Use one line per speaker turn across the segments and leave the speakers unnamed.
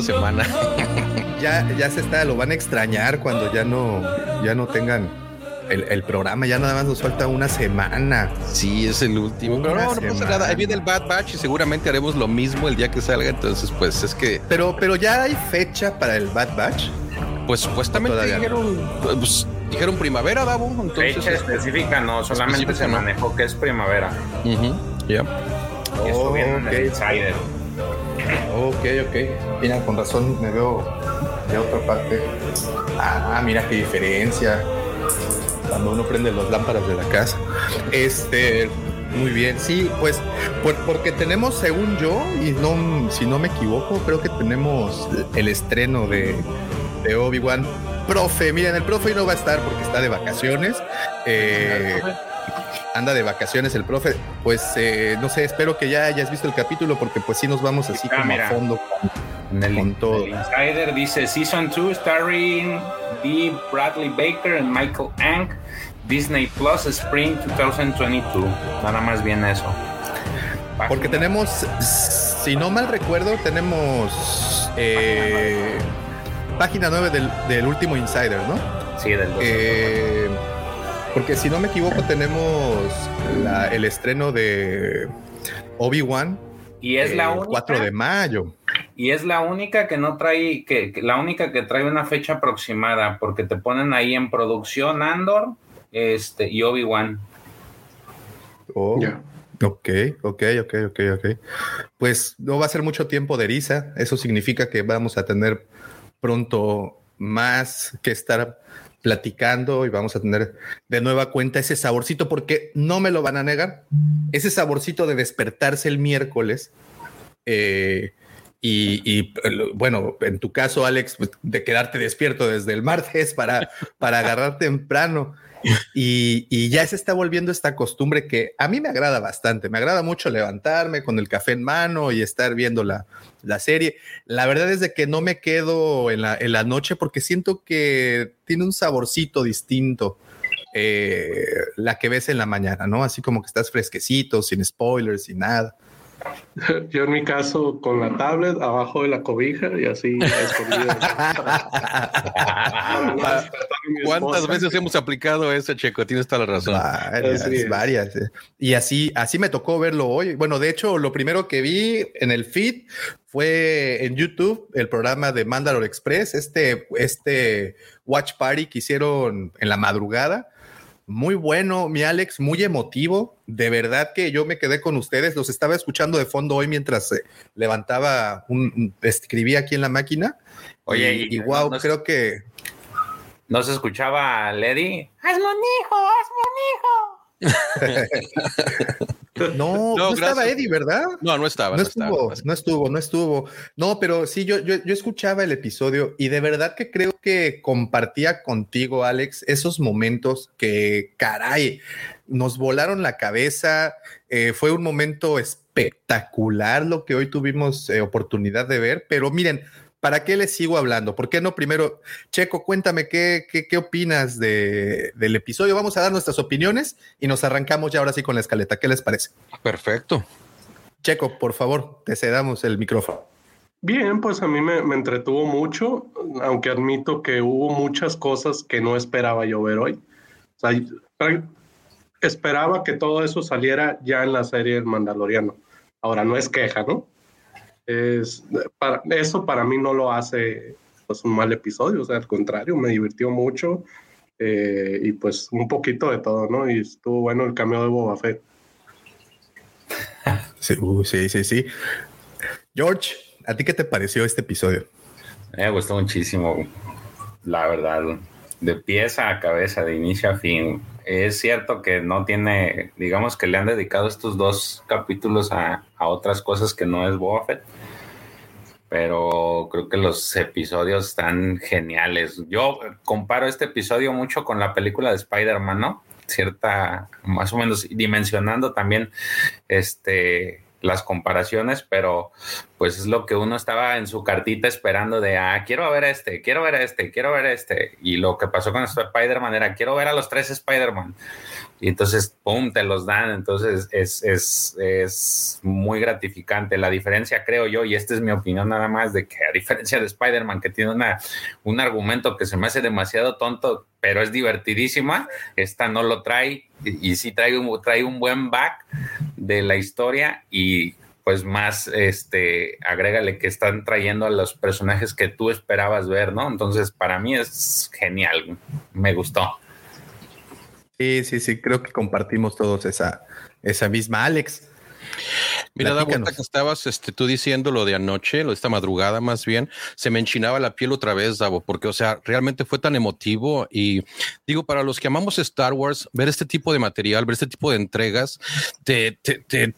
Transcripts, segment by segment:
cada semana.
ya, ya se está, lo van a extrañar cuando ya no, ya no tengan el, programa. Ya nada más nos falta una semana.
Sí, es el último. pero no, no pasa nada. Ahí viene el Bad Batch y seguramente haremos lo mismo el día que salga. Entonces, pues es que.
Pero, pero ya hay fecha para el Bad Batch.
Pues supuestamente dijeron, pues, dijeron primavera, Davo.
Entonces, fecha este, específica no, solamente se manejó que es primavera.
Ya.
Esto viene en el Insider.
Ok, ok. Mira, con razón me veo de otra parte. Ah, mira qué diferencia. Cuando uno prende las lámparas de la casa. Este, muy bien, sí, pues porque tenemos, según yo, y no, si no me equivoco, creo que tenemos el estreno de, de Obi-Wan. Profe, miren, el profe no va a estar porque está de vacaciones. Eh, anda de vacaciones el profe, pues eh, no sé, espero que ya hayas visto el capítulo porque pues sí nos vamos así ah, como a fondo
con, en el, todo. Insider dice Season 2 starring D. Bradley Baker and Michael Ang, Disney Plus Spring 2022. Nada más bien eso.
Porque tenemos, si no mal recuerdo, tenemos eh, página 9 del, del, último Insider, ¿no?
Sí, del
eh, porque si no me equivoco, tenemos el estreno de Obi-Wan.
Y es la única.
4 de mayo.
Y es la única que no trae, que, la única que trae una fecha aproximada, porque te ponen ahí en producción Andor este, y Obi-Wan.
Oh. Ok, ok, ok, ok, ok. Pues no va a ser mucho tiempo de risa. Eso significa que vamos a tener pronto más que estar platicando y vamos a tener de nueva cuenta ese saborcito, porque no me lo van a negar, ese saborcito de despertarse el miércoles. Eh, y, bueno, en tu caso, Alex, de quedarte despierto desde el martes para, para agarrar temprano. Y, ya se está volviendo esta costumbre que a mí me agrada bastante. Me agrada mucho levantarme con el café en mano y estar viendo la, serie. La verdad es de que no me quedo en la, noche porque siento que tiene un saborcito distinto. Eh, la que ves en la mañana, ¿no? Así como que estás fresquecito, sin spoilers, sin nada.
Yo en mi caso con la tablet abajo de la cobija y así
¿Cuántas veces hemos aplicado eso, Checo? Tienes toda la razón.
Varias, varias. Eh. Y así, así me tocó verlo hoy. Bueno, de hecho, lo primero que vi en el feed fue en YouTube el programa de Mandalore Express, este, este watch party que hicieron en la madrugada muy bueno, mi Alex, muy emotivo. De verdad que yo me quedé con ustedes. Los estaba escuchando de fondo hoy mientras eh, levantaba un, escribía aquí en la máquina. Oye, y, wow, creo que.
¿No se escuchaba Lady? ¡Hazme un hijo! ¡Hazme un hijo!
no, no, estaba Eddie, ¿verdad?
No, no estaba.
No, estuvo, no estuvo, no estuvo. No, pero sí, yo, yo, yo, escuchaba el episodio y de verdad que creo que compartía contigo, Alex, esos momentos que, caray, nos volaron la cabeza. Eh, fue un momento espectacular lo que hoy tuvimos eh, oportunidad de ver, pero miren, ¿Para qué les sigo hablando? ¿Por qué no primero, Checo, cuéntame qué, qué, opinas de, del episodio? Vamos a dar nuestras opiniones y nos arrancamos ya ahora sí con la escaleta. ¿Qué les parece?
Perfecto.
Checo, por favor, te cedamos el micrófono.
Bien, pues a mí me, me, entretuvo mucho, aunque admito que hubo muchas cosas que no esperaba yo ver hoy. O sea, esperaba que todo eso saliera ya en la serie El Mandaloriano. Ahora, no es queja, ¿no? Es, para, eso para mí no lo hace pues, un mal episodio, o sea, al contrario, me divirtió mucho eh, y pues un poquito de todo, ¿no? Y estuvo bueno el cameo de Boba Fett.
Sí, uh, sí, sí, sí. George, ¿a ti qué te pareció este episodio?
Me gustó muchísimo, la verdad, de pieza a cabeza, de inicio a fin. Es cierto que no tiene, digamos que le han dedicado estos dos capítulos a, a otras cosas que no es Boba Fett pero creo que los episodios están geniales. Yo comparo este episodio mucho con la película de Spider-Man, ¿no? Cierta, más o menos dimensionando también este las comparaciones, pero pues es lo que uno estaba en su cartita esperando de, ah, quiero ver este, quiero ver este, quiero ver este. Y lo que pasó con Spider-Man era, quiero ver a los tres Spider-Man y entonces, ¡pum!, te los dan. Entonces es, es, es, muy gratificante. La diferencia, creo yo, y esta es mi opinión nada más, de que a diferencia de Spider-Man, que tiene una, un argumento que se me hace demasiado tonto, pero es divertidísima, esta no lo trae y, sí trae un, trae un buen back de la historia y pues más, este, agrégale que están trayendo a los personajes que tú esperabas ver, ¿no? Entonces, para mí es genial, me gustó.
Sí, sí, sí, creo que compartimos todos esa, esa misma. Alex,
Mira, da vuelta que estabas este, tú diciendo lo de anoche, lo de esta madrugada más bien, se me enchinaba la piel otra vez, Davo, porque, o sea, realmente fue tan emotivo. Y digo, para los que amamos Star Wars, ver este tipo de material, ver este tipo de entregas, te, te, te,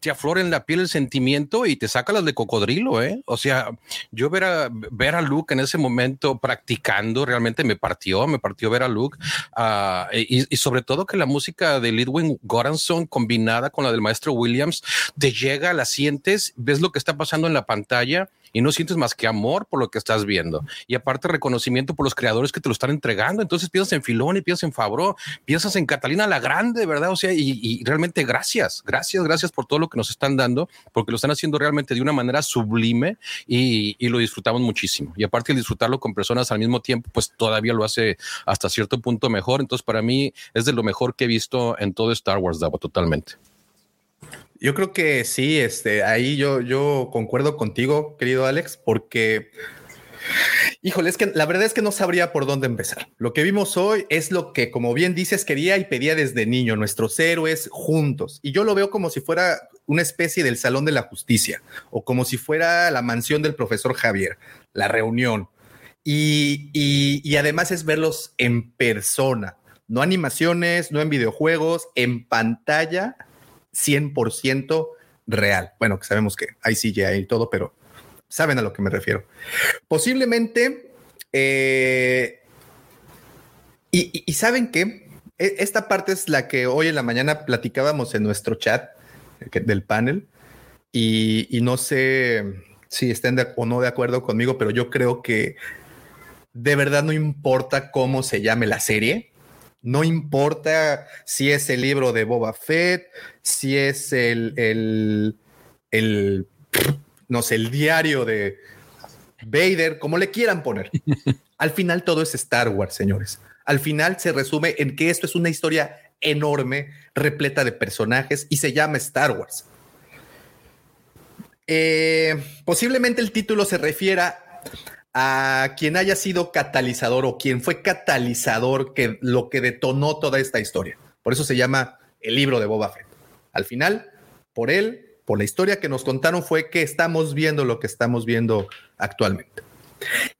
te aflora en la piel el sentimiento y te saca las de cocodrilo, ¿eh? O sea, yo ver a, ver a Luke en ese momento practicando realmente me partió, me partió ver a Luke. Uh, y, y, sobre todo que la música de Lidwin Goranson combinada con la del maestro Te llega, la sientes, ves lo que está pasando en la pantalla y no sientes más que amor por lo que estás viendo. Y aparte reconocimiento por los creadores que te lo están entregando. Entonces piensas en Filoni, piensas en Fabro, piensas en Catalina la Grande, ¿verdad? O sea, y, realmente gracias, gracias, gracias por todo lo que nos están dando, porque lo están haciendo realmente de una manera sublime y, y lo disfrutamos muchísimo. Y aparte de disfrutarlo con personas al mismo tiempo, pues todavía lo hace hasta cierto punto mejor. Entonces para mí es de lo mejor que he visto en todo Star Wars, Davo, totalmente.
Yo creo que sí, este, ahí yo, yo concuerdo contigo, querido Alex, porque, híjole, es que la verdad es que no sabría por dónde empezar. Lo que vimos hoy es lo que, como bien dices, quería y pedía desde niño, nuestros héroes juntos. Y yo lo veo como si fuera una especie del Salón de la Justicia o como si fuera la mansión del profesor Javier, la reunión. Y, y, y además es verlos en persona, no animaciones, no en videojuegos, en pantalla 100% real. Bueno, que sabemos que hay CGI y todo, pero saben a lo que me refiero. Posiblemente, eh, y, saben que esta parte es la que hoy en la mañana platicábamos en nuestro chat del panel y, no sé si estén o no de acuerdo conmigo, pero yo creo que de verdad no importa cómo se llame la serie, no importa si es el libro de Boba Fett, si es el, el, el no sé, el diario de Vader, como le quieran poner. Al final todo es Star Wars, señores. Al final se resume en que esto es una historia enorme, repleta de personajes y se llama Star Wars. Eh, posiblemente el título se refiera a quien haya sido catalizador o quien fue catalizador que lo que detonó toda esta historia. Por eso se llama el libro de Boba Fett. Al final, por él, por la historia que nos contaron, fue que estamos viendo lo que estamos viendo actualmente.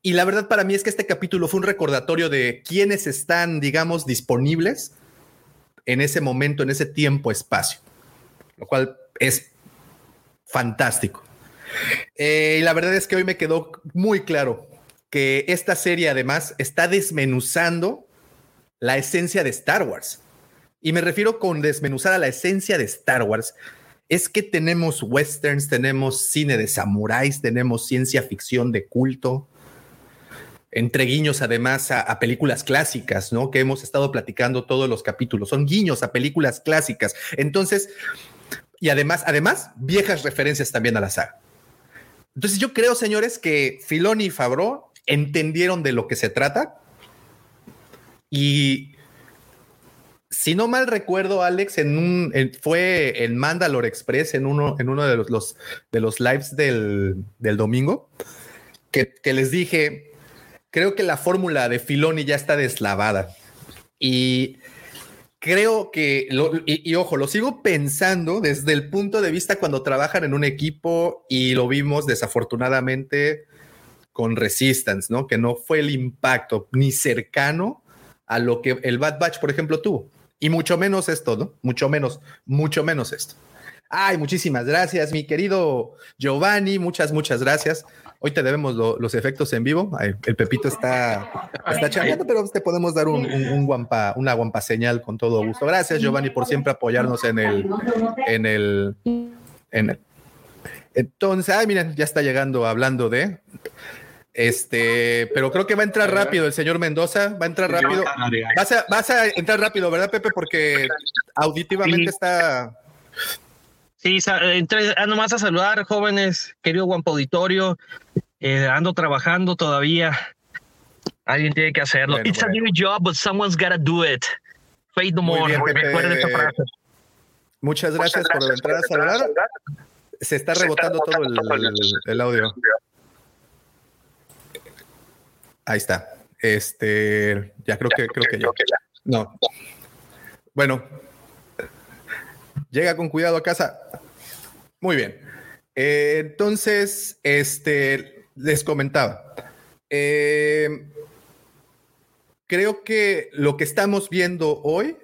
Y la verdad para mí es que este capítulo fue un recordatorio de quiénes están, digamos, disponibles en ese momento, en ese tiempo, espacio, lo cual es fantástico. Eh, y la verdad es que hoy me quedó muy claro que esta serie además está desmenuzando la esencia de Star Wars. Y me refiero con desmenuzar a la esencia de Star Wars. Es que tenemos westerns, tenemos cine de samuráis, tenemos ciencia ficción de culto, entre guiños además a, a, películas clásicas, ¿no? Que hemos estado platicando todos los capítulos. Son guiños a películas clásicas. Entonces, y además, además, viejas referencias también a la saga. Entonces yo creo, señores, que Filoni y Fabro entendieron de lo que se trata. Y si no mal recuerdo, Alex, en un fue en Mandalore Express, en uno, en uno de los, de los lives del, del domingo, que, que, les dije, creo que la fórmula de Filoni ya está deslavada. Y creo que, y, ojo, lo sigo pensando desde el punto de vista cuando trabajan en un equipo y lo vimos desafortunadamente con Resistance, ¿no? Que no fue el impacto ni cercano a lo que el Bad Batch, por ejemplo, tuvo. Y mucho menos esto, ¿no? Mucho menos, mucho menos esto. Ay, muchísimas gracias, mi querido Giovanni. Muchas, muchas gracias. Hoy te debemos los efectos en vivo. el Pepito está, está chambeando, pero te podemos dar un, un, guampa, una guampa señal con todo gusto. Gracias, Giovanni, por siempre apoyarnos en el, en el, En Entonces, ah, miren, ya está llegando hablando de. Este, pero creo que va a entrar rápido el señor Mendoza, va a entrar rápido. Vas a, vas a entrar rápido, ¿verdad, Pepe? Porque auditivamente está.
Sí, entré ah, nomás a saludar, jóvenes, querido Guampo Auditorio. Eh, ando trabajando todavía. Alguien tiene que hacerlo. It's a new job, but someone's gotta do it. Fade no more.
Muchas gracias por entrar a saludar. Se está rebotando todo el, audio. Ahí está. Este, ya creo que creo que ya. No. Bueno, llega con cuidado a casa. Muy bien. Eh, entonces, este, les comentaba. Eh, creo que lo que estamos viendo hoy,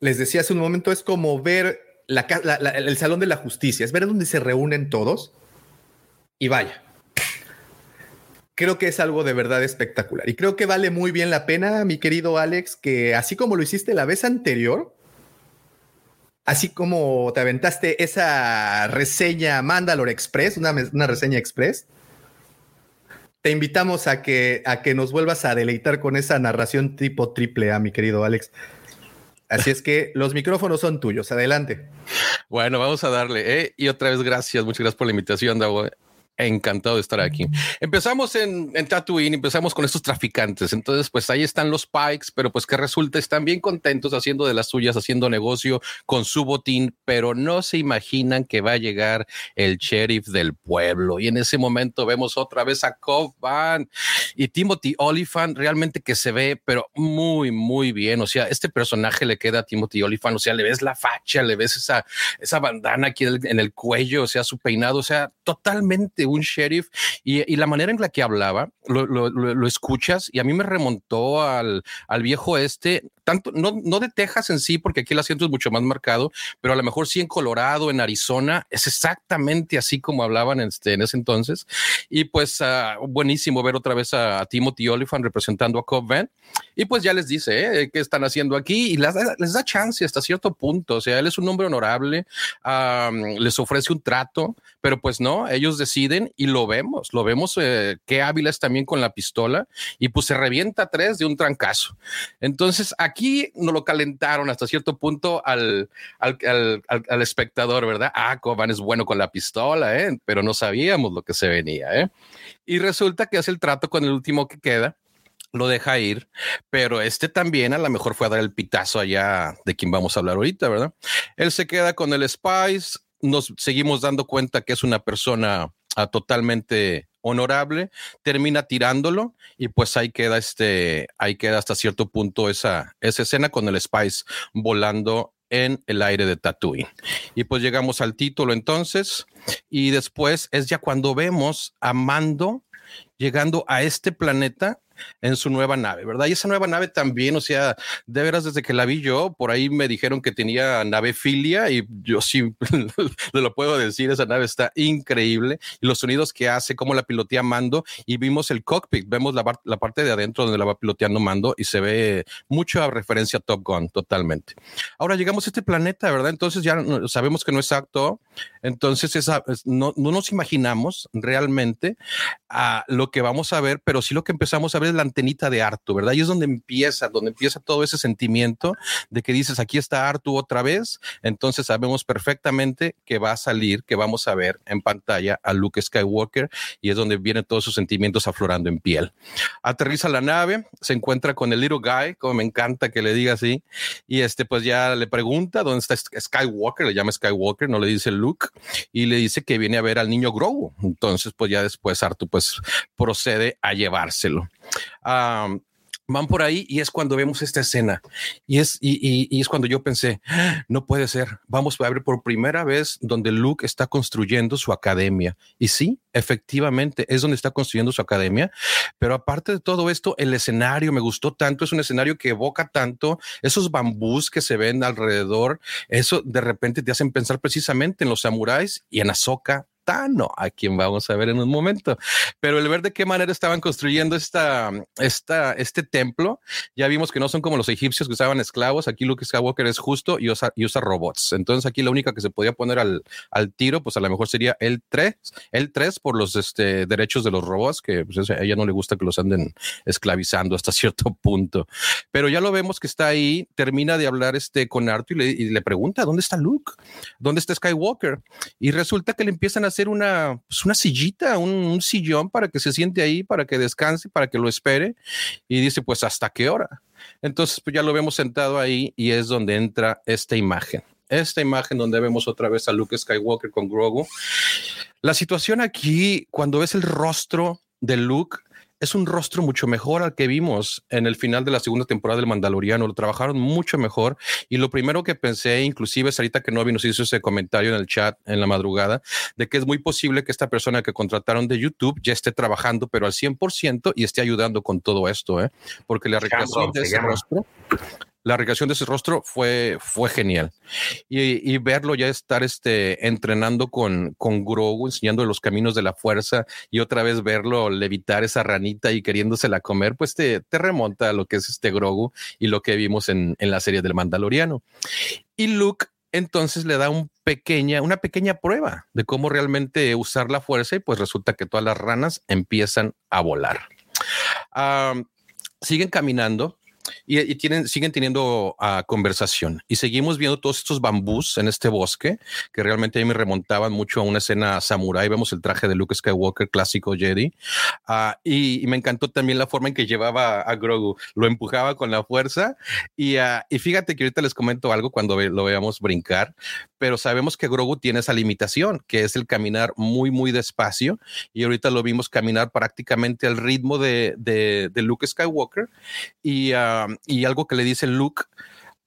les decía hace un momento, es como ver el Salón de la Justicia, es ver dónde se reúnen todos y vaya. Creo que es algo de verdad espectacular y creo que vale muy bien la pena, mi querido Alex, que así como lo hiciste la vez anterior, así como te aventaste esa reseña Mandalore Express, una, reseña express, te invitamos a que, a que nos vuelvas a deleitar con esa narración tipo triple A, mi querido Alex. Así es que los micrófonos son tuyos. Adelante.
Bueno, vamos a darle. ¿eh? Y otra vez, gracias. Muchas gracias por la invitación, Dago. Encantado de estar aquí. Empezamos en, en Tatooine, empezamos con estos traficantes. Entonces, pues ahí están los Pikes, pero pues que resulta, están bien contentos haciendo de las suyas, haciendo negocio con su botín, pero no se imaginan que va a llegar el sheriff del pueblo. Y en ese momento vemos otra vez a Cobb Van y Timothy Oliphant, realmente que se ve, pero muy, muy bien. O sea, este personaje le queda a Timothy Oliphant, o sea, le ves la facha, le ves esa, esa bandana aquí en el cuello, o sea, su peinado, o sea, totalmente un sheriff y, la manera en la que hablaba, lo, escuchas y a mí me remontó al, al viejo este, tanto, no, no de Texas en sí, porque aquí el acento es mucho más marcado, pero a lo mejor sí en Colorado, en Arizona, es exactamente así como hablaban este, en ese entonces. Y pues ah, buenísimo ver otra vez a, Timothy Oliphant representando a Cobb Van. Y pues ya les dice ¿eh? qué están haciendo aquí y les da, les da chance hasta cierto punto. O sea, él es un hombre honorable, les ofrece un trato, pero pues no, ellos deciden y lo vemos, lo vemos eh, hábil es también con la pistola y pues se revienta tres de un trancazo. Entonces aquí nos lo calentaron hasta cierto punto al, al, al, espectador, ¿verdad? Ah, Coban es bueno con la pistola, ¿eh? pero no sabíamos lo que se venía. ¿eh? Y resulta que hace el trato con el último que queda lo deja ir, pero este también a lo mejor fue a dar el pitazo allá de quien vamos a hablar ahorita, ¿verdad? Él se queda con el Spice, nos seguimos dando cuenta que es una persona totalmente honorable, termina tirándolo y pues ahí queda este, ahí queda hasta cierto punto esa, esa escena con el Spice volando en el aire de Tatooine. Y pues llegamos al título entonces y después es ya cuando vemos a Mando llegando a este planeta en su nueva nave, ¿verdad? Y esa nueva nave también, o sea, de veras desde que la vi yo, por ahí me dijeron que tenía nave filia y yo sí lo puedo decir, esa nave está increíble y los sonidos que hace, cómo la pilotea Mando y vimos el cockpit, vemos la, la parte de adentro donde la va piloteando Mando y se ve mucha referencia a Top Gun, totalmente. Ahora llegamos a este planeta, ¿verdad? Entonces ya sabemos que no es acto, entonces esa, no, no nos imaginamos realmente a lo que vamos a ver, pero sí lo que empezamos a ver la antenita de Artu, ¿verdad? Y es donde empieza, donde empieza todo ese sentimiento de que dices, aquí está Artu otra vez, entonces sabemos perfectamente que va a salir, que vamos a ver en pantalla a Luke Skywalker y es donde vienen todos sus sentimientos aflorando en piel. Aterriza la nave, se encuentra con el little guy, como me encanta que le diga así, y este pues ya le pregunta dónde está Skywalker, le llama Skywalker, no le dice Luke, y le dice que viene a ver al niño Grogu. Entonces pues ya después Artu pues procede a llevárselo van por ahí y es cuando vemos esta escena. Y es y, es cuando yo pensé ah, no puede ser. Vamos a ver por primera vez donde Luke está construyendo su academia y sí efectivamente es donde está construyendo su academia. Pero aparte de todo esto el escenario me gustó tanto. Es un escenario que evoca tanto esos bambús que se ven alrededor. Eso de repente te hacen pensar precisamente en los samuráis y en Ahsoka Tano, a quien vamos a ver en un momento. Pero el ver de qué manera estaban construyendo esta, esta, este templo, ya vimos que no son como los egipcios que usaban esclavos. Aquí Luke Skywalker es justo y usa, y usa robots. Entonces aquí la única que se podía poner al, al tiro, pues a lo mejor sería el 3, el 3 por los este, derechos de los robots, que pues, a ella no le gusta que los anden esclavizando hasta cierto punto. Pero ya lo vemos que está ahí, termina de hablar este con Arthur y le, pregunta, ¿dónde está Luke? ¿Dónde está Skywalker? Y resulta que le empiezan a una, pues, una sillita, un, un sillón para que se siente ahí, para que descanse, para que lo espere. Y dice, pues, ¿hasta qué hora? Entonces, pues ya lo vemos sentado ahí y es donde entra esta imagen esta imagen donde vemos otra vez a Luke Skywalker con Grogu. La situación aquí, cuando ves el rostro de Luke, es un rostro mucho mejor al que vimos en el final de la segunda temporada del Mandaloriano. Lo trabajaron mucho mejor. Y lo primero que pensé, inclusive ahorita que Novi nos hizo ese comentario en el chat en la madrugada, de que es muy posible que esta persona que contrataron de YouTube ya esté trabajando, pero al 100% y esté ayudando con todo esto, ¿eh? porque la recreación de ese rostro la recreación de ese rostro fue, fue genial. Y, verlo ya estar este, entrenando con, con Grogu, enseñando los caminos de la fuerza y otra vez verlo levitar esa ranita y queriéndosela comer, pues te, te remonta a lo que es este Grogu y lo que vimos en, en la serie del Mandaloriano. Y Luke entonces le da una pequeña prueba de cómo realmente usar la fuerza y pues resulta que todas las ranas empiezan a volar. Ah, siguen caminando y, tienen, siguen teniendo uh, conversación y seguimos viendo todos estos bambús en este bosque que realmente a mí me remontaban mucho a una escena samurai. Vemos el traje de Luke Skywalker clásico Jedi uh, y, y, me encantó también la forma en que llevaba a Grogu, lo empujaba con la fuerza y, uh, y fíjate que ahorita les comento algo cuando ve, lo veamos brincar, pero sabemos que Grogu tiene esa limitación, que es el caminar muy, muy despacio. Y ahorita lo vimos caminar prácticamente al ritmo de, de, de Luke Skywalker. Y, uh, y, algo que le dice Luke,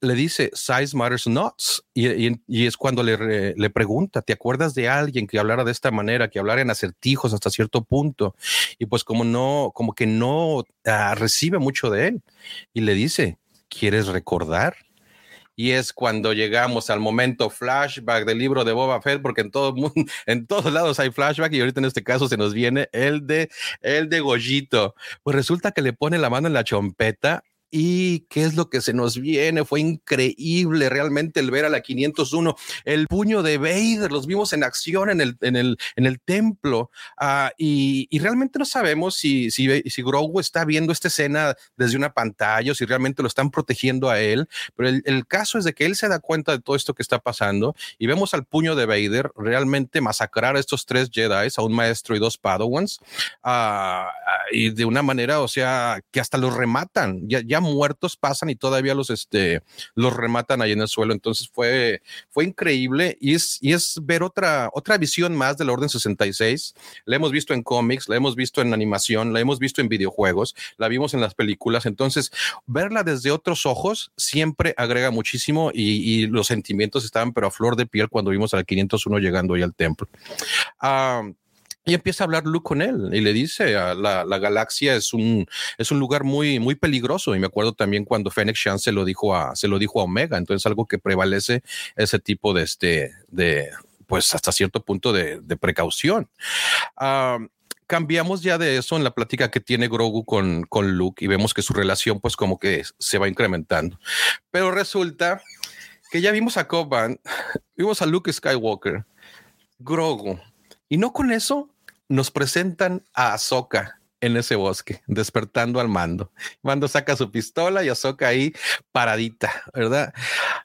le dice, size matters not. Y, y, y es cuando le, le, pregunta, ¿te acuerdas de alguien que hablara de esta manera, que hablara en acertijos hasta cierto punto? Y pues como no, como que no uh, recibe mucho de él. Y le dice, ¿quieres recordar? y es cuando llegamos al momento flashback del libro de Boba Fett, porque en todo mundo, en todos lados hay flashback y ahorita en este caso se nos viene el de el de Goyito. Pues resulta que le pone la mano en la chompeta y qué es lo que se nos viene. Fue increíble realmente el ver a la 501, el puño de Vader, los vimos en acción en el, en el, en el templo uh, y, y, realmente no sabemos si, si, si Grogu está viendo esta escena desde una pantalla o si realmente lo están protegiendo a él, pero el, el, caso es de que él se da cuenta de todo esto que está pasando y vemos al puño de Vader realmente masacrar a estos tres Jedi, a un maestro y dos Padawans, uh, y de una manera, o sea, que hasta los rematan, ya, ya muertos pasan y todavía los, este, los rematan ahí en el suelo. Entonces fue, fue increíble y es, y es ver otra, otra visión más de la Orden 66. La hemos visto en cómics, la hemos visto en animación, la hemos visto en videojuegos, la vimos en las películas. Entonces, verla desde otros ojos siempre agrega muchísimo y, los sentimientos estaban pero a flor de piel cuando vimos al 501 llegando ahí al templo. Um, y empieza a hablar Luke con él y le dice, a la, la, galaxia es un, es un lugar muy, muy peligroso. Y me acuerdo también cuando Fennec Shan se lo dijo a, se lo dijo a Omega. Entonces algo que prevalece ese tipo de, este, de, pues hasta cierto punto de, de precaución. Uh, cambiamos ya de eso en la plática que tiene Grogu con, con Luke y vemos que su relación pues como que se va incrementando. Pero resulta que ya vimos a Coban, vimos a Luke Skywalker, Grogu, y no con eso nos presentan a Ahsoka en ese bosque, despertando al mando. Mando saca su pistola y Ahsoka ahí paradita, ¿verdad?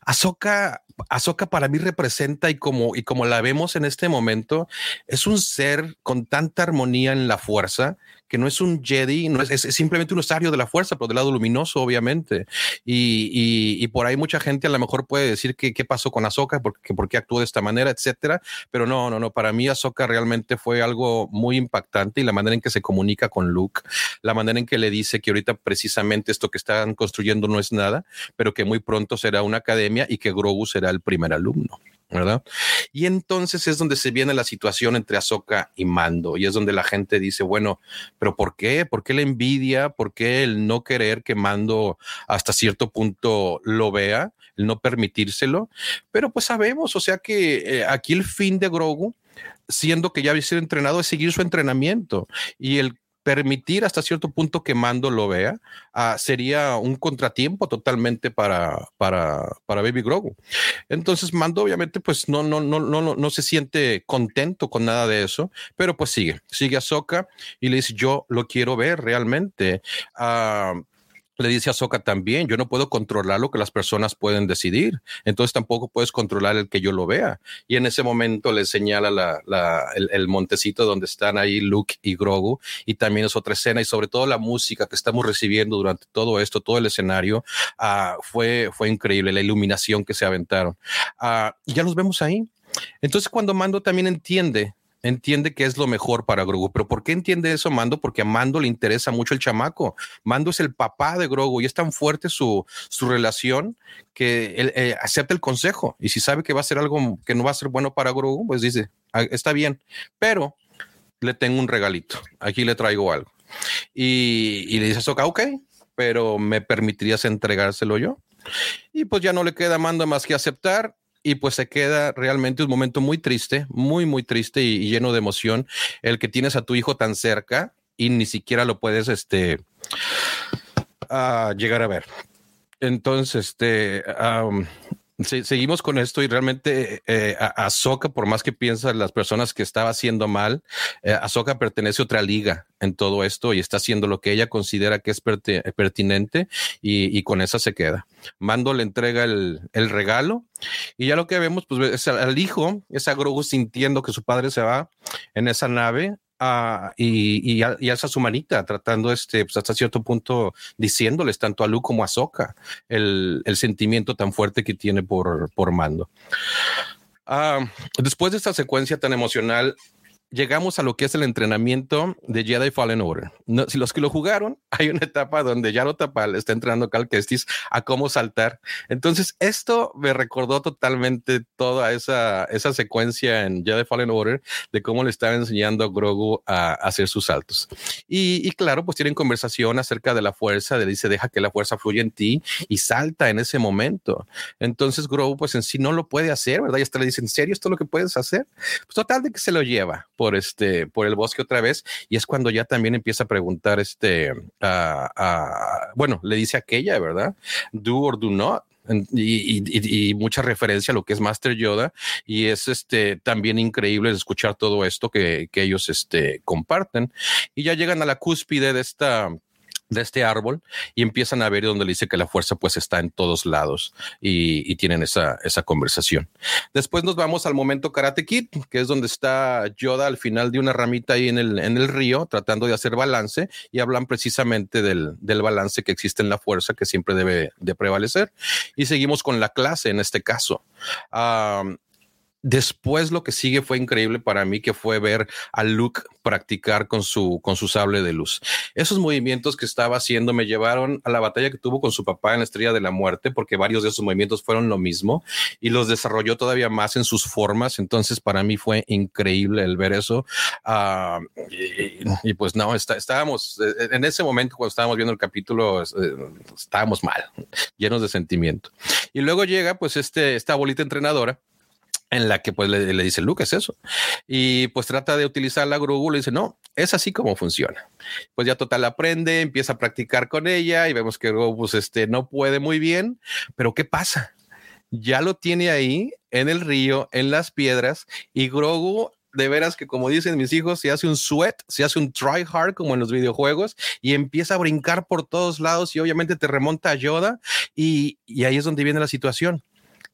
Ahsoka, Ahsoka para mí representa y como, y como la vemos en este momento, es un ser con tanta armonía en la fuerza que no es un Jedi, no es, simplemente un usuario de la fuerza, pero del lado luminoso, obviamente. Y, y, por ahí mucha gente a lo mejor puede decir que qué pasó con Ahsoka, porque por qué actuó de esta manera, etcétera. Pero no, no, no. Para mí Ahsoka realmente fue algo muy impactante y la manera en que se comunica con Luke, la manera en que le dice que ahorita precisamente esto que están construyendo no es nada, pero que muy pronto será una academia y que Grogu será el primer alumno. ¿verdad? Y entonces es donde se viene la situación entre Ahsoka y Mando y es donde la gente dice, bueno, pero ¿por qué? ¿Por qué la envidia? ¿Por qué el no querer que Mando hasta cierto punto lo vea? El no permitírselo. Pero pues sabemos, o sea que eh, aquí el fin de Grogu siendo que ya había sido entrenado, es seguir su entrenamiento. Y el permitir hasta cierto punto que Mando lo vea ah, sería un contratiempo totalmente para, para, para Baby Grogu. Entonces Mando obviamente pues no, no, no, no, no se siente contento con nada de eso, pero pues sigue, sigue a Soka y le dice yo lo quiero ver realmente. Ah, le dice a Soka también, yo no puedo controlar lo que las personas pueden decidir, entonces tampoco puedes controlar el que yo lo vea. Y en ese momento le señala la, el, montecito donde están ahí Luke y Grogu, y también es otra escena, y sobre todo la música que estamos recibiendo durante todo esto, todo el escenario, uh, fue, fue increíble, la iluminación que se aventaron. Uh, ya los vemos ahí. Entonces cuando Mando también entiende entiende que es lo mejor para Grogu. Pero ¿por qué entiende eso Mando? Porque a Mando le interesa mucho el chamaco. Mando es el papá de Grogu y es tan fuerte su, su relación que él eh, acepta el consejo. Y si sabe que va a ser algo que no va a ser bueno para Grogu, pues dice, ah, está bien, pero le tengo un regalito. Aquí le traigo algo. Y, le dice a ok, pero ¿me permitirías entregárselo yo? Y pues ya no le queda Mando más que aceptar y pues se queda realmente un momento muy triste, muy, muy triste y, lleno de emoción, el que tienes a tu hijo tan cerca y ni siquiera lo puedes este, uh, llegar a ver. Entonces, este, seguimos con esto y realmente eh, Azoka, por más que piensan las personas que estaba haciendo mal, eh, Azoka pertenece a otra liga en todo esto y está haciendo lo que ella considera que es pertinente y, con esa se queda. Mando le entrega el, regalo y ya lo que vemos pues es al, hijo, es a Grogu sintiendo que su padre se va en esa nave Uh, y, y, y, alza su manita tratando este, pues hasta cierto punto diciéndoles tanto a Luke como a Soka el, el, sentimiento tan fuerte que tiene por, por Mando. Uh, después de esta secuencia tan emocional, llegamos a lo que es el entrenamiento de Jedi Fallen Order. si los que lo jugaron, hay una etapa donde ya lo Tapal está entrenando Cal Kestis a cómo saltar. Entonces, esto me recordó totalmente toda esa, esa secuencia en Jedi Fallen Order de cómo le estaba enseñando a Grogu a, hacer sus saltos. Y, claro, pues tienen conversación acerca de la fuerza, de dice, deja que la fuerza fluya en ti y salta en ese momento. Entonces, Grogu, pues en sí no lo puede hacer, ¿verdad? Y hasta le dice, ¿en serio esto es lo que puedes hacer? Pues total de que se lo lleva por este, por el bosque otra vez y es cuando ya también empieza a preguntar este, bueno, le dice aquella, ¿verdad? Do or do not. Y, mucha referencia a lo que es Master Yoda y es este también increíble escuchar todo esto que, que ellos este, comparten y ya llegan a la cúspide de esta de este árbol y empiezan a ver donde dice que la fuerza pues está en todos lados y, tienen esa, esa conversación. Después nos vamos al momento Karate Kid, que es donde está Yoda al final de una ramita ahí en el, en el río tratando de hacer balance y hablan precisamente del, del balance que existe en la fuerza que siempre debe de prevalecer. Y seguimos con la clase en este caso. Después lo que sigue fue increíble para mí, que fue ver a Luke practicar con su, con su sable de luz. Esos movimientos que estaba haciendo me llevaron a la batalla que tuvo con su papá en la Estrella de la Muerte, porque varios de esos movimientos fueron lo mismo y los desarrolló todavía más en sus formas. Entonces para mí fue increíble el ver eso. Y, y, pues no, está, estábamos eh, en ese momento cuando estábamos viendo el capítulo, eh, estábamos mal, llenos de sentimiento. Y luego llega pues este, esta bolita entrenadora en la que pues le, dice Luke es eso y pues trata de utilizar la Grogu le dice no es así como funciona pues ya total aprende empieza a practicar con ella y vemos que Grogu pues este no puede muy bien pero qué pasa ya lo tiene ahí en el río en las piedras y Grogu de veras que como dicen mis hijos, se hace un sweat, se hace un try hard como en los videojuegos y empieza a brincar por todos lados y obviamente te remonta a Yoda y ahí es donde viene la situación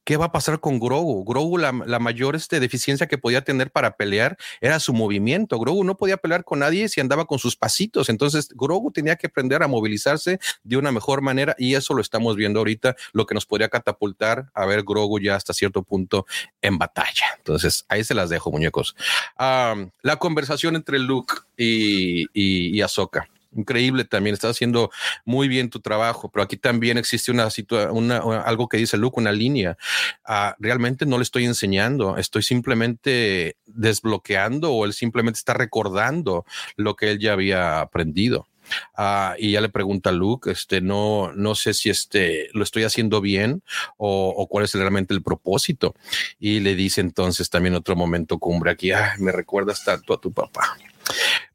¿Qué va a pasar con Grogu? Grogu, la, mayor este, deficiencia que podía tener para pelear era su movimiento. Grogu no podía pelear con nadie si andaba con sus pasitos. Entonces, Grogu tenía que aprender a movilizarse de una mejor manera y eso lo estamos viendo ahorita, lo que nos podría catapultar a ver Grogu ya hasta cierto punto en batalla. Entonces, ahí se las dejo, muñecos. la conversación entre Luke y, y, y Ahsoka increíble también, estás haciendo muy bien tu trabajo, pero aquí también existe una situación, algo que dice Luke, una línea. Ah, realmente no le estoy enseñando, estoy simplemente desbloqueando o él simplemente está recordando lo que él ya había aprendido. ah, y ya le pregunta a Luke, este, no, no sé si este, lo estoy haciendo bien o, cuál es realmente el propósito. Y le dice entonces también otro momento cumbre aquí, me recuerdas tanto a tu papá.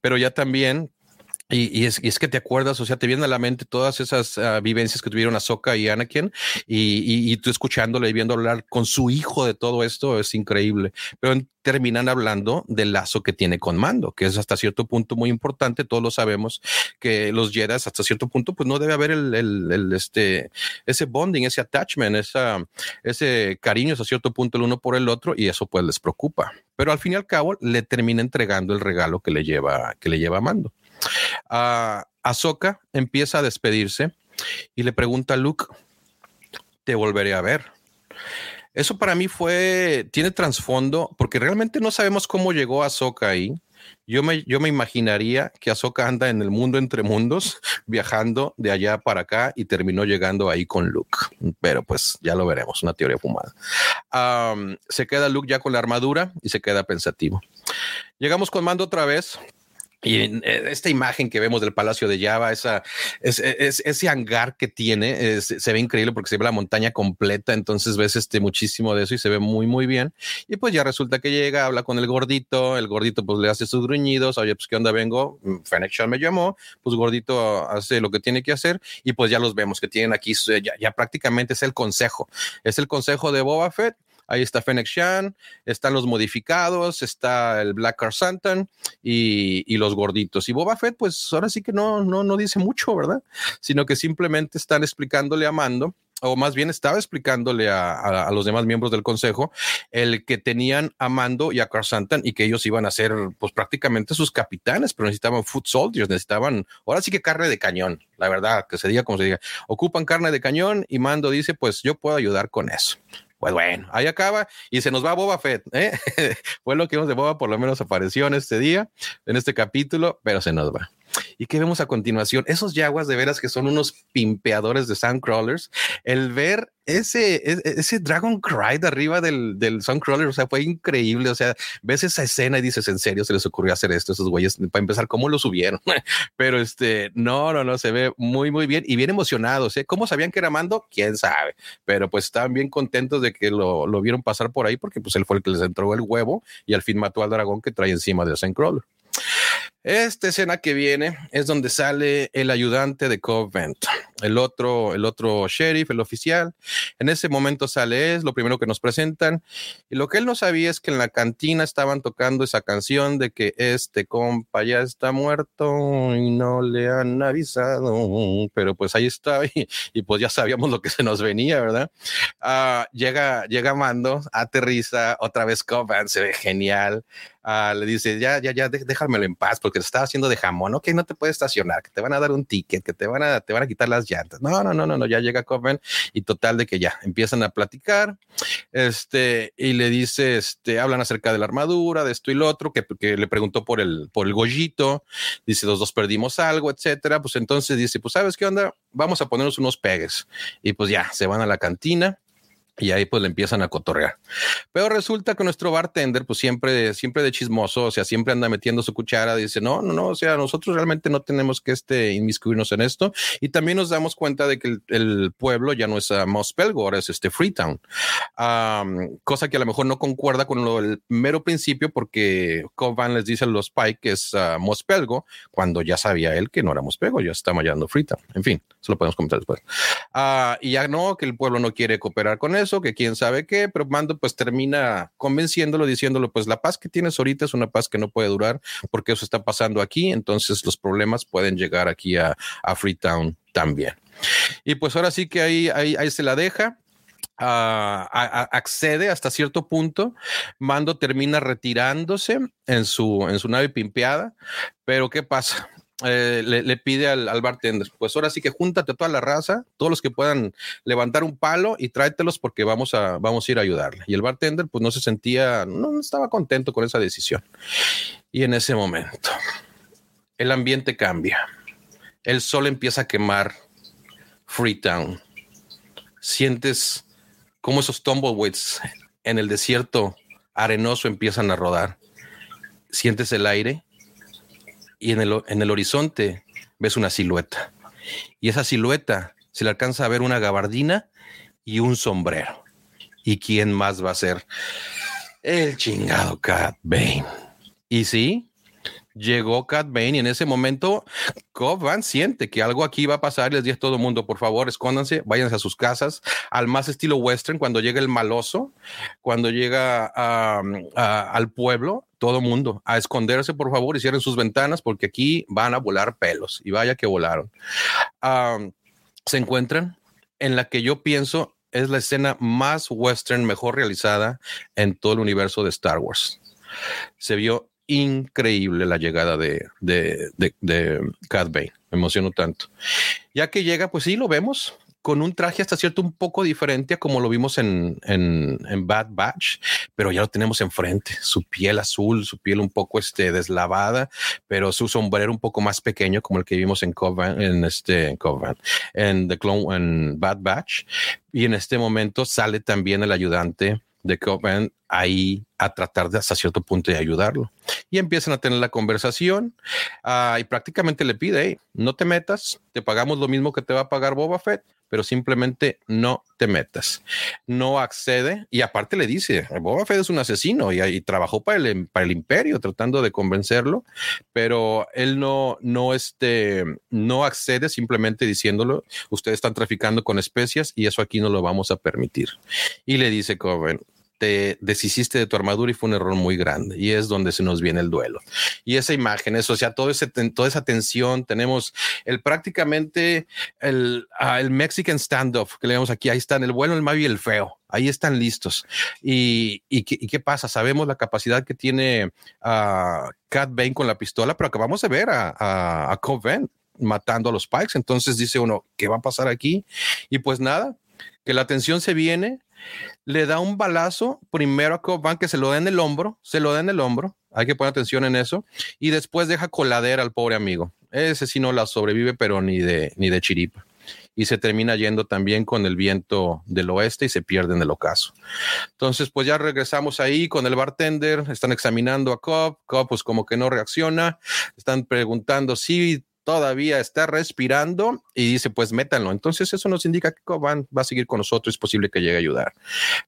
Pero ya también y, es, es, que te acuerdas, o sea, te vienen a la mente todas esas ah, vivencias que tuvieron Ahsoka y Anakin, y, y, tú escuchándole y viendo hablar con su hijo de todo esto es increíble. Pero terminan hablando del lazo que tiene con Mando, que es hasta cierto punto muy importante. Todos lo sabemos que los Jedi hasta cierto punto, pues no debe haber el, este, ese bonding, ese attachment, ese cariño hasta cierto punto el uno por el otro, y eso pues les preocupa. Pero al fin y al cabo le termina entregando el regalo que le lleva, que le lleva Mando. Uh, Ahsoka empieza a despedirse y le pregunta a Luke, te volveré a ver. Eso para mí fue, tiene trasfondo, porque realmente no sabemos cómo llegó Ahsoka ahí. Yo me, yo me imaginaría que Ahsoka anda en el mundo entre mundos, viajando de allá para acá y terminó llegando ahí con Luke. Pero pues ya lo veremos, una teoría fumada. se queda Luke ya con la armadura y se queda pensativo. Llegamos con Mando otra vez. Y eh, esta imagen que vemos del Palacio de Java, esa, es, ese hangar que tiene, se ve increíble porque se ve la montaña completa, entonces ves este muchísimo de eso y se ve muy, muy bien. Y pues ya resulta que llega, habla con el gordito, el gordito pues le hace sus gruñidos, oye, pues qué onda vengo, mm, Fennec me llamó, pues gordito hace lo que tiene que hacer y pues ya los vemos que tienen aquí, ya, ya prácticamente es el consejo, es el consejo de Boba Fett Ahí está Fennec Shan, están los modificados, está el Black Santan y, los gorditos. Y Boba Fett, pues ahora sí que no, no, no dice mucho, ¿verdad? Sino que simplemente están explicándole a Mando o más bien estaba explicándole a, los demás miembros del consejo el que tenían a Mando y a Santan y que ellos iban a ser pues prácticamente sus capitanes, pero necesitaban foot soldiers, necesitaban, ahora sí que carne de cañón, la verdad, que se diga como se diga, ocupan carne de cañón y Mando dice, pues yo puedo ayudar con eso. Pues bueno, ahí acaba y se nos va Boba Fett. ¿eh? Fue lo que vimos de Boba, por lo menos apareció en este día, en este capítulo, pero se nos va. ¿Y qué vemos a continuación? Esos yaguas de veras que son unos pimpeadores de Soundcrawlers. El ver ese, e, ese Dragon Cry de arriba del, del Soundcrawler, o sea, fue increíble. O sea, ves esa escena y dices, ¿en serio se les ocurrió hacer esto? Esos güeyes, para empezar, ¿cómo lo subieron? Pero este, no, no, no, se ve muy, muy bien y bien emocionados. ¿eh? ¿Cómo sabían que era Mando? Quién sabe. Pero pues estaban bien contentos de que lo, lo vieron pasar por ahí porque pues él fue el que les entró el huevo y al fin mató al dragón que trae encima del Soundcrawler. Esta escena que viene es donde sale el ayudante de Covent, el otro, el otro sheriff, el oficial. En ese momento sale es lo primero que nos presentan. Y lo que él no sabía es que en la cantina estaban tocando esa canción de que este compa ya está muerto y no le han avisado. Pero pues ahí está y, pues ya sabíamos lo que se nos venía, ¿verdad? Ah, llega, llega Mando, aterriza, otra vez Covent, se ve genial. Ah, le dice, ya, ya, ya, déjamelo en paz porque está haciendo de jamón, ok, no te puedes estacionar, que te van a dar un ticket, que te van a, te van a quitar las llantas. No, no, no, no, no, ya llega Coven y total de que ya empiezan a platicar, este, y le dice, este, hablan acerca de la armadura, de esto y lo otro, que, que le preguntó por el, por el gollito, dice, los dos perdimos algo, etcétera, pues entonces dice, pues, ¿sabes qué onda? Vamos a ponernos unos pegues. Y pues ya, se van a la cantina y ahí pues le empiezan a cotorrear. Pero resulta que nuestro bartender, pues siempre, siempre de chismoso, o sea, siempre anda metiendo su cuchara, dice, no, no, no, o sea, nosotros realmente no tenemos que este, inmiscuirnos en esto. Y también nos damos cuenta de que el, pueblo ya no es uh, Mospelgo, ahora es este Freetown. cosa que a lo mejor no concuerda con lo del mero principio, porque Covan les dice a los Pike que es uh, Mospelgo, cuando ya sabía él que no era Mospelgo, ya está llamando Freetown. En fin, eso lo podemos comentar después. Uh, y ya no, que el pueblo no quiere cooperar con que quién sabe qué, pero Mando pues termina convenciéndolo, diciéndolo, pues la paz que tienes ahorita es una paz que no puede durar porque eso está pasando aquí, entonces los problemas pueden llegar aquí a, Freetown también. Y pues ahora sí que ahí, ahí, ahí se la deja. accede hasta cierto punto. Mando termina retirándose en su, en su nave pimpeada. Pero ¿qué pasa? Eh, le, pide al, bartender, pues ahora sí que júntate toda la raza, todos los que puedan levantar un palo y tráetelos porque vamos a, vamos a ir a ayudarle. Y el bartender pues no se sentía, no estaba contento con esa decisión. Y en ese momento, el ambiente cambia. El sol empieza a quemar Freetown. Sientes cómo esos tumbleweeds en el desierto arenoso empiezan a rodar. Sientes el aire y en el, en el horizonte ves una silueta. Y esa silueta se le alcanza a ver una gabardina y un sombrero. ¿Y quién más va a ser? El chingado Cat Bane. Y sí, llegó Cat Bane y en ese momento Cobb Van siente que algo aquí va a pasar les dice a todo el mundo, por favor, escóndanse, váyanse a sus casas, al más estilo western, cuando llega el maloso, cuando llega al pueblo, todo mundo a esconderse, por favor, y cierren sus ventanas porque aquí van a volar pelos y vaya que volaron. se encuentran en la que yo pienso es la escena más western, mejor realizada en todo el universo de Star Wars. Se vio increíble la llegada de, de, de, Cat Bane. Me tanto. Ya que llega, pues sí, lo vemos con un traje hasta cierto un poco diferente a como lo vimos en, en, Bad Batch, pero ya lo tenemos enfrente. Su piel azul, su piel un poco este, deslavada, pero su sombrero un poco más pequeño, como el que vimos en Covenant, en este en Covenant, en The Clone, en Bad Batch. Y en este momento sale también el ayudante de Covenant ahí a tratar de hasta cierto punto de ayudarlo. Y empiezan a tener la conversación uh, y prácticamente le pide, no te metas, te pagamos lo mismo que te va a pagar Boba Fett, pero simplemente no te metas. No accede y aparte le dice, Boba Fett es un asesino y, trabajó para el, para el, imperio tratando de convencerlo, pero él no, no, este, no accede simplemente diciéndolo, ustedes están traficando con especias y eso aquí no lo vamos a permitir. Y le dice Coven, te deshiciste de tu armadura y fue un error muy grande. Y es donde se nos viene el duelo. Y esa imagen, eso, o sea, todo ese, toda esa tensión, tenemos el prácticamente el, uh, el Mexican standoff que le vemos aquí. Ahí están el bueno, el malo y el feo. Ahí están listos. ¿Y, y, qué, pasa? Sabemos la capacidad que tiene uh, Cat Bane con la pistola, pero acabamos de ver a, a, a matando a los Pikes. Entonces dice uno, ¿qué va a pasar aquí? Y pues nada, que la tensión se viene, le da un balazo primero a Cobb que se lo da en el hombro, se lo da en el hombro, hay que poner atención en eso, y después deja coladera al pobre amigo. Ese sí no la sobrevive, pero ni de, ni de chiripa. Y se termina yendo también con el viento del oeste y se pierde en el ocaso. Entonces, pues ya regresamos ahí con el bartender, están examinando a Cobb, Cobb pues como que no reacciona, están preguntando si todavía está respirando y dice, pues métanlo. Entonces eso nos indica que Coban va a seguir con nosotros, es posible que llegue a ayudar.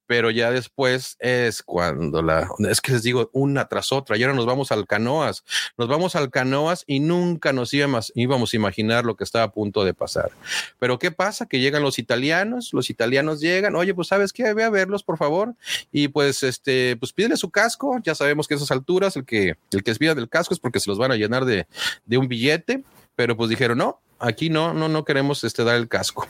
Pero ya después es cuando la, es que les digo una tras otra, y ahora nos vamos al canoas, nos vamos al canoas y nunca nos íbamos, íbamos a imaginar lo que estaba a punto de pasar. Pero ¿qué pasa? Que llegan los italianos, los italianos llegan, oye, pues sabes qué, ve a verlos, por favor, y pues este, pues pídele su casco, ya sabemos que a esas alturas el que, el que es del casco es porque se los van a llenar de, de un billete pero pues dijeron, no, aquí no, no, no queremos este, dar el casco.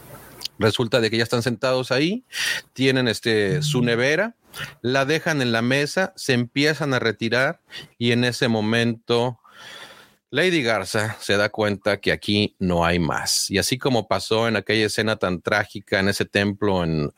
Resulta de que ya están sentados ahí, tienen este, su nevera, la dejan en la mesa, se empiezan a retirar y en ese momento Lady Garza se da cuenta que aquí no hay más. Y así como pasó en aquella escena tan trágica en ese templo en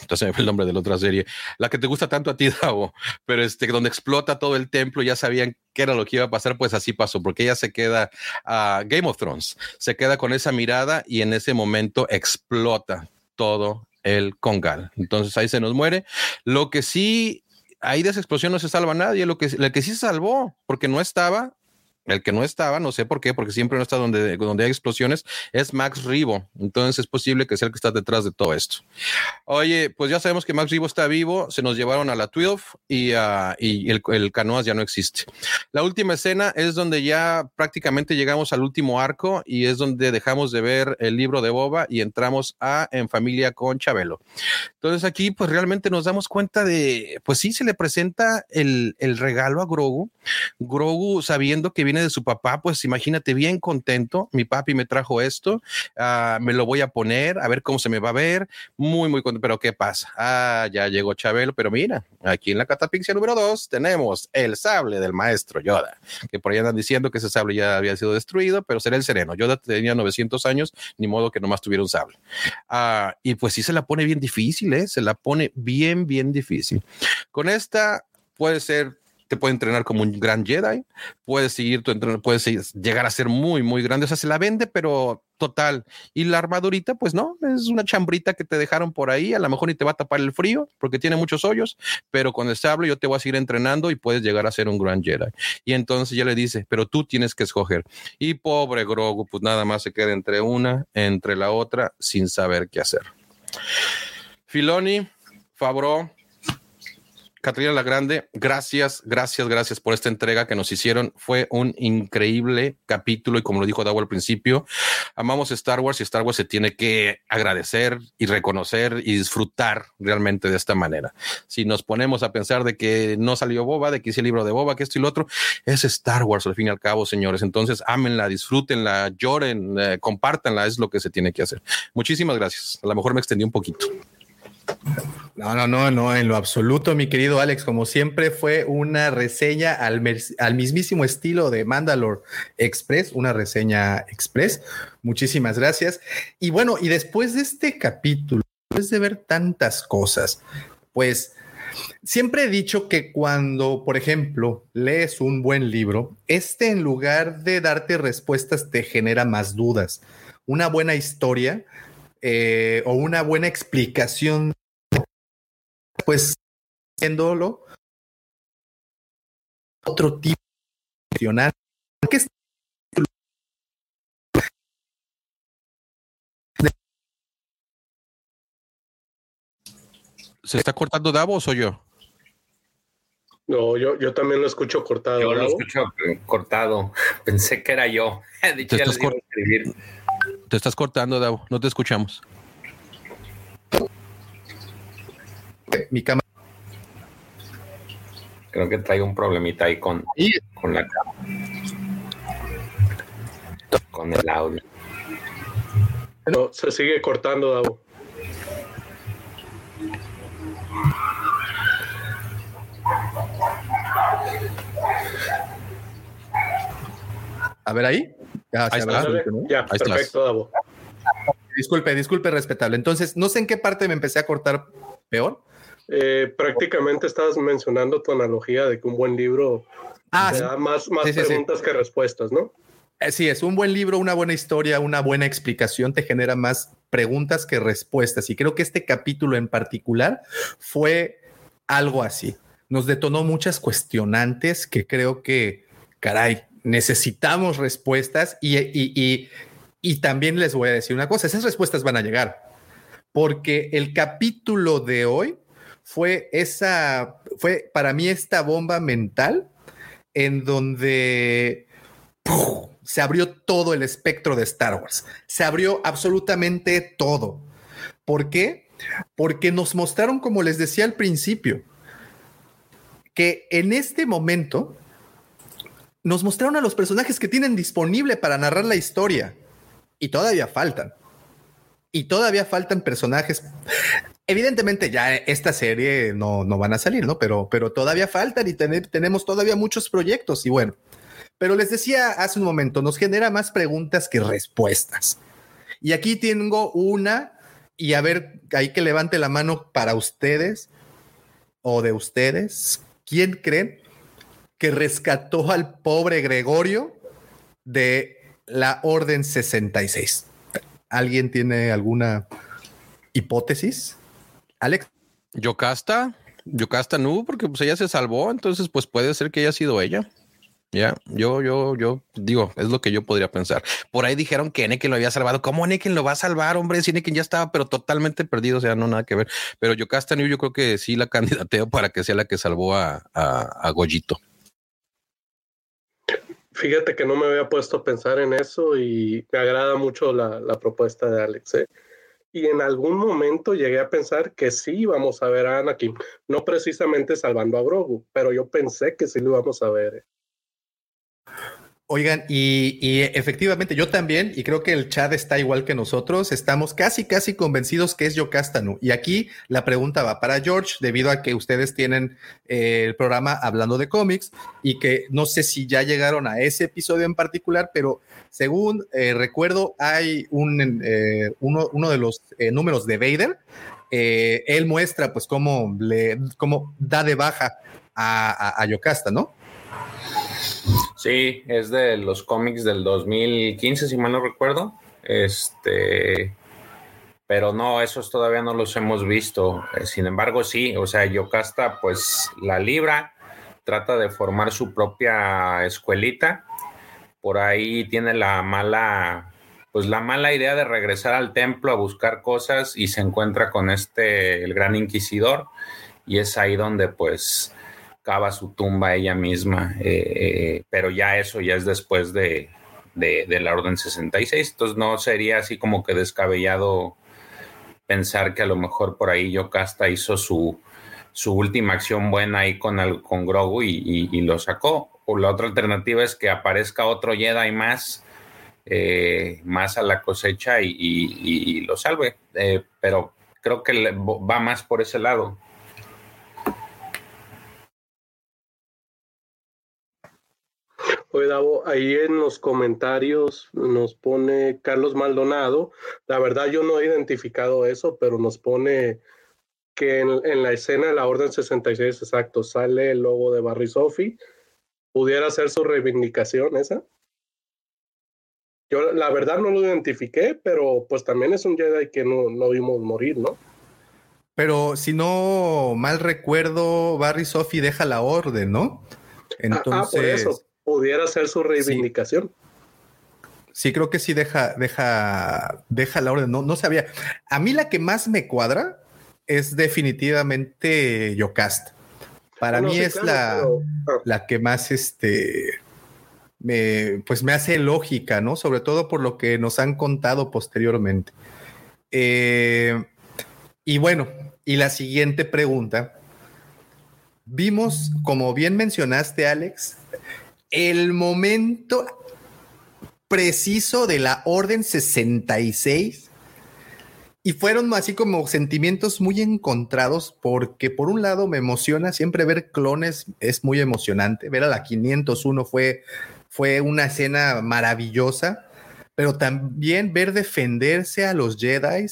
entonces fue el nombre de la otra serie, la que te gusta tanto a ti, Davo, pero este, donde explota todo el templo, ya sabían qué era lo que iba a pasar, pues así pasó, porque ella se queda a Game of Thrones, se queda con esa mirada y en ese momento explota todo el congal. Entonces ahí se nos muere. Lo que sí, ahí de esa explosión no se salva nadie, lo que, lo que sí se salvó, porque no estaba el que no estaba, no sé por qué, porque siempre no está donde, donde hay explosiones, es Max Rivo. Entonces es posible que sea el que está detrás de todo esto. Oye, pues ya sabemos que Max Rivo está vivo, se nos llevaron a la 12 y, uh, y el, el, canoas ya no existe. La última escena es donde ya prácticamente llegamos al último arco y es donde dejamos de ver el libro de Boba y entramos a En Familia con Chabelo. Entonces aquí pues realmente nos damos cuenta de, pues sí, se le presenta el, el regalo a Grogu. Grogu sabiendo que viene de su papá, pues imagínate bien contento, mi papi me trajo esto, uh, me lo voy a poner, a ver cómo se me va a ver, muy, muy contento, pero ¿qué pasa? Ah, ya llegó Chabelo, pero mira, aquí en la catapixia número dos tenemos el sable del maestro Yoda, que por ahí andan diciendo que ese sable ya había sido destruido, pero será el sereno. Yoda tenía 900 años, ni modo que nomás tuviera un sable. Uh, y pues sí se la pone bien difícil, ¿eh? Se la pone bien, bien difícil. Con esta puede ser te puede entrenar como un gran Jedi, puedes seguir tu entrenamiento, puedes llegar a ser muy, muy grande. O sea, se la vende, pero total. Y la armadurita, pues no, es una chambrita que te dejaron por ahí, a lo mejor ni te va a tapar el frío porque tiene muchos hoyos, pero con el sable yo te voy a seguir entrenando y puedes llegar a ser un gran Jedi. Y entonces ya le dice, pero tú tienes que escoger. Y pobre Grogu, pues nada más se queda entre una, entre la otra, sin saber qué hacer. Filoni, Fabro, Catrina la Grande, gracias, gracias, gracias por esta entrega que nos hicieron. Fue un increíble capítulo y como lo dijo Dago al principio, amamos Star Wars y Star Wars se tiene que agradecer y reconocer y disfrutar realmente de esta manera. Si nos ponemos a pensar de que no salió Boba, de que hice el libro de Boba, que esto y lo otro, es Star Wars al fin y al cabo, señores. Entonces, ámenla, disfrútenla, lloren, eh, compártanla, es lo que se tiene que hacer. Muchísimas gracias. A lo mejor me extendí un poquito.
No, no, no, no, en lo absoluto, mi querido Alex. Como siempre, fue una reseña al, al, mismísimo estilo de Mandalore Express, una reseña express. Muchísimas gracias. Y bueno, y después de este capítulo, después de ver tantas cosas, pues siempre he dicho que cuando, por ejemplo, lees un buen libro, este en lugar de darte respuestas te genera más dudas. Una buena historia eh, o una buena explicación, pues haciéndolo otro tipo de
¿Se está cortando Davos o yo?
No, yo, yo también lo escucho cortado.
Yo lo escucho eh, cortado. Pensé que era yo. Dicho, ya escribir.
Te estás cortando, Davo. No te escuchamos.
Mi cámara.
Creo que trae un problemita ahí con, con la cámara. Con el audio.
No, se sigue cortando, Davo.
A ver ahí.
Ya, perfecto,
Disculpe, disculpe, respetable. Entonces, no sé en qué parte me empecé a cortar peor.
Eh, prácticamente estabas mencionando tu analogía de que un buen libro ah, da más, más preguntas que respuestas, ¿no?
Eh, sí, es un buen libro, una buena historia, una buena explicación te genera más preguntas que respuestas. Y creo que este capítulo en particular fue algo así. Nos detonó muchas cuestionantes que creo que, caray, necesitamos respuestas y, y, y, también les voy a decir una cosa, esas respuestas van a llegar, porque el capítulo de hoy fue esa, fue para mí esta bomba mental en donde se abrió todo el espectro de Star Wars, se abrió absolutamente todo. ¿Por qué? Porque nos mostraron, como les decía al principio, que en este momento nos mostraron a los personajes que tienen disponible para narrar la historia. Y todavía faltan. Y todavía faltan personajes. Evidentemente ya esta serie no, no van a salir, ¿no? Pero, pero todavía faltan y tenemos todavía muchos proyectos. Y bueno, pero les decía hace un momento, nos genera más preguntas que respuestas. Y aquí tengo una, y a ver, ahí que levante la mano para ustedes o de ustedes. ¿Quién creen que rescató al pobre Gregorio de la Orden 66. ¿Alguien tiene alguna hipótesis? Alex.
Yocasta, Yocasta no, porque pues ella se salvó, entonces pues puede ser que haya sido ella. Ya, yo, yo, yo digo, es lo que yo podría pensar. Por ahí dijeron que Anakin lo había salvado. ¿Cómo Anakin lo va a salvar, hombre? Si Anakin ya estaba, pero totalmente perdido, o sea, no nada que ver. Pero Yocasta New, yo creo que sí la candidateo para que sea la que salvó a, a, a Goyito.
Fíjate que no me había puesto a pensar en eso y me agrada mucho la, propuesta de Alex. ¿eh? Y en algún momento llegué a pensar que sí íbamos a ver a Anakin, no precisamente salvando a Grogu, pero yo pensé que sí lo íbamos a ver. ¿eh?
Oigan, y, efectivamente yo también, y creo que el chat está igual que nosotros, estamos casi, casi convencidos que es Yocastanu. Y aquí la pregunta va para George, debido a que ustedes tienen eh, el programa hablando de cómics y que no sé si ya llegaron a ese episodio en particular, pero según eh, recuerdo, hay un, eh, uno, de los números de Vader. él muestra pues cómo, le, cómo da de baja a, a Yocasta, ¿no?
Sí, es de los cómics del 2015, si mal no recuerdo. Este, pero no, esos todavía no los hemos visto. Eh, sin embargo, sí, o sea, Yocasta pues la libra, trata de formar su propia escuelita. Por ahí tiene la mala, pues la mala idea de regresar al templo a buscar cosas y se encuentra con este, el gran inquisidor, y es ahí donde pues cava su tumba ella misma, eh, eh, pero ya eso ya es después de, de, la Orden 66, entonces no sería así como que descabellado pensar que a lo mejor por ahí Yocasta hizo su, su última acción buena ahí con, el, con Grogu y, lo sacó. O la otra alternativa es que aparezca otro Jedi más, eh, más a la cosecha y, lo salve. Eh, pero creo que va más por ese lado.
Oye, ahí en los comentarios nos pone Carlos Maldonado. La verdad yo no he identificado eso, pero nos pone que en, la escena de la Orden 66, exacto, sale el logo de Barry Sophie. ¿Pudiera ser su reivindicación esa? Yo la verdad no lo identifiqué, pero pues también es un Jedi que no, no vimos morir, ¿no?
Pero si no mal recuerdo, Barry Sophie deja la orden, ¿no?
Entonces, ah, ah, por eso pudiera ser su reivindicación.
Sí. creo que sí deja, deja, deja la orden. No, no sabía. A mí la que más me cuadra es definitivamente Yocast. Para mí es la, ah. la que más este me, pues me hace lógica, ¿no? Sobre todo por lo que nos han contado posteriormente. Eh, y bueno, y la siguiente pregunta. Vimos, como bien mencionaste, Alex, el momento preciso de la Orden 66 y fueron así como sentimientos muy encontrados porque por un lado me emociona siempre ver clones, es muy emocionante, ver a la 501 fue, fue una escena maravillosa, pero también ver defenderse a los Jedi,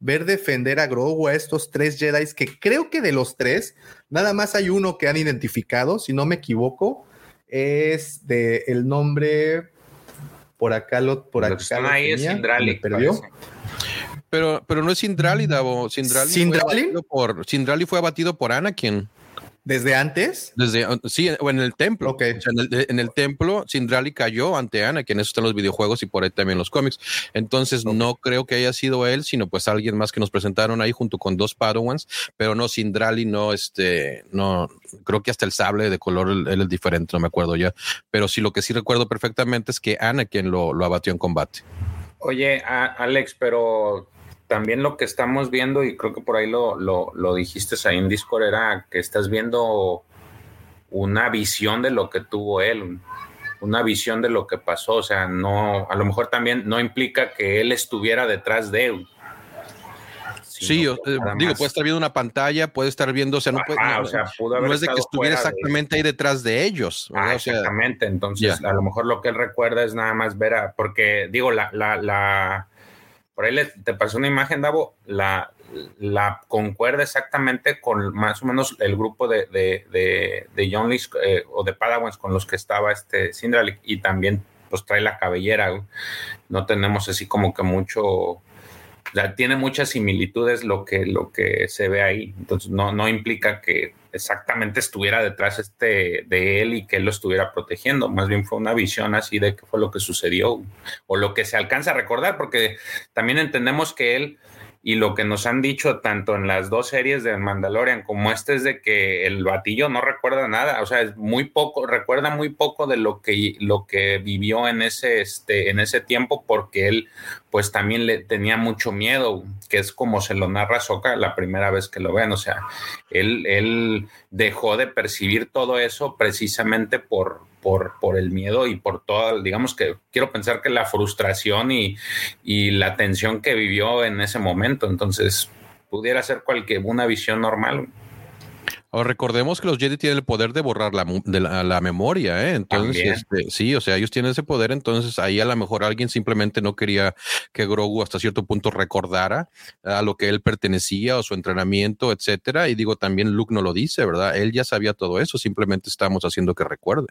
ver defender a Grogu, a estos tres Jedi que creo que de los tres, nada más hay uno que han identificado, si no me equivoco, es de el nombre por acá lo por acá
lo ahí es Sindrali, perdió.
Pero, pero no es Sindrali, Davo. Sindrali, Fue por, Sindrali fue abatido por Anakin.
¿Desde antes?
Desde, sí, o en el templo. Ok. en, el, templo, Sindrali cayó ante. Eso está en los videojuegos y por ahí también los cómics. Entonces, no creo que haya sido él, sino pues alguien más que nos presentaron ahí junto con dos Padawans. Pero no, Sindrali no, este, no, creo que hasta el sable de color él, es diferente, no me acuerdo ya. Pero sí, lo que sí recuerdo perfectamente es que Anakin lo, lo abatió en combate.
Oye, Alex, pero también lo que estamos viendo, y creo que por ahí lo, lo, dijiste ahí en Discord, era que estás viendo una visión de lo que tuvo él, una visión de lo que pasó. O sea, no, a lo mejor también no implica que él estuviera detrás de él.
Sí, eh, digo, puede estar viendo una pantalla, puede estar viendo, o sea, no, puede, no, es de que estuviera exactamente ahí detrás de ellos.
Ah, exactamente, entonces a lo mejor lo que él recuerda es nada más ver a, porque digo, la, la, la por ahí te pasó una imagen, Davo, la, la concuerda exactamente con más o menos el grupo de, de, de, John Lee eh, o de Padawans con los que estaba este Sindralik y también pues trae la cabellera. No tenemos así como que mucho tiene muchas similitudes lo que, lo que se ve ahí. Entonces, no, no implica que exactamente estuviera detrás este de él y que él lo estuviera protegiendo. Más bien fue una visión así de qué fue lo que sucedió o lo que se alcanza a recordar, porque también entendemos que él y lo que nos han dicho tanto en las dos series de Mandalorian como este es de que el batillo no recuerda nada, o sea, es muy poco, recuerda muy poco de lo que, lo que vivió en ese, este, en ese tiempo porque él pues también le tenía mucho miedo, que es como se lo narra Soka la primera vez que lo ven, o sea, él, él dejó de percibir todo eso precisamente por, por, por el miedo y por toda, digamos que quiero pensar que la frustración y, y la tensión que vivió en ese momento. Entonces, pudiera ser cualquier una visión normal.
O recordemos que los Jedi tienen el poder de borrar la, de la, memoria, ¿eh? Entonces, este, sí, o sea, ellos tienen ese poder, entonces ahí a lo mejor alguien simplemente no quería que Grogu hasta cierto punto recordara a lo que él pertenecía o su entrenamiento, etcétera. Y digo, también Luke no lo dice, ¿verdad? Él ya sabía todo eso, simplemente estamos haciendo que recuerde.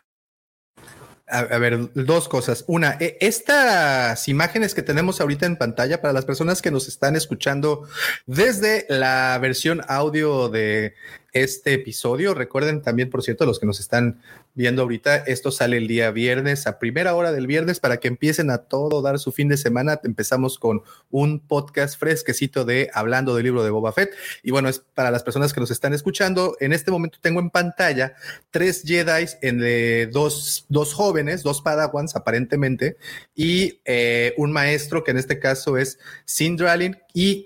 A, ver, dos cosas. Una, e, estas imágenes que tenemos ahorita en pantalla para las personas que nos están escuchando desde la versión audio de este episodio. Recuerden también, por cierto, los que nos están viendo ahorita, esto sale el día viernes, a primera hora del viernes, para que empiecen a todo dar su fin de semana. Empezamos con un podcast fresquecito de Hablando del libro de Boba Fett. Y bueno, es para las personas que nos están escuchando. En este momento tengo en pantalla tres Jedi, en, dos, dos jóvenes, dos Padawans aparentemente, y eh, un maestro que en este caso es Sindralin. Y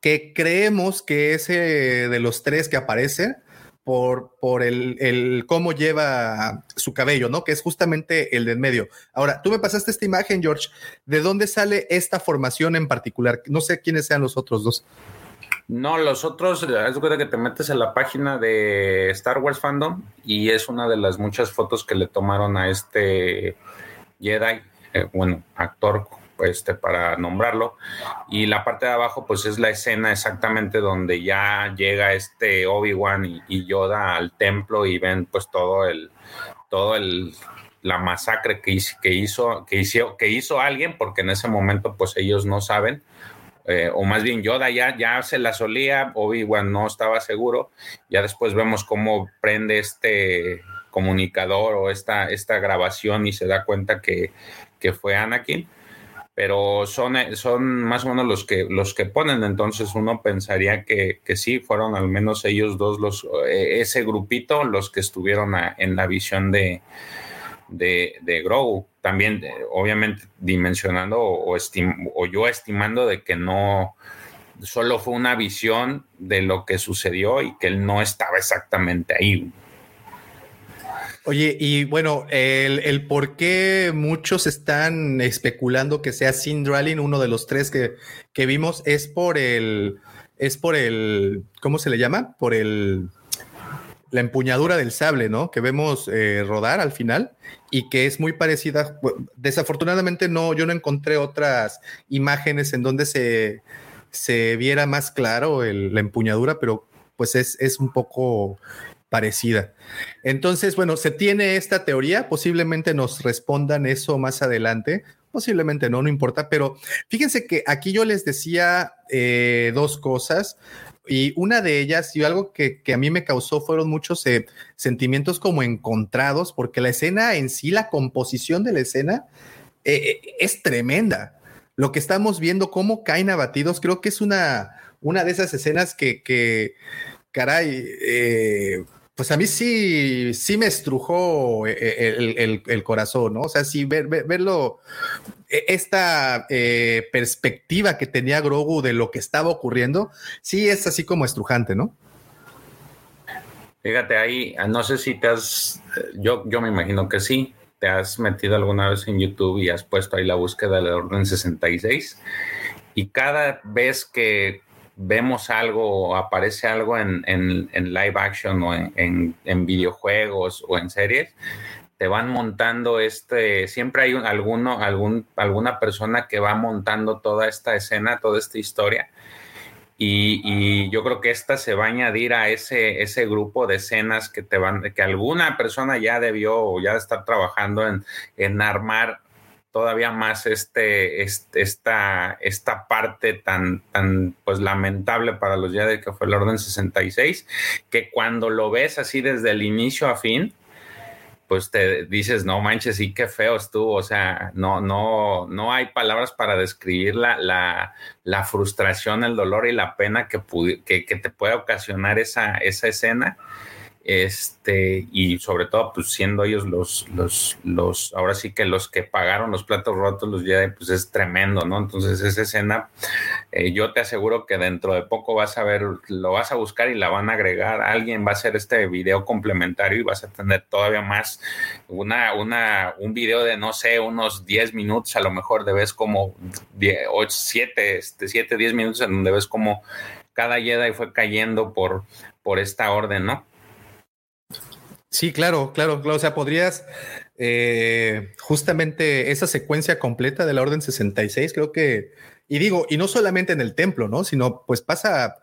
que creemos que ese de los tres que aparece por, por el, el, cómo lleva su cabello, ¿no? Que es justamente el del medio. Ahora, tú me pasaste esta imagen, George. ¿De dónde sale esta formación en particular? No sé quiénes sean los otros dos.
No, los otros, es que te metes en la página de Star Wars Fandom y es una de las muchas fotos que le tomaron a este Jedi, eh, bueno, actor este, para nombrarlo. Y la parte de abajo, pues es la escena exactamente donde ya llega este Obi-Wan y, Yoda al templo y ven pues todo el, todo el, la masacre que hizo, que hizo, que hizo, alguien, porque en ese momento pues ellos no saben. Eh, o más bien Yoda ya, ya se la solía, Obi-Wan no estaba seguro, ya después vemos cómo prende este comunicador o esta, esta grabación y se da cuenta que, que fue Anakin pero son, eh, son más o menos los que, los que ponen, entonces uno pensaría que, que sí, fueron al menos ellos dos, los, eh, ese grupito, los que estuvieron en la visión de, de, de Grogu. También, eh, obviamente, dimensionando o, o yo estimando de que no, solo fue una visión de lo que sucedió y que él no estaba exactamente ahí.
Oye, y bueno, el, por qué muchos están especulando que sea Sindralin, uno de los tres que, que vimos, es por el, es por el, ¿cómo se le llama? Por el, la empuñadura del sable, ¿no? Que vemos eh, rodar al final y que es muy parecida. Desafortunadamente no, yo no encontré otras imágenes en donde se, se viera más claro la empuñadura, pero pues es, es un poco parecida. Entonces, bueno, se tiene esta teoría, posiblemente nos respondan eso más adelante, posiblemente no, no importa, pero fíjense que aquí yo les decía eh, dos cosas. Y una de ellas, y algo que, a mí me causó, fueron muchos eh, sentimientos como encontrados, porque la escena en sí, la composición de la escena eh, es tremenda. Lo que estamos viendo, cómo caen abatidos, creo que es una, una de esas escenas que, que caray, pues a mí sí, sí me estrujó eh, eh, el, corazón, ¿no? O sea, sí, ver, verlo, e, esta eh, perspectiva que tenía Grogu de lo que estaba ocurriendo, sí es así como estrujante, ¿no?
Fíjate ahí, ah, no sé si te has, yo, yo me imagino que sí, te has metido alguna vez en YouTube y has puesto ahí la búsqueda del orden 66 y cada vez que vemos algo o aparece algo en, live action o en, videojuegos o en series, te van montando este, siempre hay alguno, algún, alguna persona que va montando toda esta escena, toda esta historia. Y, yo creo que esta se va a añadir a ese, ese grupo de escenas que te van, que alguna persona ya debió o ya está trabajando en, en armar todavía más este, esta, esta parte tan, tan pues lamentable para los de que fue el orden 66, que cuando lo ves así desde el inicio a fin, pues te dices, no manches, sí, qué feo estuvo. O sea, no, no, no hay palabras para describir la, la, frustración, el dolor y la pena que, que, que, te puede ocasionar esa, esa escena este, y sobre todo, pues siendo ellos los, los, los, ahora sí que los que pagaron los platos rotos, los Jedi, pues es tremendo, ¿no? Entonces, esa escena, eh, yo te aseguro que dentro de poco vas a ver, lo vas a buscar y la van a agregar, alguien va a hacer este video complementario y vas a tener todavía más, una, una, un video de, no sé, unos 10 minutos, a lo mejor de vez como 7, este, 7, 10 minutos en donde ves como cada Jedi fue cayendo por, por esta orden, ¿no?
Sí, claro, claro, claro. O sea, podrías eh, justamente esa secuencia completa de la Orden 66, creo que, y digo, y no solamente en el templo, ¿no? Sino pues pasa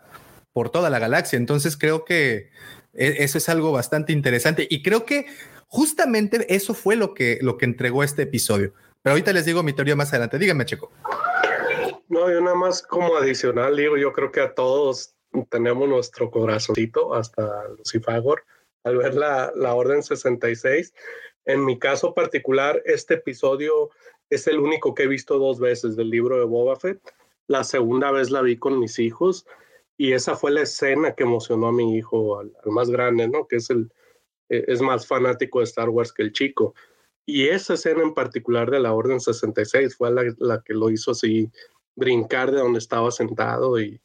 por toda la galaxia. Entonces creo que e, eso es algo bastante interesante. Y creo que justamente eso fue lo que, lo que entregó este episodio. Pero ahorita les digo mi teoría más adelante. Díganme, Checo.
No, yo nada más como adicional digo, yo creo que a todos tenemos nuestro corazoncito, hasta Lucifagor, al ver la, la Orden 66. En mi caso particular, este episodio es el único que he visto dos veces del libro de Boba Fett. La segunda vez la vi con mis hijos y esa fue la escena que emocionó a mi hijo, al, más grande, ¿no? Que es el e, es más fanático de Star Wars que el chico. Y esa escena en particular de la Orden 66 fue la, la que lo hizo así brincar de donde estaba sentado y,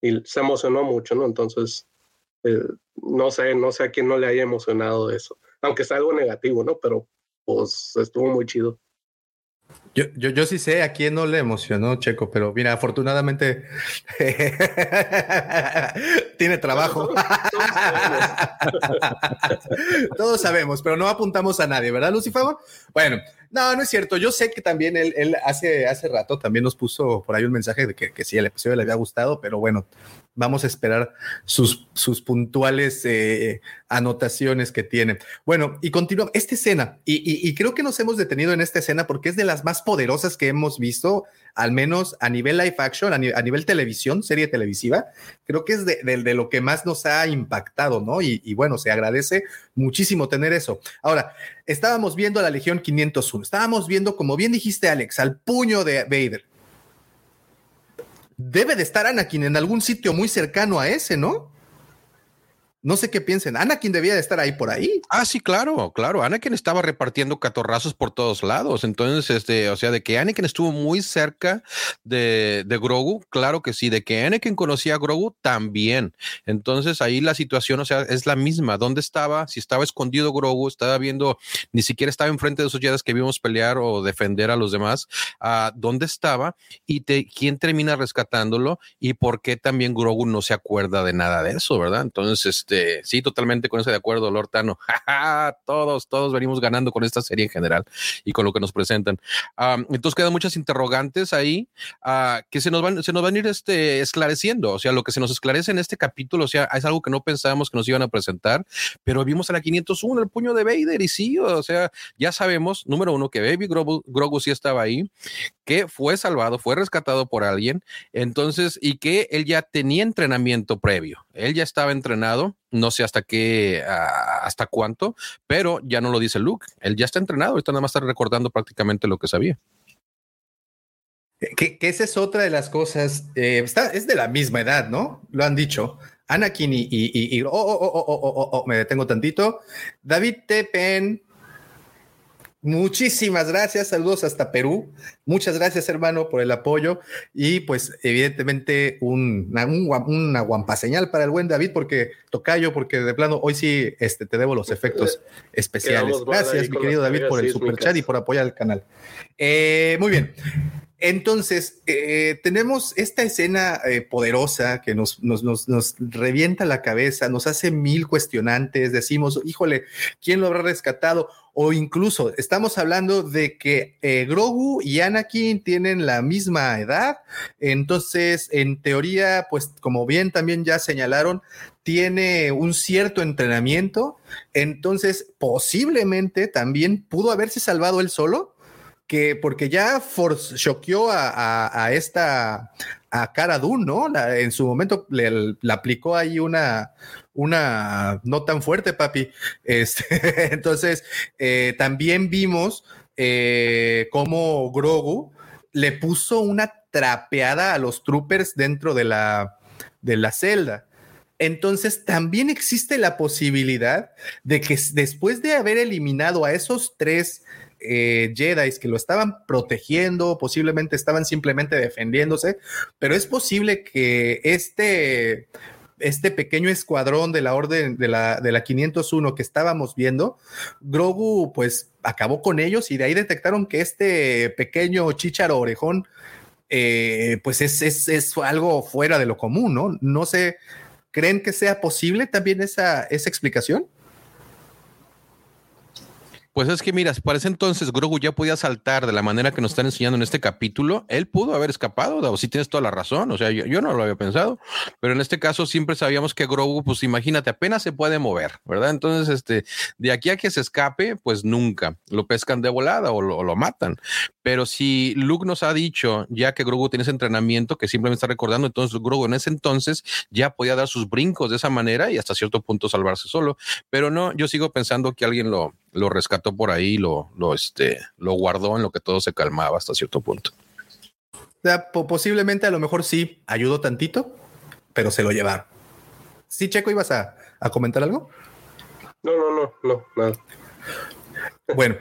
y se emocionó mucho, ¿no? Entonces, eh, no sé, no sé a quién no le haya emocionado eso, aunque es algo negativo, ¿no? Pero pues estuvo muy chido.
Yo, yo, yo, sí sé a quién no le emocionó Checo, pero mira, afortunadamente tiene trabajo. Todos sabemos, pero no apuntamos a nadie, ¿verdad, Lucifer? Bueno, no, no es cierto. Yo sé que también él, él hace, hace rato también nos puso por ahí un mensaje de que, que sí, el episodio le había gustado, pero bueno, vamos a esperar sus, sus puntuales eh, anotaciones que tiene. Bueno, y continúa esta escena, y, creo que nos hemos detenido en esta escena porque es de las más poderosas que hemos visto, al menos a nivel live action, a, nivel televisión, serie televisiva. Creo que es de, de, lo que más nos ha impactado, ¿no? Y, y bueno, se agradece muchísimo tener eso. Ahora, estábamos viendo a la Legión 501, estábamos viendo, como bien dijiste, Alex, al puño de Vader debe de estar Anakin en algún sitio muy cercano a ese, ¿no? No sé qué piensen. Anakin debía de estar ahí por ahí.
Ah, sí, claro, claro. Anakin estaba repartiendo catorrazos por todos lados. Entonces, este, o sea, de que Anakin estuvo muy cerca de, de Grogu, claro que sí. De que Anakin conocía a Grogu, también. Entonces, ahí la situación, o sea, es la misma. ¿Dónde estaba? Si estaba escondido Grogu, estaba viendo, ni siquiera estaba enfrente de esos Jedi que vimos pelear o defender a los demás. Uh, ¿Dónde estaba? Y te, quién termina rescatándolo y por qué también Grogu no se acuerda de nada de eso, ¿verdad? Entonces, este, sí, totalmente con eso de acuerdo, Lortano. todos, todos venimos ganando con esta serie en general y con lo que nos presentan. entonces quedan muchas interrogantes ahí uh, que se nos van, se nos van a ir este, esclareciendo. O sea, lo que se nos esclarece en este capítulo, o sea, es algo que no pensábamos que nos iban a presentar, pero vimos a la 501, el puño de Vader, y sí, o sea, ya sabemos, número uno, que Baby Grogu, Grogu sí estaba ahí, que fue salvado, fue rescatado por alguien, entonces, y que él ya tenía entrenamiento previo, él ya estaba entrenado no sé hasta qué, ah, hasta cuánto, pero ya no lo dice Luke. Él ya está entrenado, ahorita nada más está recordando prácticamente lo que sabía.
Que, esa es otra de las cosas. Eh, está, es de la misma edad, ¿no? Lo han dicho. Anakin y, y, oh, oh, oh, oh, oh, oh, me detengo tantito. David Tepen Muchísimas gracias, saludos hasta Perú. Muchas gracias, hermano, por el apoyo y pues evidentemente un, una guampa señal para el buen David, porque tocayo, porque de plano hoy sí este, te debo los efectos especiales. Gracias, mi querido David, por el super chat y por apoyar el canal. Eh, muy bien. Entonces, eh, tenemos esta escena eh, poderosa que nos, nos, nos, nos, revienta la cabeza, nos hace mil cuestionantes, decimos, híjole, ¿quién lo habrá rescatado? O incluso estamos hablando de que eh, Grogu y Anakin tienen la misma edad, entonces, en teoría, pues como bien también ya señalaron, tiene un cierto entrenamiento, entonces posiblemente también pudo haberse salvado él solo que porque ya choqueó a, a, esta a Cara Dune, ¿no? en su momento le, aplicó ahí una, una no tan fuerte, papi. Este, entonces, eh, también vimos eh, cómo Grogu le puso una trapeada a los troopers dentro de la, de la celda. Entonces, también existe la posibilidad de que después de haber eliminado a esos tres eh, Jedi que lo estaban protegiendo, posiblemente estaban simplemente defendiéndose, pero es posible que este, este pequeño escuadrón de la orden de la, de la 501 que estábamos viendo, Grogu pues acabó con ellos y de ahí detectaron que este pequeño chicharo orejón eh, pues es, es, es, algo fuera de lo común, ¿no? No sé, ¿creen que sea posible también esa, esa explicación?
Pues es que mira, para ese entonces Grogu ya podía saltar de la manera que nos están enseñando en este capítulo. Él pudo haber escapado, o si tienes toda la razón. O sea, yo, no lo había pensado, pero en este caso siempre sabíamos que Grogu, pues imagínate, apenas se puede mover, ¿verdad? Entonces, este, de aquí a que se escape, pues nunca lo pescan de volada o lo, lo matan. Pero si Luke nos ha dicho ya que Grogu tiene ese entrenamiento que simplemente está recordando, entonces Grogu en ese entonces ya podía dar sus brincos de esa manera y hasta cierto punto salvarse solo. Pero no, yo sigo pensando que alguien lo, lo rescató por ahí, lo, lo, este, lo guardó en lo que todo se calmaba hasta cierto punto.
O sea, posiblemente a lo mejor sí ayudó tantito, pero se lo llevaron. Sí, Checo, ¿ibas a, comentar algo?
No, no, no, no, nada.
Bueno,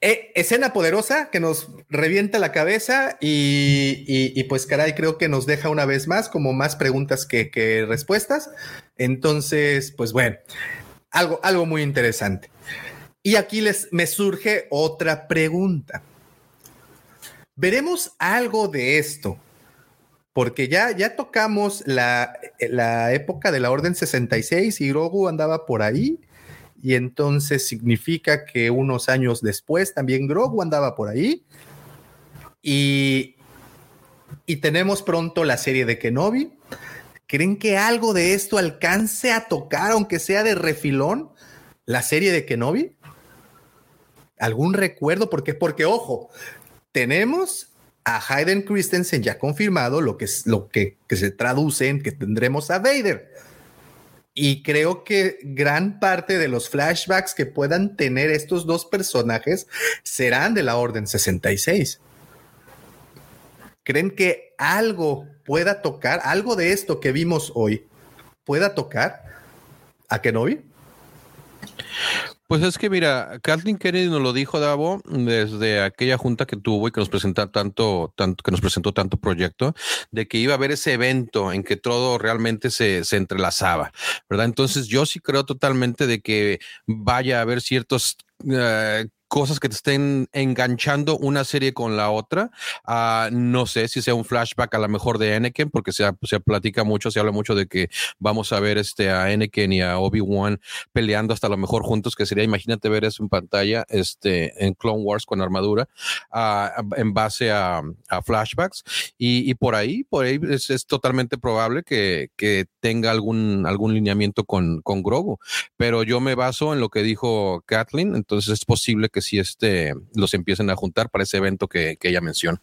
eh, escena poderosa que nos revienta la cabeza y, pues caray, creo que nos deja una vez más como más preguntas que, que respuestas. Entonces, pues bueno, algo, algo muy interesante. Y aquí les me surge otra pregunta. Veremos algo de esto, porque ya, ya tocamos la, la época de la Orden 66 y Grogu andaba por ahí, y entonces significa que unos años después también Grogu andaba por ahí, y, y tenemos pronto la serie de Kenobi. ¿Creen que algo de esto alcance a tocar, aunque sea de refilón, la serie de Kenobi? ¿Algún recuerdo? Porque, porque, ojo, tenemos a Hayden Christensen ya confirmado, lo que, es, lo que, se traduce en que tendremos a Vader. Y creo que gran parte de los flashbacks que puedan tener estos dos personajes serán de la Orden 66. ¿Creen que algo pueda tocar, algo de esto que vimos hoy, pueda tocar a Kenobi?
Pues es que mira, Kathleen Kennedy nos lo dijo, Davo, desde aquella junta que tuvo y que nos presentó tanto, tanto, que nos presentó tanto proyecto, de que iba a haber ese evento en que todo realmente se, se entrelazaba, ¿verdad? Entonces yo sí creo totalmente de que vaya a haber ciertos uh, cosas que te estén enganchando una serie con la otra. Uh, no sé si sea un flashback a lo mejor de Anakin, porque se, se platica mucho, se habla mucho de que vamos a ver este, a Anakin y a Obi-Wan peleando hasta lo mejor juntos, que sería, imagínate ver eso en pantalla este, en Clone Wars con armadura, uh, en base a, flashbacks. Y, y, por ahí, por ahí es, es totalmente probable que, que, tenga algún, algún lineamiento con, con Grogu. Pero yo me baso en lo que dijo Kathleen, entonces es posible que si este, los empiecen a juntar para ese evento que, ella menciona.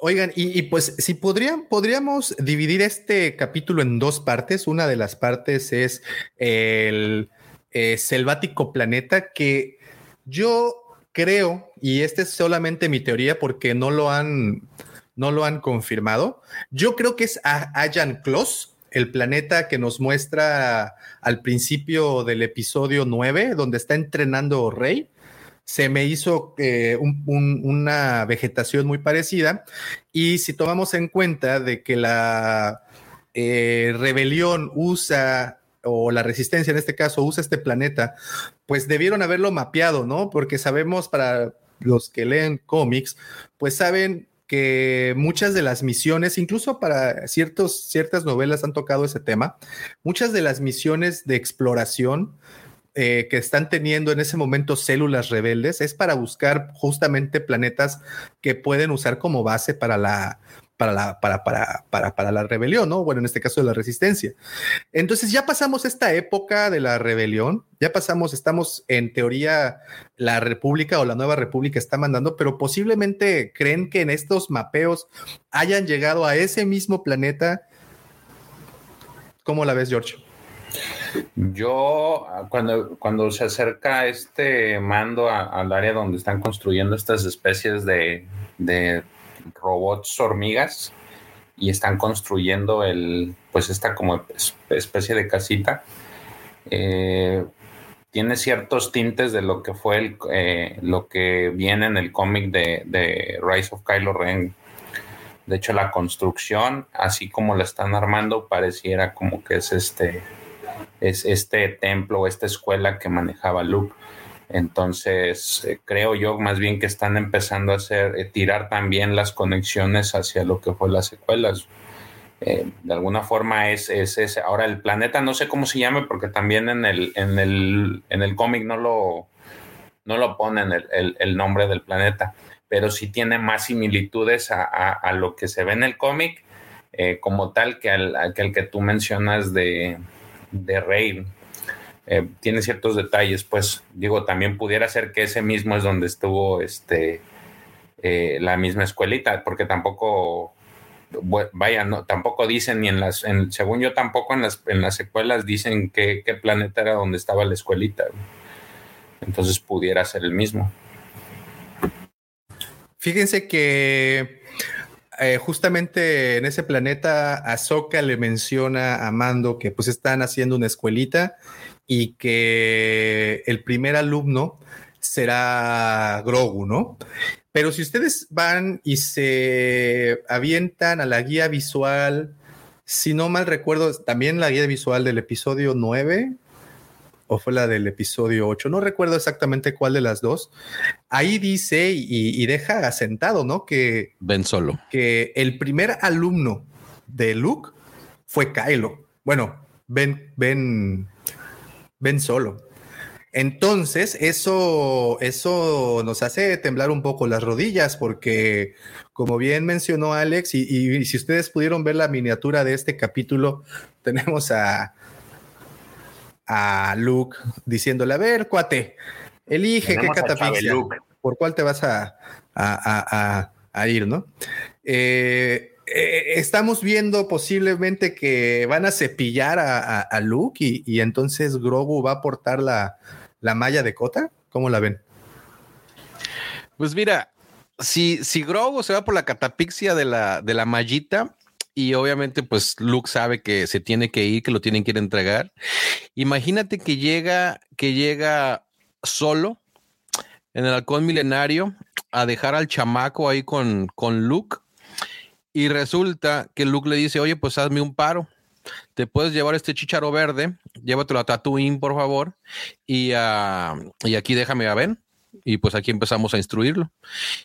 Oigan, y, pues si podrían, podríamos dividir este capítulo en dos partes. Una de las partes es el eh, selvático planeta que yo creo, y esta es solamente mi teoría porque no lo han, no lo han confirmado. Yo creo que es Ayan Kloss, el planeta que nos muestra al principio del episodio 9, donde está entrenando Rey, se me hizo eh, una vegetación muy parecida. Y si tomamos en cuenta de que la eh, rebelión usa o la resistencia en este caso usa este planeta, pues debieron haberlo mapeado, ¿no? Porque sabemos para los que leen cómics, pues saben muchas de las misiones, incluso para ciertas novelas han tocado ese tema, muchas de las misiones de exploración eh, que están teniendo en ese momento células rebeldes es para buscar justamente planetas que pueden usar como base para la, para la, para, para, para, para, la rebelión, ¿no? Bueno, en este caso de la resistencia. Entonces ya pasamos esta época de la rebelión, ya pasamos, estamos en teoría, la república o la nueva república está mandando, pero posiblemente creen que en estos mapeos hayan llegado a ese mismo planeta. ¿Cómo la ves, George?
Yo, ah, cuando, cuando se acerca este mando al área donde están construyendo estas especies de, robots hormigas y están construyendo el, pues esta como especie de casita, eh, tiene ciertos tintes de lo que fue el, eh, lo que viene en el cómic de, de Rise of Kylo Ren. De hecho, la construcción, así como la están armando, pareciera como que es este es este templo, esta escuela que manejaba Luke. Entonces, eh, creo yo más bien que están empezando a hacer, eh, tirar también las conexiones hacia lo que fue las secuelas. Eh, de alguna forma es, es ese. Ahora, el planeta no sé cómo se llame, porque también en el, en el, en el cómic no lo, no lo ponen el, el, nombre del planeta, pero sí tiene más similitudes a, a, lo que se ve en el cómic como tal que al, que tú mencionas de, de Rey. Eh, tiene ciertos detalles, pues digo, también pudiera ser que ese mismo es donde estuvo este, eh, la misma escuelita, porque tampoco, vaya, tampoco dicen ni en las, según yo tampoco en las, en las secuelas dicen qué, qué planeta era donde estaba la escuelita. Entonces pudiera ser el mismo.
Fíjense que eh, justamente en ese planeta, Ahsoka le menciona a Mando que pues están haciendo una escuelita y que el primer alumno será Grogu, ¿no? Pero si ustedes van y se avientan a la guía visual, si no mal recuerdo, también la guía visual del episodio 9, o fue la del episodio 8, no recuerdo exactamente cuál de las dos. Ahí dice y, deja asentado, ¿no? Que
Ben Solo.
Que el primer alumno de Luke fue Kylo. Bueno, Ben, Ben, Ben Solo. Entonces, eso, eso nos hace temblar un poco las rodillas porque, como bien mencionó Alex, y si ustedes pudieron ver la miniatura de este capítulo, tenemos a, a Luke diciéndole, a ver, cuate, elige qué catafixia, por cuál te vas a, a, ir, ¿no? Eh, eh, estamos viendo posiblemente que van a cepillar a, Luke y, entonces Grogu va a portar la, la malla de cota. ¿Cómo la ven?
Pues mira, si, si Grogu se va por la catapixia de la, de la mallita, y obviamente pues Luke sabe que se tiene que ir, que lo tienen que ir a entregar. Imagínate que llega, que llega solo en el halcón milenario a dejar al chamaco ahí con, con Luke y resulta que Luke le dice, oye, pues hazme un paro. Te puedes llevar este chicharo verde, llévatelo a Tatooine, por favor, y, uh, y aquí déjame a Ben y pues aquí empezamos a instruirlo.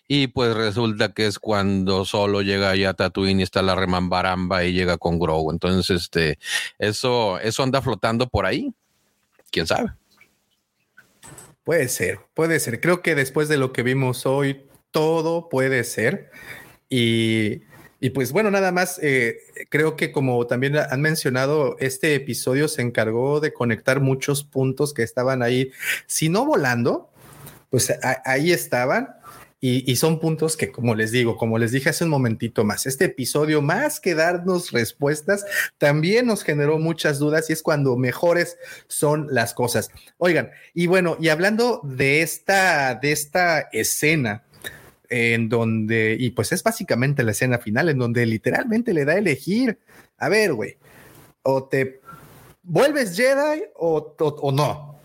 Y pues resulta que es cuando solo llega ya Tatooine y está la remambaramba y llega con Grogu. Entonces, este, eso, eso anda flotando por ahí. ¿Quién sabe?
Puede ser, puede ser. Creo que después de lo que vimos hoy, todo puede ser. Y, y pues bueno, nada más, eh, creo que como también han mencionado, este episodio se encargó de conectar muchos puntos que estaban ahí, si no volando, pues ahí estaban. Y, son puntos que, como les digo, como les dije hace un momentito más, este episodio, más que darnos respuestas, también nos generó muchas dudas y es cuando mejores son las cosas. Oigan, y bueno, y hablando de esta, de esta escena, en donde, y pues es básicamente la escena final, en donde literalmente le da a elegir, a ver, güey, o te vuelves Jedi o, o no.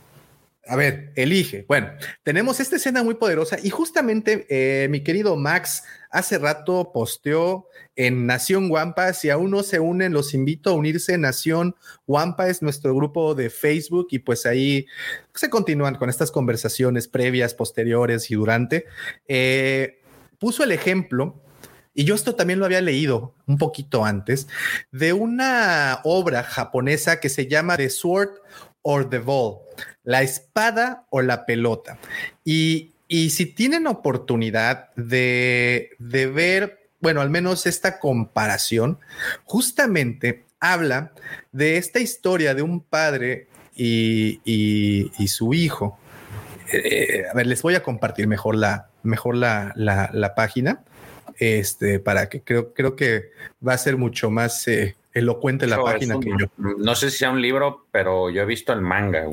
A ver, elige. Bueno, tenemos esta escena muy poderosa y justamente eh, mi querido Max hace rato posteó en Nación Wampa. Si aún no se unen, los invito a unirse. Nación Wampa es nuestro grupo de Facebook y pues ahí se continúan con estas conversaciones previas, posteriores y durante. Eh, puso el ejemplo y yo esto también lo había leído un poquito antes, de una obra japonesa que se llama The Sword or the Ball la espada o la pelota. Y, si tienen oportunidad de, ver, bueno, al menos esta comparación, justamente habla de esta historia de un padre y, su hijo. Eh, a ver, les voy a compartir mejor la, mejor la, la, página, este, para que creo, creo que va a ser mucho más eh, elocuente la página que yo.
No sé si sea un libro, pero yo he visto el manga.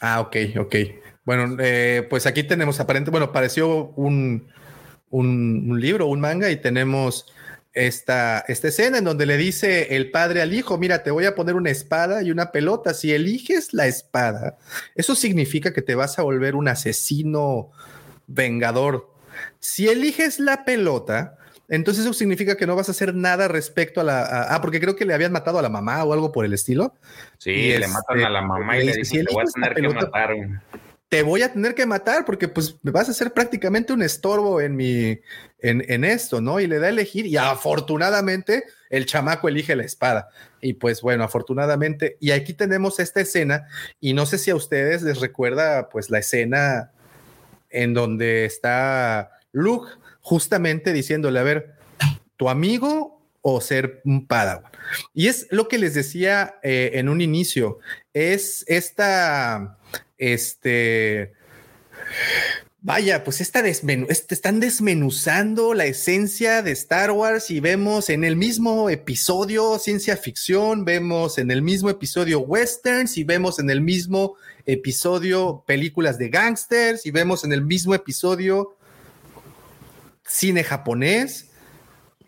Ah, ok, ok. Bueno, eh, pues aquí tenemos aparente, bueno, pareció un, un, libro, un manga, y tenemos esta, esta escena en donde le dice el padre al hijo, mira, te voy a poner una espada y una pelota. Si eliges la espada, eso significa que te vas a volver un asesino vengador. Si eliges la pelota, entonces eso significa que no vas a hacer nada respecto a la... ah, porque creo que le habían matado a la mamá o algo por el estilo.
Sí, le matan a la mamá y le dicen, te voy a tener que matar.
te voy a tener que matar porque pues me vas a hacer prácticamente un estorbo en mi, en, en esto, ¿no? Y le da a elegir y afortunadamente el chamaco elige la espada. Y pues bueno, afortunadamente, y aquí tenemos esta escena y no sé si a ustedes les recuerda pues la escena en donde está Luke justamente diciéndole, a ver, tu amigo o ser un padawan. Y es lo que les decía eh, en un inicio, es esta, este, Vaya, pues esta este, están desmenuzando la esencia de Star Wars y vemos en el mismo episodio ciencia ficción, vemos en el mismo episodio westerns y vemos en el mismo episodio películas de gangsters y vemos en el mismo episodio cine japonés.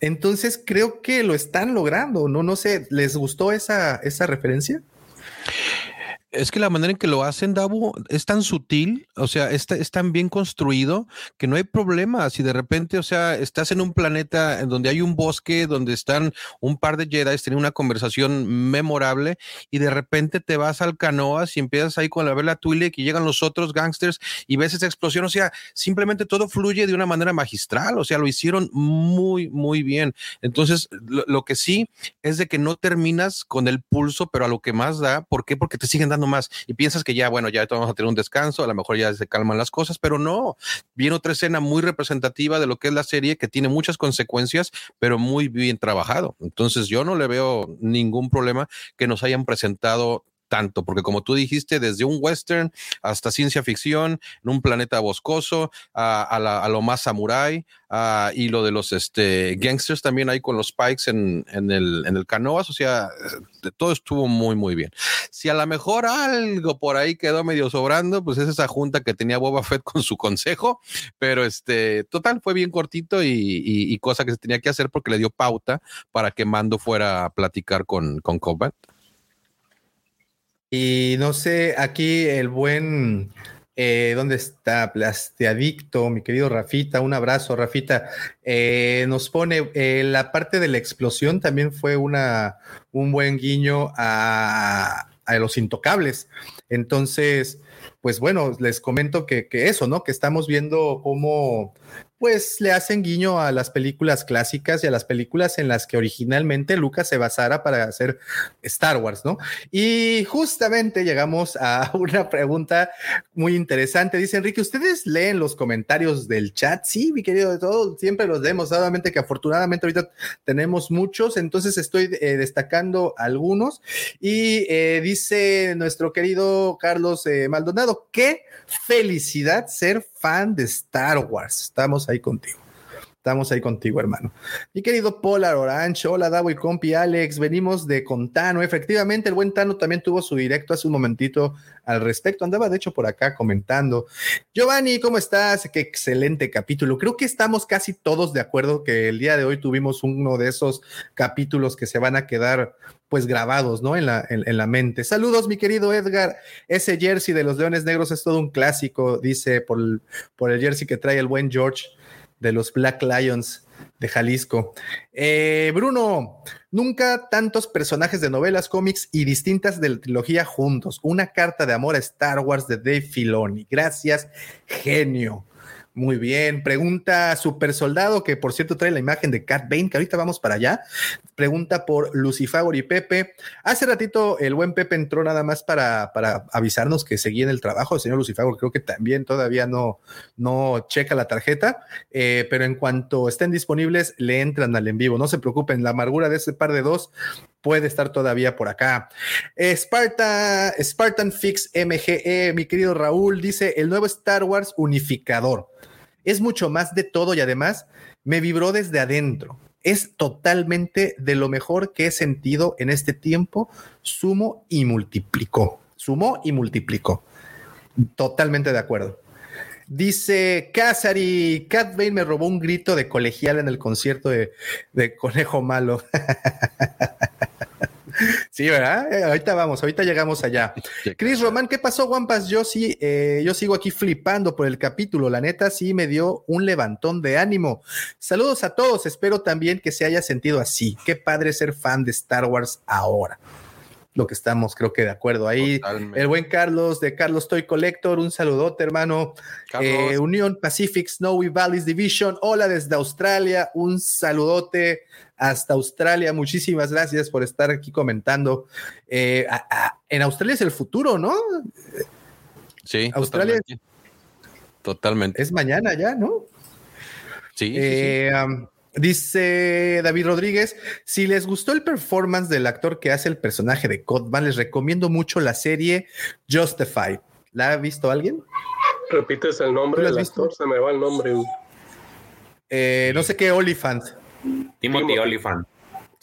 Entonces creo que lo están logrando, ¿no? No sé, ¿les gustó esa, esa referencia?
Es que la manera en que lo hacen, Dabu, es tan sutil, o sea, es, es, tan bien construido que no hay problema. Si de repente, o sea, estás en un planeta en donde hay un bosque, donde están un par de Jedi teniendo una conversación memorable, y de repente te vas al canoas y empiezas ahí con la vela Twi'lek y llegan los otros gangsters y ves esa explosión. O sea, simplemente todo fluye de una manera magistral. O sea, lo hicieron muy, muy bien. Entonces, lo, lo que sí es de que no terminas con el pulso, pero a lo que más da. ¿Por qué? Porque te siguen dando más y piensas que ya, bueno, ya vamos a tener un descanso, a lo mejor ya se calman las cosas, pero no. Viene otra escena muy representativa de lo que es la serie que tiene muchas consecuencias, pero muy bien trabajado. Entonces yo no le veo ningún problema que nos hayan presentado tanto, porque como tú dijiste, desde un western hasta ciencia ficción, en un planeta boscoso, a, lo más samurai, y lo de los este, gangsters también ahí con los spikes en, el, en el canoas, o sea, todo estuvo muy, muy bien. Si a lo mejor algo por ahí quedó medio sobrando, pues es esa junta que tenía Boba Fett con su consejo, pero este, total, fue bien cortito y, cosa que se tenía que hacer porque le dio pauta para que Mando fuera a platicar con, con Combat.
Y no sé, aquí el buen, eh, ¿dónde está? Plastiadicto, mi querido Rafita, un abrazo, Rafita. Eh, nos pone, eh, la parte de la explosión también fue una, un buen guiño a, a los intocables. Entonces, pues bueno, les comento que, que, eso, ¿no? Que estamos viendo cómo pues le hacen guiño a las películas clásicas y a las películas en las que originalmente Lucas se basara para hacer Star Wars, ¿no? Y justamente llegamos a una pregunta muy interesante. Dice Enrique, ¿ustedes leen los comentarios del chat? Sí, mi querido de todo, siempre los leemos, solamente que afortunadamente ahorita tenemos muchos, entonces estoy eh, destacando algunos. Y eh, dice nuestro querido Carlos eh, Maldonado, qué felicidad ser fan de Star Wars. Estamos ahí contigo. Estamos ahí contigo, hermano. Mi querido Polar Orange, hola Davo y compi Alex, venimos de Contano. Efectivamente, el buen Tano también tuvo su directo hace un momentito al respecto. Andaba de hecho por acá comentando. Giovanni, ¿cómo estás? Qué excelente capítulo. Creo que estamos casi todos de acuerdo que el día de hoy tuvimos uno de esos capítulos que se van a quedar pues grabados, ¿no? En la, en, la mente. Saludos, mi querido Edgar. Ese jersey de los Leones Negros es todo un clásico, dice por el, por el jersey que trae el buen George de los Black Lions de Jalisco. Eh, Bruno, nunca tantos personajes de novelas, cómics y distintas de la trilogía juntos. Una carta de amor a Star Wars de Dave Filoni. Gracias, genio. Muy bien. Pregunta Super Soldado, que por cierto trae la imagen de Cat Bane, que ahorita vamos para allá. Pregunta por Lucifagor y Pepe. Hace ratito el buen Pepe entró nada más para, para avisarnos que seguía en el trabajo. El señor Lucifagor creo que también todavía no, no checa la tarjeta, eh, pero en cuanto estén disponibles, le entran al en vivo. No se preocupen, la amargura de ese par de dos puede estar todavía por acá. Sparta, Spartan Fix MGE, mi querido Raúl, dice el nuevo Star Wars unificador. Es mucho más de todo y además me vibró desde adentro. Es totalmente de lo mejor que he sentido en este tiempo. Sumo y multiplicó. Sumó y multiplicó. Totalmente de acuerdo. Dice Casari, Cat Bane me robó un grito de colegial en el concierto de, de Conejo Malo. Sí, ¿verdad? Eh, ahorita vamos, ahorita llegamos allá. Chris Román, ¿qué pasó, Wampas? Yo sí, eh, yo sigo aquí flipando por el capítulo. La neta sí me dio un levantón de ánimo. Saludos a todos. Espero también que se haya sentido así. Qué padre ser fan de Star Wars ahora. Lo que estamos, creo que de acuerdo ahí. El buen Carlos de Carlos Toy Collector, un saludote, hermano. Eh, Unión Pacific Snowy Valleys Division, hola desde Australia, un saludote hasta Australia. Muchísimas gracias por estar aquí comentando. Eh, en Australia es el futuro, ¿no?
Sí, Australia. Totalmente.
Es mañana ya, ¿no?
Sí. sí, sí. Eh,
Dice David Rodríguez, si les gustó el performance del actor que hace el personaje de Codman, les recomiendo mucho la serie Justified. ¿La ha visto alguien?
Repites el nombre del actor, se me va el nombre.
Eh, no sé qué, Oliphant.
Timothy Oliphant.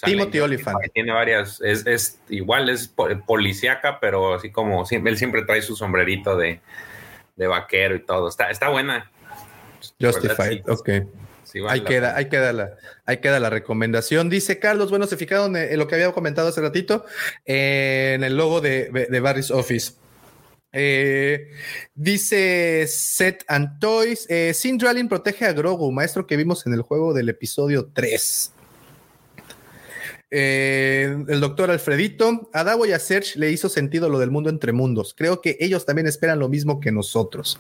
Timothy Oliphant.
Tiene varias, es, igual, es policíaca, pero así como él siempre trae su sombrerito de, vaquero y todo. Está, está buena.
Justified, ok ahí, queda, ahí, queda la, ahí queda la recomendación. Dice Carlos, bueno, se fijaron en lo que había comentado hace ratito, en el logo de, de Barry's Office. Eh, dice Set and Toys, eh, Sindralin protege a Grogu, maestro que vimos en el juego del episodio 3. Eh, el doctor Alfredito, a Davo y a Serge le hizo sentido lo del mundo entre mundos. Creo que ellos también esperan lo mismo que nosotros.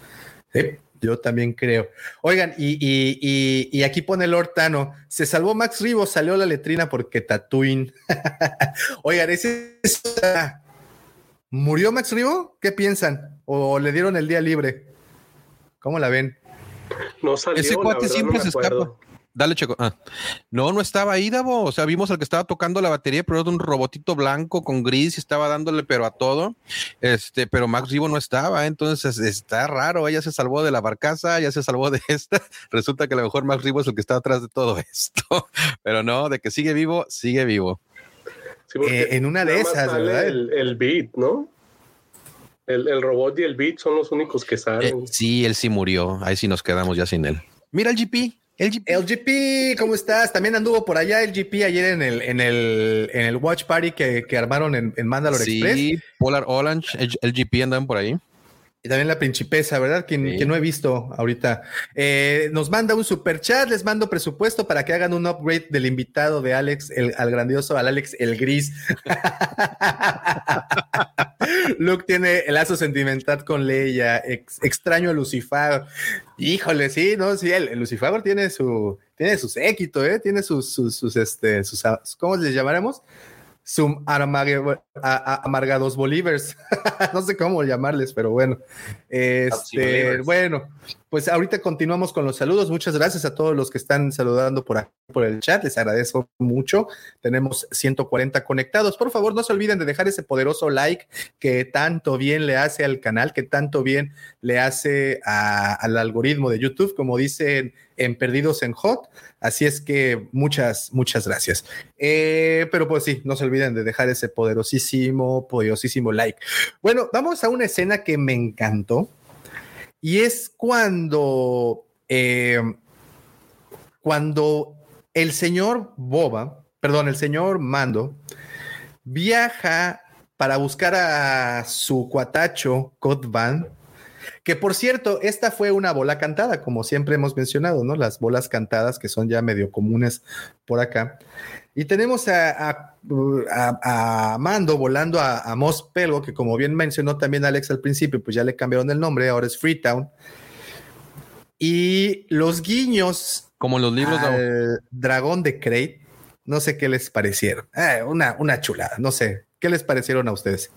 Yo también creo. Oigan, y, aquí pone el Hortano, se salvó Max Rivo, salió la letrina porque Tatooine. Oigan, ese ¿Murió Max Rivo? ¿Qué piensan? ¿O le dieron el día libre? ¿Cómo la ven?
No salió,
Ese cuate siempre se escapa. Dale, Checo. Ah. No, no estaba ahí, Davo. O sea, vimos al que estaba tocando la batería, pero era un robotito blanco con gris y estaba dándole pero a todo. Este, pero Max Rivo no estaba. Entonces está raro. Ella se salvó de la barcaza, ya se salvó de esta. Resulta que a lo mejor Max Rivo es el que está atrás de todo esto. Pero no, de que sigue vivo, sigue vivo.
Eh, en una de esas, ¿verdad?
El, beat, ¿no? El, robot y el beat son los únicos que salen.
Eh, sí, él sí murió. Ahí sí nos quedamos ya sin él. Mira el GP.
LGP. LGP, ¿cómo estás? También anduvo por allá el GP ayer en el, en el, en el Watch Party que, que armaron en, en Mandalore Express. Sí,
Polar Orange, LGP andan por ahí.
Y también la principesa, ¿verdad? Que, no he visto ahorita. Eh, nos manda un super chat, les mando presupuesto para que hagan un upgrade del invitado de Alex, el, al grandioso, al Alex el Gris. Luke tiene el lazo sentimental con Leia, extraño a Lucifer. Híjole, sí, no, sí, el, Lucifer tiene su, tiene su séquito, ¿eh? Tiene sus, sus, sus, este, sus, ¿cómo les llamaremos? Sum amargados bolivers. no sé cómo llamarles, pero bueno. Este, bueno, pues ahorita continuamos con los saludos. Muchas gracias a todos los que están saludando por aquí, por el chat. Les agradezco mucho. Tenemos 140 conectados. Por favor, no se olviden de dejar ese poderoso like que tanto bien le hace al canal, que tanto bien le hace al algoritmo de YouTube, como dicen en Perdidos en Hot. Así es que muchas, muchas gracias. Eh, pero pues sí, no se olviden de dejar ese poderosísimo, poderosísimo like. Bueno, vamos a una escena que me encantó y es cuando, eh, cuando el señor Boba, perdón, el señor Mando, viaja para buscar a su cuatacho Codban que por cierto, esta fue una bola cantada, como siempre hemos mencionado, ¿no? Las bolas cantadas que son ya medio comunes por acá. Y tenemos a, a, Mando volando a, a Mos Pelgo, que como bien mencionó también Alex al principio, pues ya le cambiaron el nombre, ahora es Freetown. Y los guiños.
Como los libros
de Dragón de Crate, no sé qué les parecieron. Eh, una, una chulada, no sé. ¿Qué les parecieron a ustedes?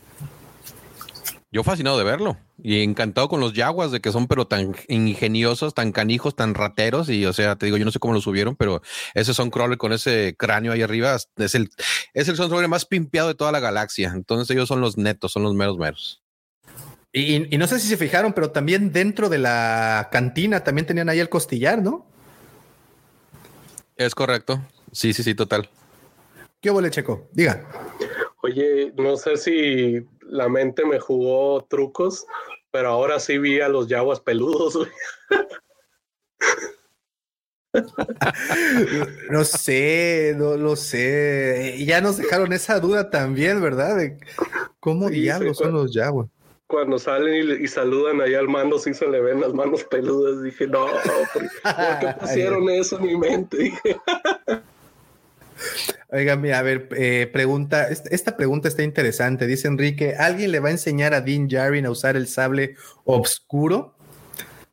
Yo fascinado de verlo y encantado con los yaguas de que son pero tan ingeniosos, tan canijos, tan rateros y o sea, te digo, yo no sé cómo lo subieron, pero ese son crawler con ese cráneo ahí arriba es el es el son más pimpeado de toda la galaxia. Entonces ellos son los netos, son los meros meros.
Y, y, no sé si se fijaron, pero también dentro de la cantina también tenían ahí el costillar, ¿no?
Es correcto. Sí, sí, sí, total.
¿Qué huele, Checo? Diga.
Oye, no sé si la mente me jugó trucos, pero ahora sí vi a los yaguas peludos.
no sé, no lo sé. Ya nos dejaron esa duda también, ¿verdad? De ¿Cómo diablos son los yaguas?
Cuando salen y, saludan ahí al mando, sí se le ven las manos peludas. Dije, no, ¿por, qué pusieron eso en mi mente? Dije.
Oiga, mira, a ver, eh, pregunta, esta pregunta está interesante. Dice Enrique, ¿alguien le va a enseñar a Dean Jarin a usar el sable oscuro?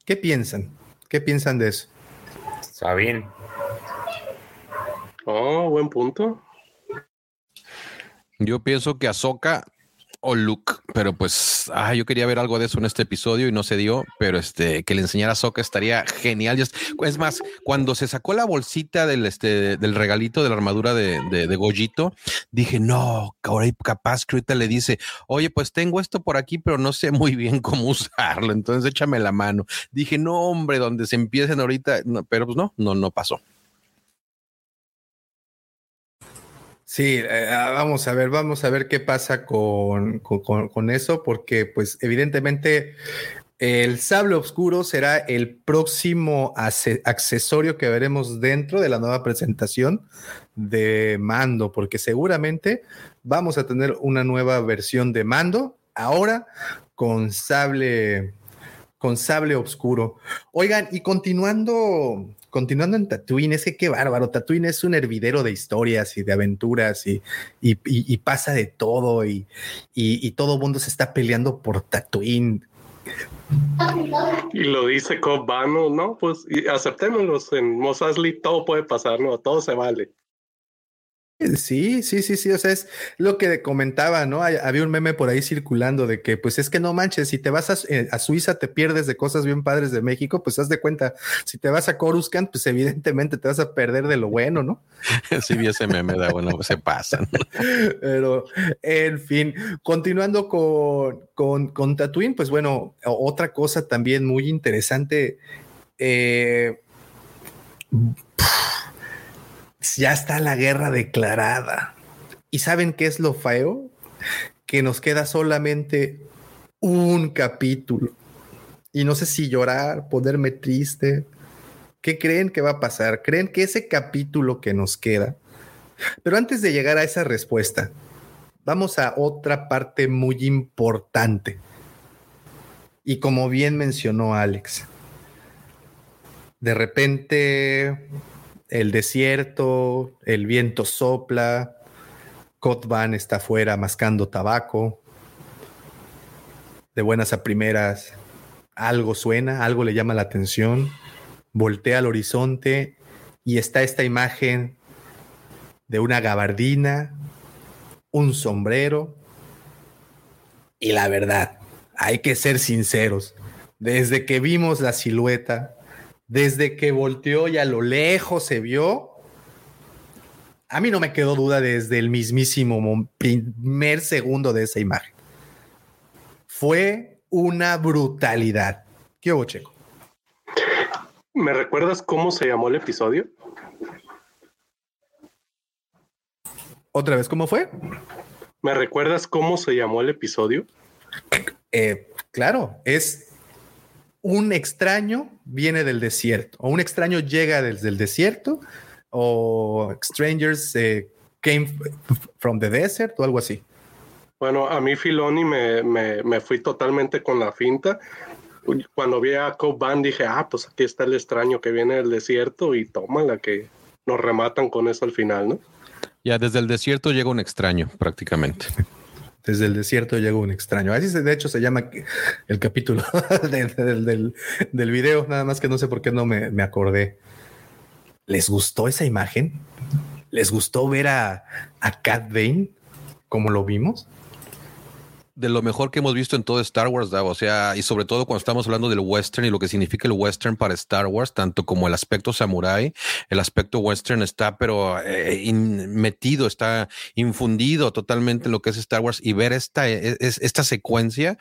¿Qué piensan? ¿Qué piensan de eso?
Sabín.
Oh, buen punto.
Yo pienso que Ahsoka o Luke, pero pues ah, yo quería ver algo de eso en este episodio y no se dio, pero este que le enseñara a Soka estaría genial. Es más, cuando se sacó la bolsita del este del regalito de la armadura de, de, Goyito, dije, no, capaz que ahorita le dice, oye, pues tengo esto por aquí, pero no sé muy bien cómo usarlo, entonces échame la mano. Dije, no, hombre, donde se empiecen ahorita, pero pues no, no, no pasó.
Sí, eh, ah, vamos a ver, vamos a ver qué pasa con, con, eso, porque pues evidentemente el sable oscuro será el próximo accesorio que veremos dentro de la nueva presentación de Mando, porque seguramente vamos a tener una nueva versión de Mando ahora con sable con sable oscuro. Oigan, y continuando continuando en Tatooine, es que qué bárbaro. Tatooine es un hervidero de historias y de aventuras y, pasa de todo y, y, todo mundo se está peleando por Tatooine.
Y lo dice Cobb ¿no? Pues aceptémoslos en Mos todo puede pasar, ¿no? Todo se vale.
Sí, sí, sí, sí. O sea, es lo que comentaba, ¿no? había un meme por ahí circulando de que, pues es que no manches, si te vas eh, a, Suiza te pierdes de cosas bien padres de México, pues haz de cuenta. Si te vas a Coruscant, pues evidentemente te vas a perder de lo bueno, ¿no?
Sí, vi ese meme, da bueno, se pasan.
Pero, en fin, continuando con, con, con Tatooine, pues bueno, otra cosa también muy interesante. Eh, ya está la guerra declarada. ¿Y saben qué es lo feo? Que nos queda solamente un capítulo. Y no sé si llorar, ponerme triste. ¿Qué creen que va a pasar? ¿Creen que ese capítulo que nos queda? Pero antes de llegar a esa respuesta, vamos a otra parte muy importante. Y como bien mencionó Alex, de repente el desierto, el viento sopla, Kotban está afuera mascando tabaco. De buenas a primeras, algo suena, algo le llama la atención, voltea al horizonte y está esta imagen de una gabardina, un sombrero y la verdad, hay que ser sinceros, desde que vimos la silueta, desde que volteó y a lo lejos se vio, a mí no me quedó duda desde el mismísimo primer segundo de esa imagen. Fue una brutalidad. ¿Qué hubo, Checo?
¿Me recuerdas cómo se llamó el episodio?
Otra vez, ¿cómo fue?
¿Me recuerdas cómo se llamó el episodio?
Eh, claro, es un extraño viene del desierto, o un extraño llega desde el desierto, o strangers eh, came from the desert, o algo así.
Bueno, a mí Filoni me, me, fui totalmente con la finta. Cuando vi a Cobb dije, ah, pues aquí está el extraño que viene del desierto y toma la que nos rematan con eso al final, ¿no?
Ya desde el desierto llega un extraño prácticamente.
Desde el desierto llegó un extraño. Así de hecho se llama el capítulo del, del, video, nada más que no sé por qué no me, me acordé. ¿Les gustó esa imagen? ¿Les gustó ver a, a Cat Bane como lo vimos?
De lo mejor que hemos visto en todo Star Wars, o sea, y sobre todo cuando estamos hablando del western y lo que significa el western para Star Wars, tanto como el aspecto samurai, el aspecto western está pero eh, metido, está infundido totalmente en lo que es Star Wars. Y ver esta, e, esta secuencia,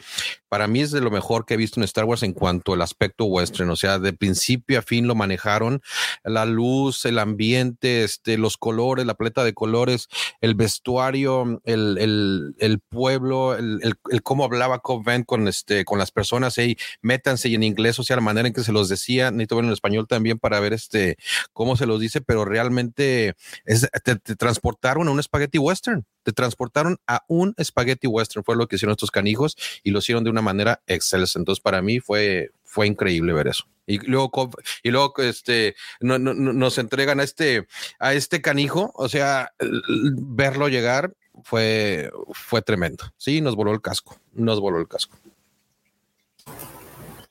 para mí es de lo mejor que he visto en Star Wars en cuanto al aspecto western, o sea, de principio a fin lo manejaron, la luz, el ambiente, este, los colores, la paleta de colores, el vestuario, el, pueblo, el cómo hablaba Cobb con, este, con las personas, y métanse y en inglés, o sea, la manera en que se los decía, necesito ver en español también para ver este, cómo se los dice, pero realmente es, te, transportaron a un spaghetti western, te transportaron a un spaghetti western, fue lo que hicieron estos canijos y lo hicieron de una manera excelsa. Entonces, para mí fue, fue increíble ver eso. Y luego, y luego este, nos entregan a este, a este canijo. O sea, verlo llegar fue, fue tremendo. Sí, nos voló el casco. Nos voló el casco.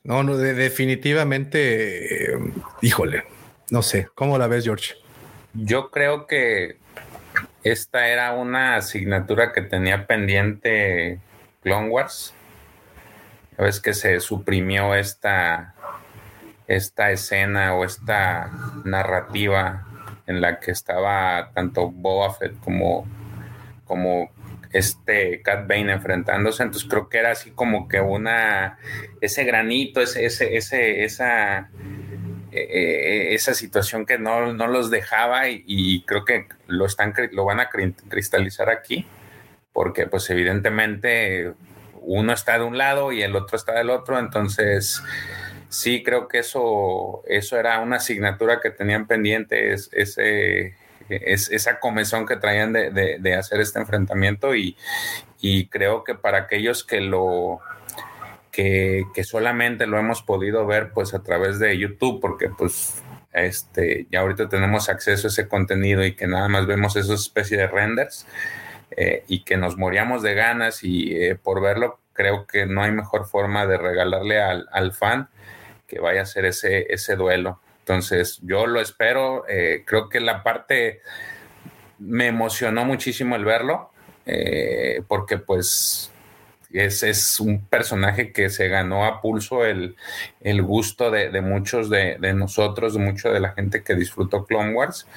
No, no, definitivamente, eh, híjole, no sé, ¿cómo la ves, George?
Yo creo que esta era una asignatura que tenía pendiente Clone Wars. Ves que se suprimió esta, esta escena o esta narrativa en la que estaba tanto Boba Fett como, como este Cat Bane enfrentándose. Entonces creo que era así como que una ese granito, ese, ese, ese esa eh, esa situación que no, los dejaba y, creo que lo, están, lo van a cristalizar aquí, porque pues evidentemente uno está de un lado y el otro está del otro, entonces sí creo que eso, eso era una asignatura que tenían pendiente, es, ese, es, esa comezón que traían de, hacer este enfrentamiento y, y creo que para aquellos que lo que, solamente lo hemos podido ver pues a través de YouTube, porque pues este, ya ahorita tenemos acceso a ese contenido y que nada más vemos esa especie de renders eh, y que nos moríamos de ganas y eh, por verlo creo que no hay mejor forma de regalarle al, fan que vaya a hacer ese, ese duelo. Entonces yo lo espero, eh, creo que la parte me emocionó muchísimo el verlo, porque pues es, un personaje que se ganó a pulso el, gusto de, muchos de, nosotros, de mucha de la gente que disfrutó Clone Wars.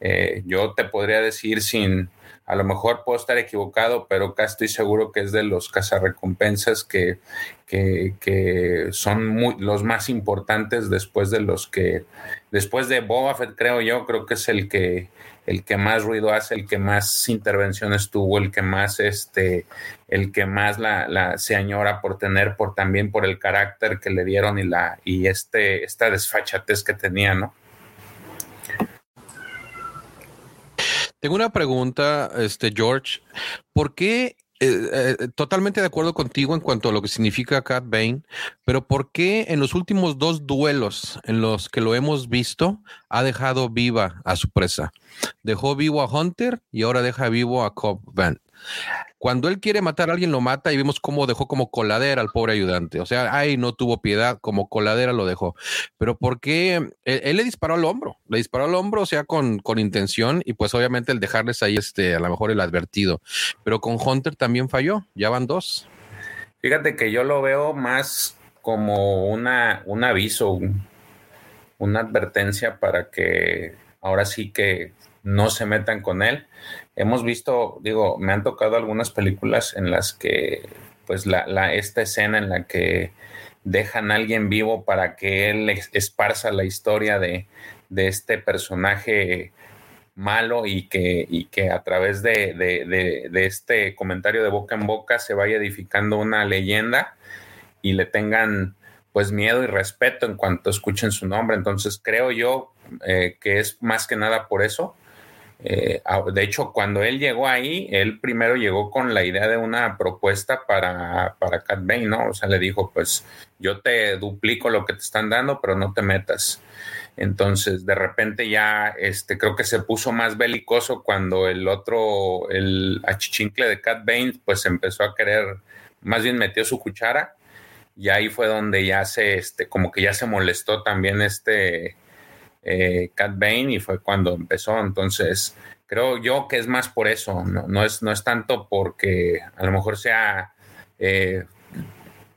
Eh, yo te podría decir sin, a lo mejor puedo estar equivocado, pero acá estoy seguro que es de los cazarrecompensas que, que, que son los más importantes después de los que, después de Boba Fett, creo yo, creo que es el que, el que más ruido hace, el que más intervenciones tuvo, el que más este, el que más la, se añora por tener, por también por el carácter que le dieron y la, y este, esta desfachatez que tenía, ¿no?
Tengo una pregunta, este George. ¿Por qué eh, eh, totalmente de acuerdo contigo en cuanto a lo que significa Cat Bane, pero ¿por qué en los últimos dos duelos en los que lo hemos visto ha dejado viva a su presa? Dejó vivo a Hunter y ahora deja vivo a Cobb Van. Cuando él quiere matar a alguien, lo mata y vemos cómo dejó como coladera al pobre ayudante. O sea, ay, no tuvo piedad, como coladera lo dejó. Pero ¿por qué? Él, le disparó al hombro, le disparó al hombro, o sea, con, con intención y pues obviamente el dejarles ahí, este, a lo mejor el advertido. Pero con Hunter también falló, ya van dos.
Fíjate que yo lo veo más como una, un aviso, una advertencia para que ahora sí que no se metan con él hemos visto, digo, me han tocado algunas películas en las que, pues, la, esta escena en la que dejan a alguien vivo para que él esparza la historia de, este personaje malo y que, y que a través de, de, este comentario de boca en boca se vaya edificando una leyenda y le tengan pues miedo y respeto en cuanto escuchen su nombre. Entonces creo yo eh, que es más que nada por eso eh, de hecho, cuando él llegó ahí, él primero llegó con la idea de una propuesta para, para Cat Bane, ¿no? O sea, le dijo, pues yo te duplico lo que te están dando, pero no te metas. Entonces, de repente ya, este, creo que se puso más belicoso cuando el otro, el achichincle de Cat Bane, pues empezó a querer, más bien metió su cuchara y ahí fue donde ya se, este, como que ya se molestó también este, eh, Cat Bane y fue cuando empezó. Entonces, creo yo que es más por eso, no, es, no es tanto porque a lo mejor sea, eh,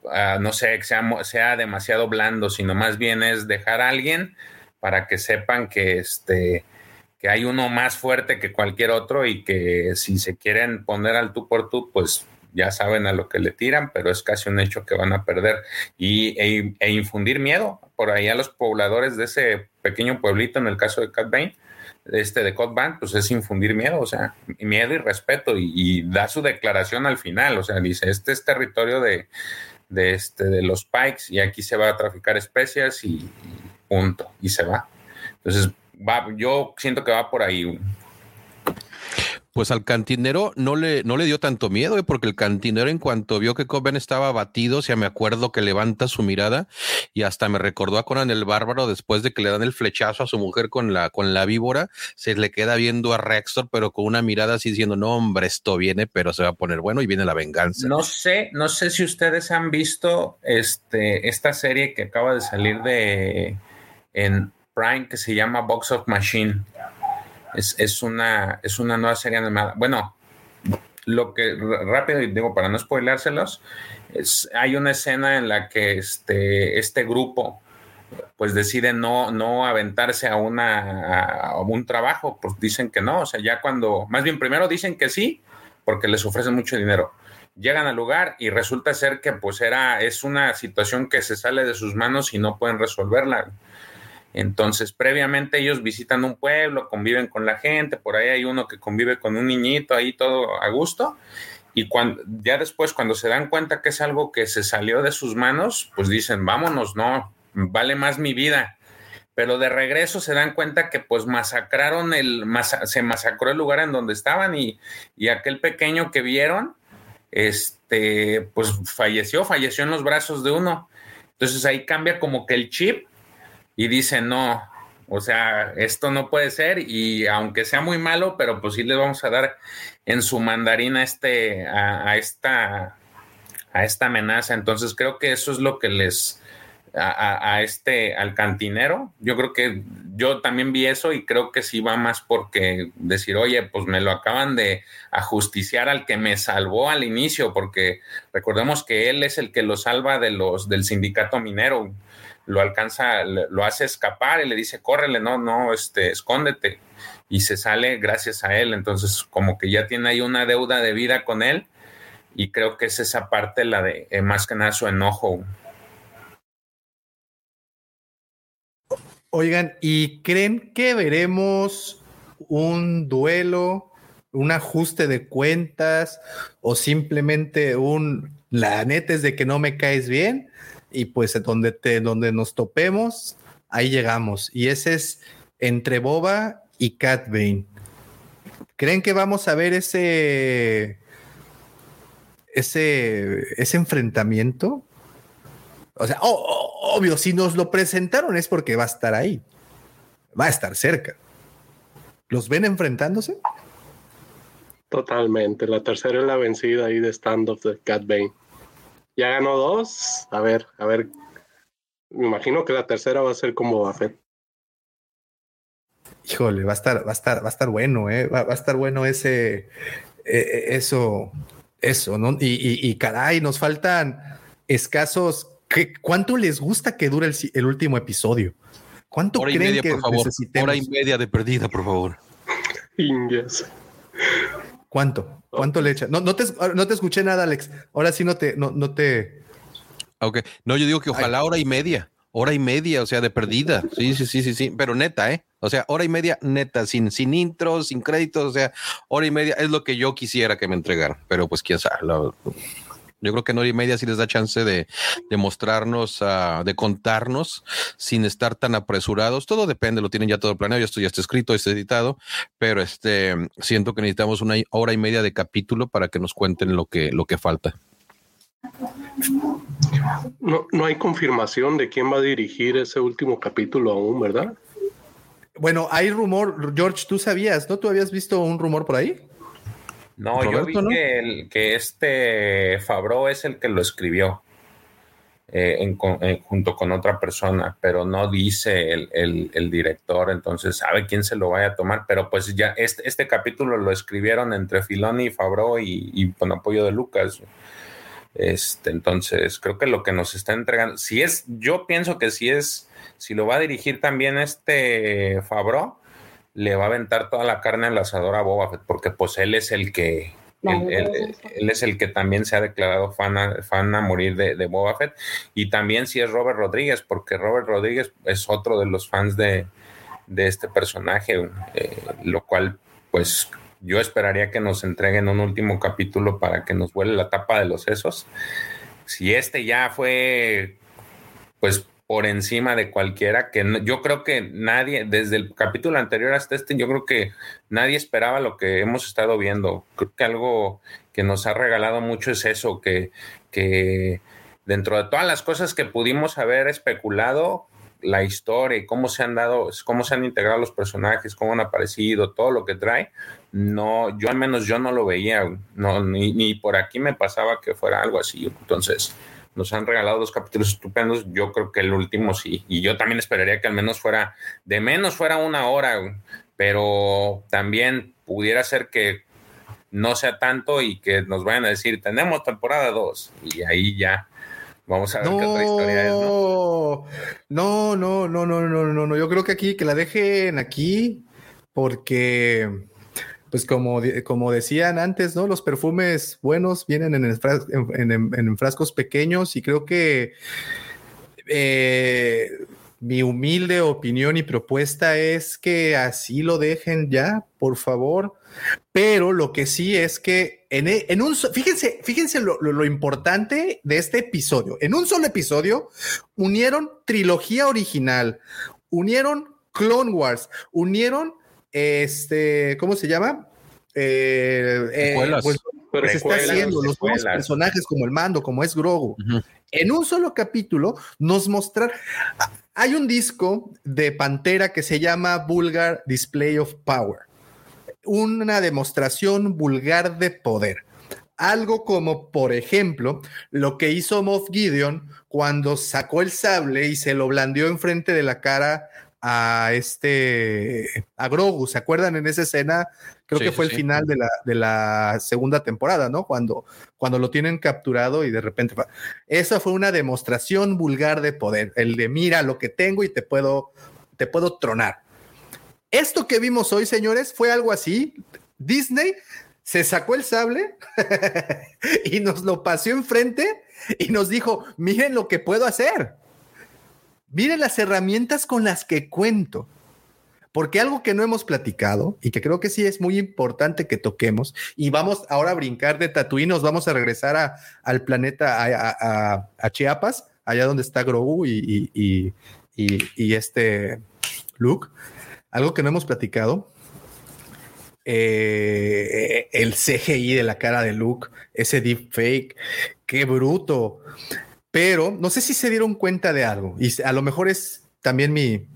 ah, no sé, sea, sea demasiado blando, sino más bien es dejar a alguien para que sepan que este que hay uno más fuerte que cualquier otro y que si se quieren poner al tú por tú, pues ya saben a lo que le tiran, pero es casi un hecho que van a perder y, e, e infundir miedo por ahí a los pobladores de ese pequeño pueblito, en el caso de Cat Bane, este de Cut Band, pues es infundir miedo, o sea, miedo y respeto y, da su declaración al final, o sea, dice, este es territorio de, de, este, de los Pikes y aquí se va a traficar especias y, punto, y se va. Entonces, va, yo siento que va por ahí.
Pues al cantinero no le, no le dio tanto miedo, eh, porque el cantinero en cuanto vio que Coben estaba abatido, o sea, me acuerdo que levanta su mirada y hasta me recordó a Conan el Bárbaro después de que le dan el flechazo a su mujer con la, con la víbora, se le queda viendo a Rexor, pero con una mirada así diciendo, no, hombre, esto viene, pero se va a poner bueno y viene la venganza.
No sé, no sé si ustedes han visto este, esta serie que acaba de salir de en Prime que se llama Box of Machine. Es, una, es una nueva serie animada. Bueno, lo que rápido digo para no spoilárselos, es, hay una escena en la que este, este grupo pues decide no, no aventarse a, una, a un trabajo, pues dicen que no, o sea, ya cuando, más bien primero dicen que sí, porque les ofrecen mucho dinero. Llegan al lugar y resulta ser que pues era, es una situación que se sale de sus manos y no pueden resolverla. Entonces, previamente ellos visitan un pueblo, conviven con la gente, por ahí hay uno que convive con un niñito, ahí todo a gusto. Y cuando, ya después, cuando se dan cuenta que es algo que se salió de sus manos, pues dicen, vámonos, no, vale más mi vida. Pero de regreso se dan cuenta que pues masacraron el, se masacró el lugar en donde estaban y, y aquel pequeño que vieron, este, pues falleció, falleció en los brazos de uno. Entonces ahí cambia como que el chip y dice, no, o sea, esto no puede ser y aunque sea muy malo, pero pues sí les vamos a dar en su mandarina este, a, esta, a esta amenaza. Entonces creo que eso es lo que les, a, este, al cantinero. Yo creo que yo también vi eso y creo que sí va más porque decir, oye, pues me lo acaban de ajusticiar al que me salvó al inicio, porque recordemos que él es el que lo salva de los, del sindicato minero lo alcanza, lo hace escapar y le dice, córrele, no, no, este, escóndete. Y se sale gracias a él. Entonces, como que ya tiene ahí una deuda de vida con él. Y creo que es esa parte la de eh, más que nada su enojo.
Oigan, ¿y creen que veremos un duelo, un ajuste de cuentas o simplemente un la de que no me caes bien? Y pues donde, te, donde nos topemos, ahí llegamos. Y ese es entre Boba y Cat Bane. ¿Creen que vamos a ver ese, ese, ese enfrentamiento? O sea, obvio, si nos lo presentaron es porque va a estar ahí. Va a estar cerca. ¿Los ven enfrentándose?
Totalmente. La tercera es la vencida ahí de stand-off de Cat Bane ya ganó dos. A ver, a ver. Me imagino que la tercera va a ser como Buffett.
Híjole, va a estar, va a estar, va a estar bueno, ¿eh? va, a estar bueno ese, e, e, eso, eso, ¿no? Y, y, caray, nos faltan escasos. ¿qué, ¿Cuánto les gusta que dure el, último episodio? ¿Cuánto
Hora creen y media, que por favor. Hora y media de perdida, por favor.
¿Cuánto? ¿Cuánto le echa? No, no, te, no te escuché nada, Alex. Ahora sí no te, no, no te.
Ok. No, yo digo que ojalá hora y media. Hora y media, o sea, de perdida. Sí, sí, sí, sí, sí. Pero neta, ¿eh? O sea, hora y media neta, sin, sin intros, sin créditos, o sea, hora y media es lo que yo quisiera que me entregaran. Pero pues quién sabe. Yo creo que en hora y media sí les da chance de, de mostrarnos, uh, de contarnos sin estar tan apresurados. Todo depende, lo tienen ya todo planeado, esto ya está escrito, está editado, pero este siento que necesitamos una hora y media de capítulo para que nos cuenten lo que, lo que falta.
No, no hay confirmación de quién va a dirigir ese último capítulo aún, ¿verdad?
Bueno, hay rumor, George, tú sabías, ¿no? ¿Tú habías visto un rumor por ahí?
No, yo vi que, el, que este Fabro es el que lo escribió eh, junto con otra persona, pero no dice el, director, entonces sabe quién se lo vaya a tomar, pero pues ya este, este capítulo lo escribieron entre Filoni y Fabro y, con apoyo de Lucas. Este, entonces creo que lo que nos está entregando, si es, yo pienso que si es, si lo va a dirigir también este Fabro, le va a aventar toda la carne al asador a Boba Fett, porque pues él es el que él, es el que también se ha declarado fan a, fan a morir de, de, Boba Fett. Y también si es Robert Rodríguez, porque Robert Rodríguez es otro de los fans de, este personaje, eh, lo cual pues yo esperaría que nos entreguen un último capítulo para que nos vuele la tapa de los sesos. Si este ya fue pues por encima de cualquiera, que yo creo que nadie, desde el capítulo anterior hasta este, yo creo que nadie esperaba lo que hemos estado viendo. Creo que algo que nos ha regalado mucho es eso, que, que dentro de todas las cosas que pudimos haber especulado, la historia y cómo se han dado, cómo se han integrado los personajes, cómo han aparecido, todo lo que trae, no, yo al menos yo no lo veía, no, ni, ni por aquí me pasaba que fuera algo así. Entonces, nos han regalado dos capítulos estupendos. Yo creo que el último sí. Y yo también esperaría que al menos fuera, de menos fuera una hora, pero también pudiera ser que no sea tanto y que nos vayan a decir, tenemos temporada 2. Y ahí ya. Vamos a ver qué otra historia es, ¿no?
No, no, no, no, no, no, no. Yo creo que aquí, que la dejen aquí, porque pues como, como decían antes, ¿no? Los perfumes buenos vienen en, frascos pequeños y creo que eh, mi humilde opinión y propuesta es que así lo dejen ya, por favor. Pero lo que sí es que en, en un, fíjense, fíjense lo, lo, importante de este episodio. En un solo episodio unieron trilogía original, unieron Clone Wars, unieron este, ¿cómo se llama? Eh, eh pues, se está haciendo los nuevos personajes como el mando, como es Grogu. En un solo capítulo nos mostrar. Hay un disco de Pantera que se llama Vulgar Display of Power. Una demostración vulgar de poder. Algo como, por ejemplo, lo que hizo Moff Gideon cuando sacó el sable y se lo blandió enfrente de la cara a este a Grogu. ¿Se acuerdan en esa escena? Creo que fue el final de la, de la segunda temporada, ¿no? Cuando, cuando lo tienen capturado y de repente. Esa fue una demostración vulgar de poder. El de mira lo que tengo y te puedo, te puedo tronar. Esto que vimos hoy, señores, fue algo así. Disney se sacó el sable y nos lo paseó enfrente y nos dijo: miren lo que puedo hacer. Miren las herramientas con las que cuento. Porque algo que no hemos platicado y que creo que sí es muy importante que toquemos, y vamos ahora a brincar de Tatooine, nos vamos a regresar a, al planeta, a, Chiapas, allá donde está Grogu y, y, y, este Luke. Algo que no hemos platicado, eh, el CGI de la cara de Luke, ese deepfake, qué bruto. Pero no sé si se dieron cuenta de algo y a lo mejor es también mi...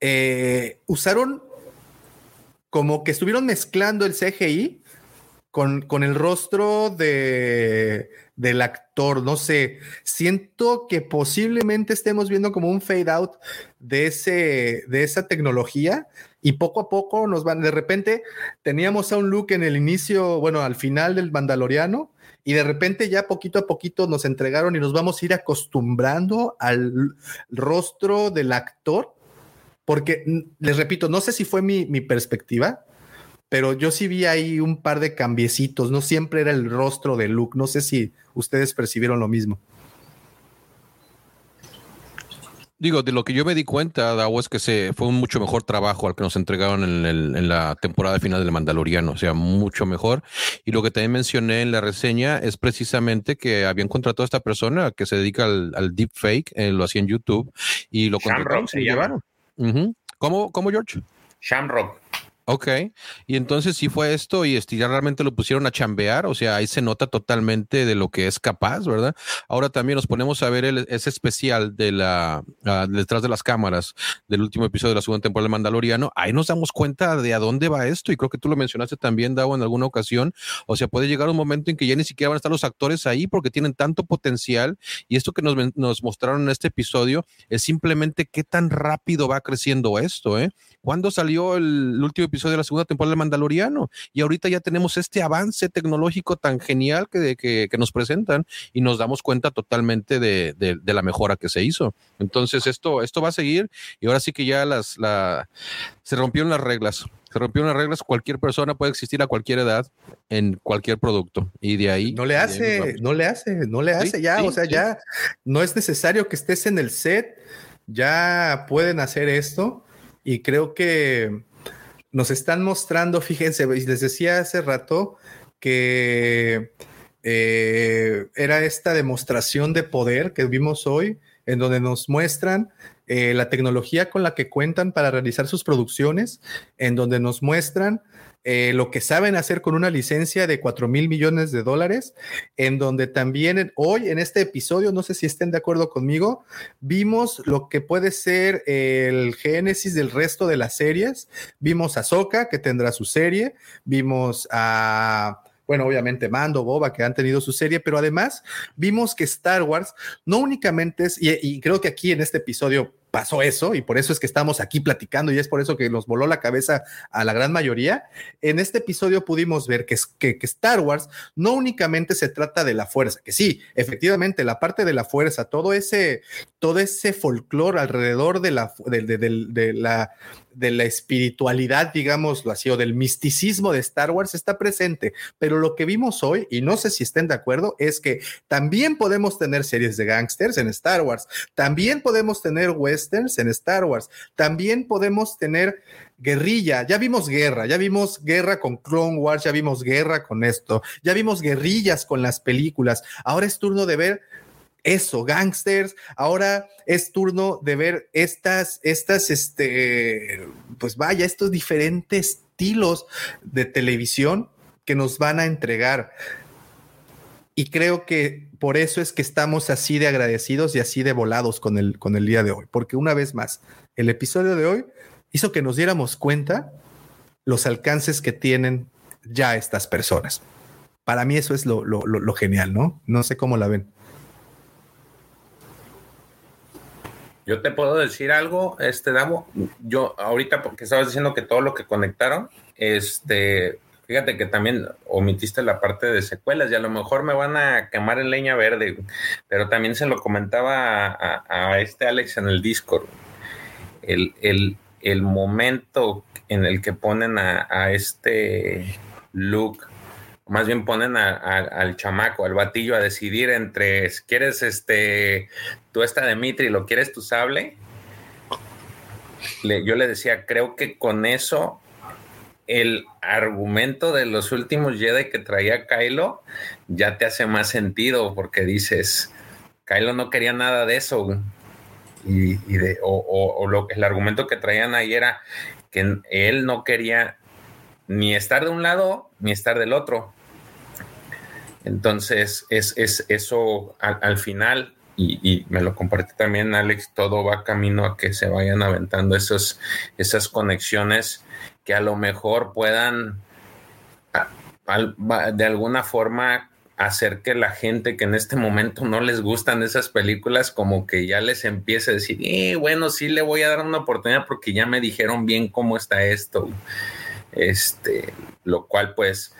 Eh, usaron como que estuvieron mezclando el CGI con, con el rostro de, del actor. No sé, siento que posiblemente estemos viendo como un fade out de, ese, de esa tecnología y poco a poco nos van, de repente teníamos a un look en el inicio, bueno, al final del Mandaloriano y de repente ya poquito a poquito nos entregaron y nos vamos a ir acostumbrando al rostro del actor, porque les repito, no sé si fue mi, mi perspectiva, pero yo sí vi ahí un par de cambiecitos, no siempre era el rostro de Luke, no sé si ustedes percibieron lo mismo.
Digo, de lo que yo me di cuenta, Dawo, es que se fue un mucho mejor trabajo al que nos entregaron en, la temporada final del Mandaloriano, o sea, mucho mejor. Y lo que también mencioné en la reseña es precisamente que habían contratado a esta persona que se dedica al, al deepfake, eh, lo hacía en YouTube, y lo contrataron y llevaron. ¿Cómo, ¿Cómo, George?
Shamrock.
Ok, y entonces sí fue esto y este, ya realmente lo pusieron a chambear, o sea, ahí se nota totalmente de lo que es capaz, ¿verdad? Ahora también nos ponemos a ver el, ese especial de la, ah, detrás de las cámaras del último episodio de la segunda temporada de Mandaloriano, ahí nos damos cuenta de a dónde va esto y creo que tú lo mencionaste también, Davo, en alguna ocasión, o sea, puede llegar un momento en que ya ni siquiera van a estar los actores ahí porque tienen tanto potencial y esto que nos, nos mostraron en este episodio es simplemente qué tan rápido va creciendo esto, ¿eh? ¿Cuándo salió el último episodio de la segunda temporada de Mandaloriano? Y ahorita ya tenemos este avance tecnológico tan genial que, que, que nos presentan y nos damos cuenta totalmente de, de, la mejora que se hizo. Entonces, esto, esto va a seguir y ahora sí que ya las, la, se rompieron las reglas. Se rompieron las reglas, cualquier persona puede existir a cualquier edad en cualquier producto y de ahí
no le hace, no le hace, no le hace ya, o sea, ya no es necesario que estés en el set, ya pueden hacer esto y creo que nos están mostrando, fíjense, les decía hace rato que eh, era esta demostración de poder que vimos hoy, en donde nos muestran eh, la tecnología con la que cuentan para realizar sus producciones, en donde nos muestran eh, lo que saben hacer con una licencia de 4 mil millones de dólares, en donde también hoy en este episodio, no sé si estén de acuerdo conmigo, vimos lo que puede ser el génesis del resto de las series. Vimos a Soka, que tendrá su serie, vimos a bueno, obviamente Mando, Boba, que han tenido su serie, pero además vimos que Star Wars no únicamente es, y, creo que aquí en este episodio pasó eso y por eso es que estamos aquí platicando y es por eso que nos voló la cabeza a la gran mayoría. En este episodio pudimos ver que, Star Wars no únicamente se trata de la fuerza, que sí, efectivamente, la parte de la fuerza, todo ese, todo ese folclore alrededor de la, de, la de la espiritualidad, digámoslo así, o del misticismo de Star Wars está presente, pero lo que vimos hoy, y no sé si estén de acuerdo, es que también podemos tener series de gangsters en Star Wars, también podemos tener en Star Wars, también podemos tener guerrilla, ya vimos guerra, ya vimos guerra con Clone Wars, ya vimos guerra con esto, ya vimos guerrillas con las películas, ahora es turno de ver eso, gangsters. Ahora es turno de ver estas, estas, este, pues vaya, estos diferentes estilos de televisión que nos van a entregar. Y creo que por eso es que estamos así de agradecidos y así de volados con el, con el día de hoy. Porque una vez más, el episodio de hoy hizo que nos diéramos cuenta los alcances que tienen ya estas personas. Para mí eso es lo, lo, lo genial, ¿no? No sé cómo la ven.
Yo te puedo decir algo, este Damo, yo ahorita porque estabas diciendo que todo lo que conectaron, este, fíjate que también omitiste la parte de secuelas y a lo mejor me van a quemar en leña verde, pero también se lo comentaba a, este Alex en el Discord. El, el, momento en el que ponen a, a este Luke más bien ponen al chamaco, al batillo a decidir entre, ¿quieres este, tú esta de Mitri, lo quieres tu sable? yo le decía, creo que con eso el argumento de los últimos Jedi que traía Kylo ya te hace más sentido porque dices, Kylo no quería nada de eso. Y, de, o, lo, el argumento que traían ahí era que él no quería ni estar de un lado ni estar del otro. Entonces, es, eso al, final, y, me lo compartí también, Alex, todo va camino a que se vayan aventando esos, esas conexiones que a lo mejor puedan de alguna forma hacer que la gente que en este momento no les gustan esas películas, como que ya les empiece a decir, eh, bueno, sí le voy a dar una oportunidad porque ya me dijeron bien cómo está esto. Este, lo cual pues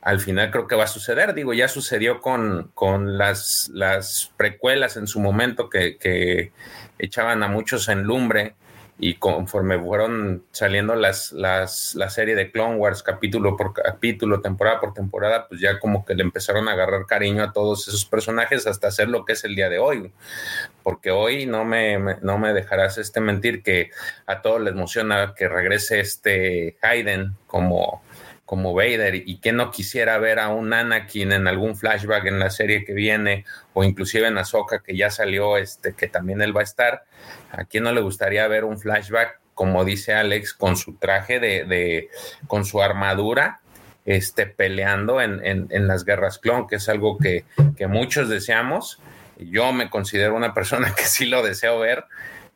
al final creo que va a suceder. Digo, ya sucedió con, con las, las precuelas en su momento que, que, echaban a muchos en lumbre y conforme fueron saliendo las, las, la serie de Clone Wars capítulo por capítulo, temporada por temporada, pues ya como que le empezaron a agarrar cariño a todos esos personajes hasta hacer lo que es el día de hoy. Porque hoy no me, no me dejarás este mentir que a todos les emociona que regrese este Hayden como como Vader y que no quisiera ver a un Anakin en algún flashback en la serie que viene o inclusive en Ahsoka que ya salió este que también él va a estar a quien no le gustaría ver un flashback como dice Alex con su traje de, de con su armadura este peleando en, en, en, las guerras clon que es algo que, que muchos deseamos yo me considero una persona que sí lo deseo ver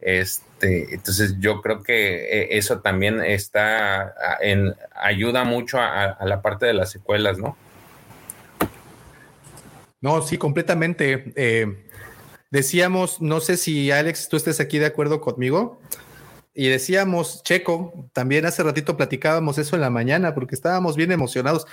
este, entonces yo creo que eh, eso también está en, ayuda mucho a, la parte de las secuelas, ¿no?
No, sí, completamente. Eh, decíamos, no sé si Alex, tú estés aquí de acuerdo conmigo. Y decíamos, Checo, también hace ratito platicábamos eso en la mañana porque estábamos bien emocionados.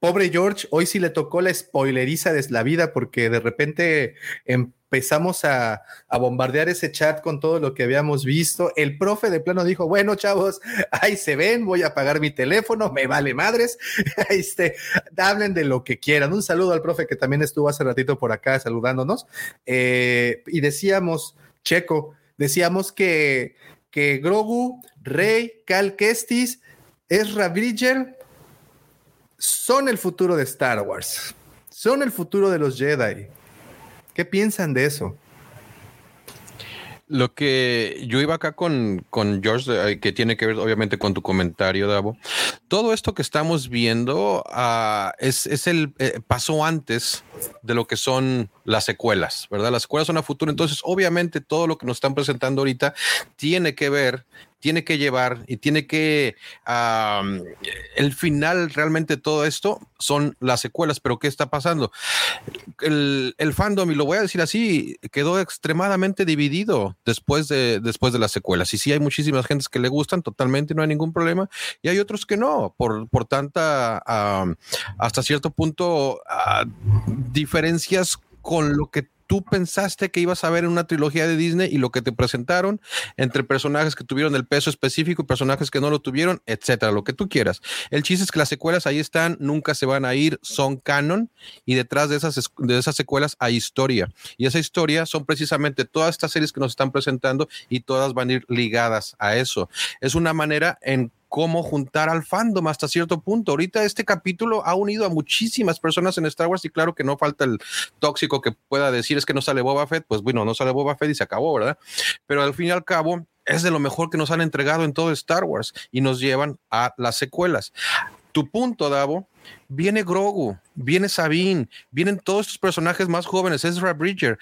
Pobre George, hoy sí le tocó la spoileriza de la vida porque de repente empezamos a, bombardear ese chat con todo lo que habíamos visto. El profe de plano dijo, bueno, chavos, ahí se ven, voy a apagar mi teléfono, me vale madres. este, hablen de lo que quieran. Un saludo al profe que también estuvo hace ratito por acá saludándonos. Eh, y decíamos, Checo, decíamos que, que Grogu, Rey, Cal Kestis, Ezra Bridger, son el futuro de Star Wars. son el futuro de los Jedi. ¿Qué piensan de eso?
Lo que yo iba acá con, con George, eh, que tiene que ver obviamente con tu comentario, Davo. Todo esto que estamos viendo uh, es, es, el eh, paso antes de lo que son las secuelas, ¿verdad? Las secuelas son a futuro. Entonces, obviamente, todo lo que nos están presentando ahorita tiene que ver tiene que llevar y tiene que el final realmente todo esto son las secuelas, pero ¿qué está pasando? El, fandom, y lo voy a decir así, quedó extremadamente dividido después de, después de las secuelas. Y sí hay muchísimas gentes que le gustan totalmente, no hay ningún problema, y hay otros que no, por, por tanta, hasta cierto punto, uh, diferencias con lo que tú pensaste que ibas a ver en una trilogía de Disney y lo que te presentaron entre personajes que tuvieron el peso específico y personajes que no lo tuvieron, etcétera, lo que tú quieras. El chiste es que las secuelas ahí están, nunca se van a ir, son canon y detrás de esas, de esas secuelas hay historia. Y esa historia son precisamente todas estas series que nos están presentando y todas van a ir ligadas a eso. Es una manera en cómo juntar al fandom hasta cierto punto. Ahorita este capítulo ha unido a muchísimas personas en Star Wars y claro que no falta el tóxico que pueda decir es que no sale Boba Fett, pues bueno, no sale Boba Fett y se acabó, ¿verdad? Pero al fin y al cabo es de lo mejor que nos han entregado en todo Star Wars y nos llevan a las secuelas. Tu punto, Davo, viene Grogu, viene Sabine, vienen todos estos personajes más jóvenes, Ezra Bridger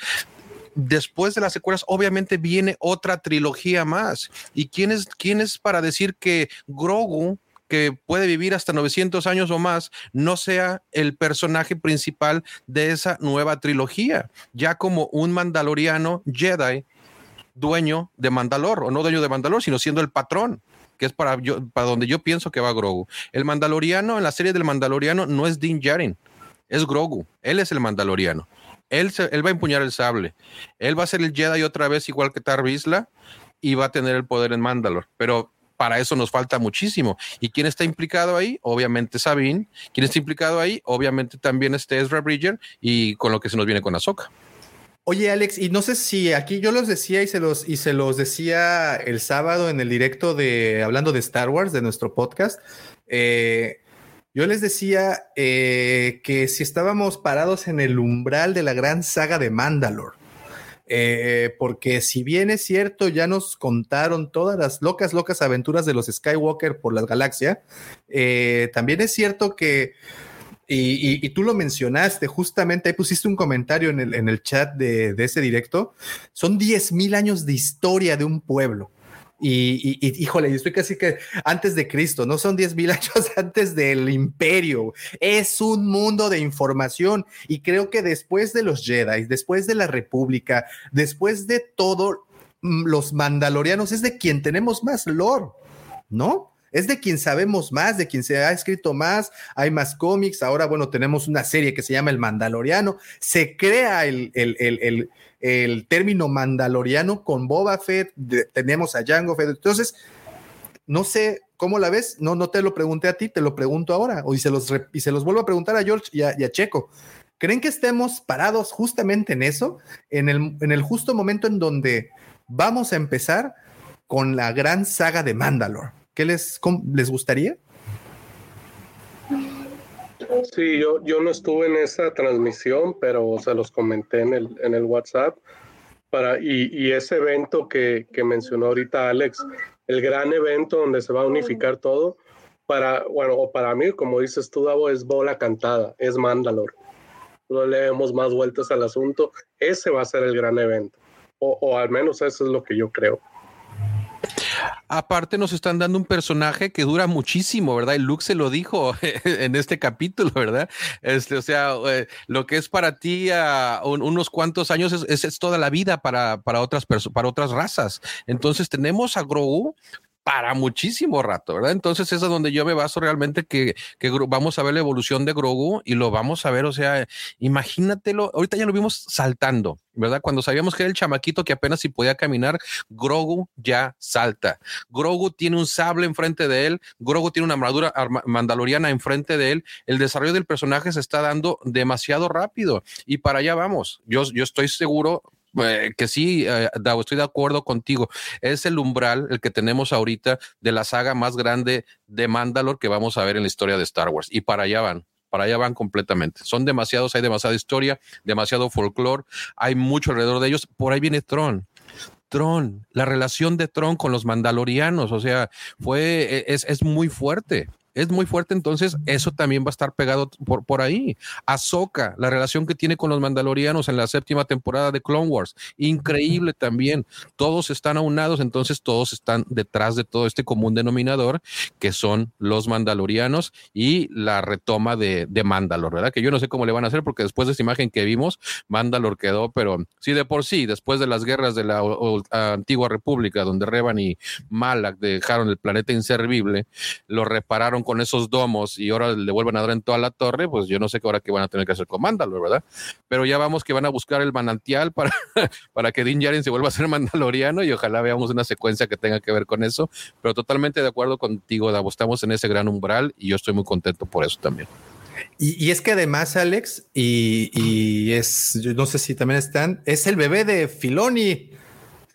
después de las secuelas, obviamente viene otra trilogía más. ¿Y quién es, quién es para decir que Grogu, que puede vivir hasta 900 años o más, no sea el personaje principal de esa nueva trilogía? Ya como un mandaloriano Jedi, dueño de Mandalor, o no dueño de Mandalor, sino siendo el patrón que es para, yo, para donde yo pienso que va Grogu. El Mandaloriano, en la serie del Mandaloriano, no es Din Djarin, es Grogu. Él es el Mandaloriano. Él, va a empuñar el sable. Él va a ser el Jedi otra vez, igual que Tar y va a tener el poder en Mandalore. Pero para eso nos falta muchísimo. ¿Y quién está implicado ahí? Obviamente Sabine. ¿Quién está implicado ahí? Obviamente también este Ezra Bridger y con lo que se nos viene con Ahsoka.
Oye, Alex, y no sé si aquí yo los decía y se los, y se los decía el sábado en el directo de hablando de Star Wars, de nuestro podcast. Eh, yo les decía eh, que si estábamos parados en el umbral de la gran saga de Mandalore, eh, porque si bien es cierto, ya nos contaron todas las locas, locas aventuras de los Skywalker por la galaxia, eh, también es cierto que, y, tú lo mencionaste, justamente ahí pusiste un comentario en el, en el chat de, de ese directo, son 10 mil años de historia de un pueblo. Y, y, híjole, estoy casi que antes de Cristo, no son 10 mil años antes del imperio. Es un mundo de información. Y creo que después de los Jedi, después de la República, después de todo, mm, los Mandalorianos es de quien tenemos más lore, ¿no? Es de quien sabemos más, de quien se ha escrito más, hay más cómics, ahora bueno, tenemos una serie que se llama El Mandaloriano, se crea el, el, el, el término mandaloriano con Boba Fett, tenemos a Jango Fett. Entonces, no sé cómo la ves, no, no te lo pregunté a ti, te lo pregunto ahora, y se los, y se los vuelvo a preguntar a George y a, Checo. ¿Creen que estemos parados justamente en eso, en el, en el justo momento en donde vamos a empezar con la gran saga de Mandalore? ¿Qué les, les gustaría?
Sí, yo, yo no estuve en esa transmisión, pero se los comenté en el, en el WhatsApp. Para, y, y ese evento que, que, mencionó ahorita Alex, el gran evento donde se va a unificar todo, para, bueno, o para mí, como dices tú, Davo, es bola cantada, es Mandalor. No le demos más vueltas al asunto, ese va a ser el gran evento, o, o al menos eso es lo que yo creo.
Aparte nos están dando un personaje que dura muchísimo, ¿verdad? Y Luke se lo dijo en este capítulo, ¿verdad? Este, o sea, eh, lo que es para ti unos cuantos años es, es, toda la vida para, para otras para otras razas. Entonces tenemos a Grogu para muchísimo rato, ¿verdad? Entonces es donde yo me baso realmente que, que, vamos a ver la evolución de Grogu y lo vamos a ver, o sea, imagínatelo, ahorita ya lo vimos saltando, ¿verdad? Cuando sabíamos que era el chamaquito que apenas si podía caminar, Grogu ya salta. Grogu tiene un sable enfrente de él, Grogu tiene una armadura mandaloriana enfrente de él, el desarrollo del personaje se está dando demasiado rápido y para allá vamos. Yo, yo estoy seguro, eh, que sí, eh, estoy de acuerdo contigo. Es el umbral el que tenemos ahorita de la saga más grande de Mandalore que vamos a ver en la historia de Star Wars. Y para allá van. para allá van completamente. Son demasiados, hay demasiada historia, demasiado folclore, hay mucho alrededor de ellos. Por ahí viene Tron. Tron, la relación de Tron con los mandalorianos, o sea, fue, e, es, es muy fuerte es muy fuerte, entonces eso también va a estar pegado por, por ahí. Ahsoka, la relación que tiene con los mandalorianos en la séptima temporada de Clone Wars, increíble también. Todos están aunados, entonces todos están detrás de todo este común denominador que son los mandalorianos y la retoma de, de Mandalor, ¿verdad? Que yo no sé cómo le van a hacer porque después de esa imagen que vimos, Mandalor quedó, pero sí de por sí, después de las guerras de la antigua república, donde Revan y Malak dejaron el planeta inservible, lo repararon con esos domos y ahora le vuelven a dar en toda la torre, pues yo no sé qué ahora que van a tener que hacer con Mandalor, ¿verdad? Pero ya vamos que van a buscar el manantial para, para que Din Djarin se vuelva a ser mandaloriano y ojalá veamos una secuencia que tenga que ver con eso. Pero totalmente de acuerdo contigo, Davo, estamos en ese gran umbral y yo estoy muy contento por eso también.
Y, es que además, Alex, y, es, yo no sé si también están, es el bebé de Filoni.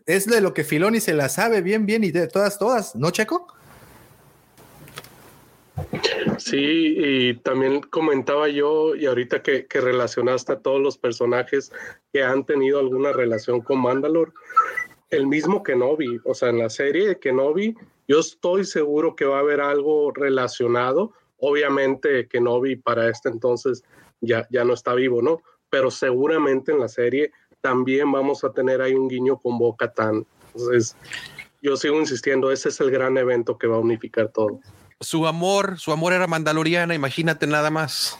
Es de lo que Filoni se la sabe bien, bien y de todas, todas, ¿no, Checo?
Sí, y también comentaba yo, y ahorita que, relacionaste a todos los personajes que han tenido alguna relación con Mandalore, el mismo Kenobi, o sea, en la serie de Kenobi, yo estoy seguro que va a haber algo relacionado. Obviamente Kenobi para este entonces ya, ya no está vivo, ¿no? Pero seguramente en la serie también vamos a tener ahí un guiño con Boca Tan. Entonces, yo sigo insistiendo, ese es el gran evento que va a unificar todo
su amor, su amor era mandaloriana, imagínate nada más.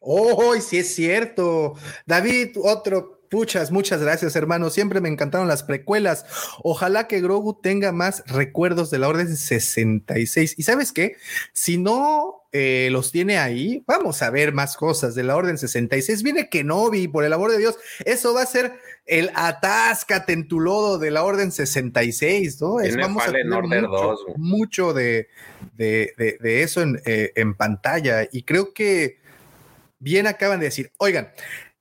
Oh, sí es cierto. David, otro Puchas, muchas gracias, hermano. Siempre me encantaron las precuelas. Ojalá que Grogu tenga más recuerdos de la Orden 66. ¿Y sabes qué? Si no eh, los tiene ahí, vamos a ver más cosas de la Orden 66. Viene Kenobi, por el amor de Dios. Eso va a ser el atáscate en tu lodo de la Orden 66, ¿no? Es, vamos a tener mucho, mucho de, de, eso en, eh, en pantalla. Y creo que bien acaban de decir, oigan,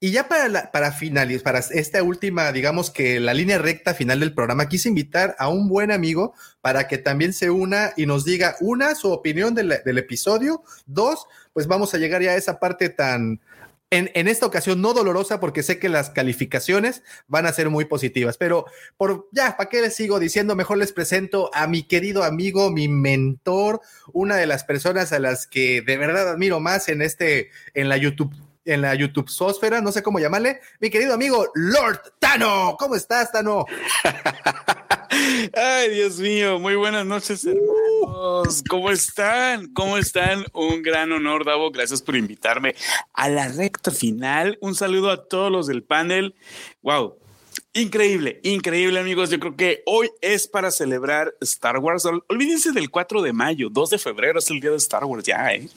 y ya para, para finalizar, para esta última, digamos que la línea recta final del programa, quise invitar a un buen amigo para que también se una y nos diga, una, su opinión del, episodio, dos, pues vamos a llegar ya a esa parte tan, en, en, esta ocasión no dolorosa porque sé que las calificaciones van a ser muy positivas, pero por ya, ¿para qué les sigo diciendo? Mejor les presento a mi querido amigo, mi mentor, una de las personas a las que de verdad admiro más en este, en la YouTube en la YouTube Sósfera, no sé cómo llamarle, mi querido amigo Lord Tano. ¿Cómo estás, Tano?
Ay, Dios mío, muy buenas noches, hermanos. ¿Cómo están? ¿Cómo están? Un gran honor, Davo. Gracias por invitarme a la recta final. Un saludo a todos los del panel. Wow, Increíble, increíble amigos. Yo creo que hoy es para celebrar Star Wars. Olvídense del 4 de mayo, 2 de febrero es el día de Star Wars ya, ¿eh?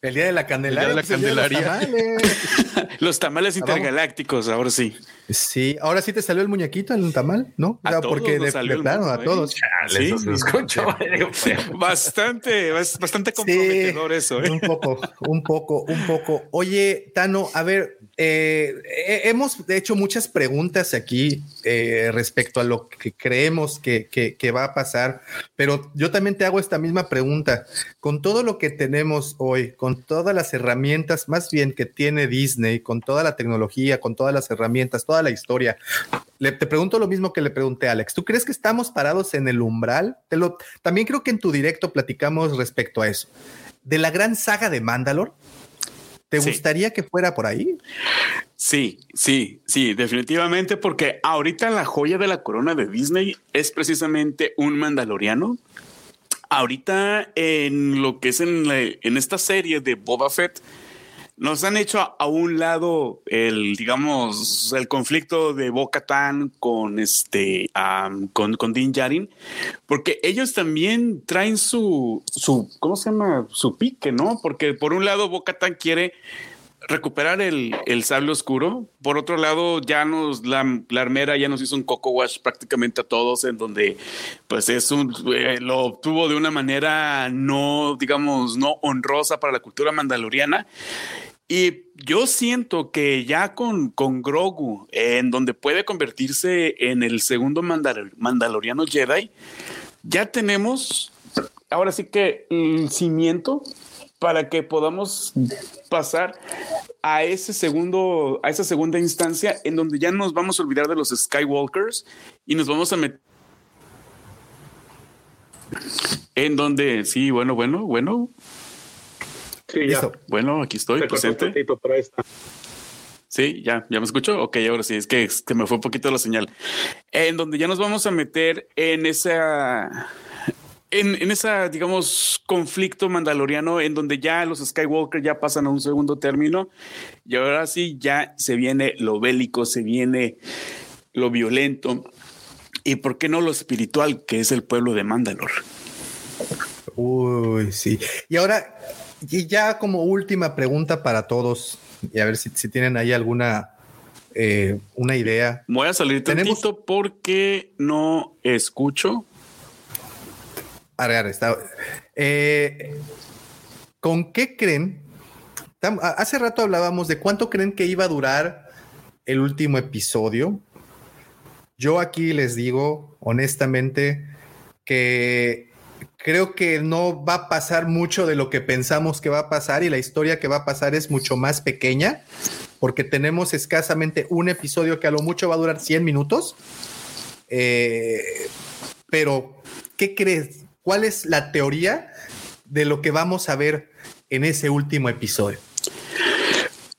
El día de la Candelaria.
la Candelaria.
los, tamales. intergalácticos, ahora sí.
Sí, ahora sí te salió el muñequito en un tamal, ¿no?
A porque de, plano, a todos.
Sí,
bastante, bastante comprometedor eso. ¿eh?
Un poco, un poco, un poco. Oye, Tano, a ver, eh, hemos hecho muchas preguntas aquí eh, respecto a lo que creemos que, va a pasar, pero yo también te hago esta misma pregunta. Con todo lo que tenemos hoy, con todas las herramientas, más bien que tiene Disney, con toda la tecnología, con todas las herramientas, toda la historia, te pregunto lo mismo que le pregunté a Alex. ¿Tú crees que estamos parados en el umbral? Te lo, también creo que en tu directo platicamos respecto a eso. De la gran saga de Mandalore ¿Te gustaría que fuera por ahí?
Sí, sí, sí, definitivamente, porque ahorita la joya de la corona de Disney es precisamente un mandaloriano. Ahorita en lo que es en, en esta serie de Boba Fett, nos han hecho a, un lado el, digamos, el conflicto de Boca Tan con este, con, con Din Djarin, porque ellos también traen su, su, ¿cómo se llama? Su pique, ¿no? Porque por un lado Boca Tan quiere recuperar el, el, sable oscuro. Por otro lado, ya nos, la, la, armera ya nos hizo un coco wash prácticamente a todos, en donde pues es un, eh, lo obtuvo de una manera no, digamos, no honrosa para la cultura mandaloriana. Y yo siento que ya con, con Grogu, en donde puede convertirse en el segundo Mandaloriano Jedi, ya tenemos ahora sí que el cimiento para que podamos pasar a ese segundo, a esa segunda instancia en donde ya nos vamos a olvidar de los Skywalkers y nos vamos a meter en donde, sí, bueno, bueno, bueno.
Sí, ya.
Bueno, aquí estoy presente. Sí, ya, ya me escucho. Ok, ahora sí, es que, es que me fue un poquito la señal. En donde ya nos vamos a meter en esa en, en esa, digamos, conflicto mandaloriano en donde ya los Skywalker ya pasan a un segundo término y ahora sí ya se viene lo bélico, se viene lo violento y por qué no lo espiritual que es el pueblo de Mandalor.
Uy, sí. Y ahora, y ya como última pregunta para todos, y a ver si, si tienen ahí alguna eh, una idea.
Voy a salir tantito porque no escucho.
está. Eh, ¿Con qué creen? Hace rato hablábamos de cuánto creen que iba a durar el último episodio. Yo aquí les digo honestamente que creo que no va a pasar mucho de lo que pensamos que va a pasar y la historia que va a pasar es mucho más pequeña porque tenemos escasamente un episodio que a lo mucho va a durar 100 minutos. Eh, pero, ¿qué crees? ¿Cuál es la teoría de lo que vamos a ver en ese último episodio?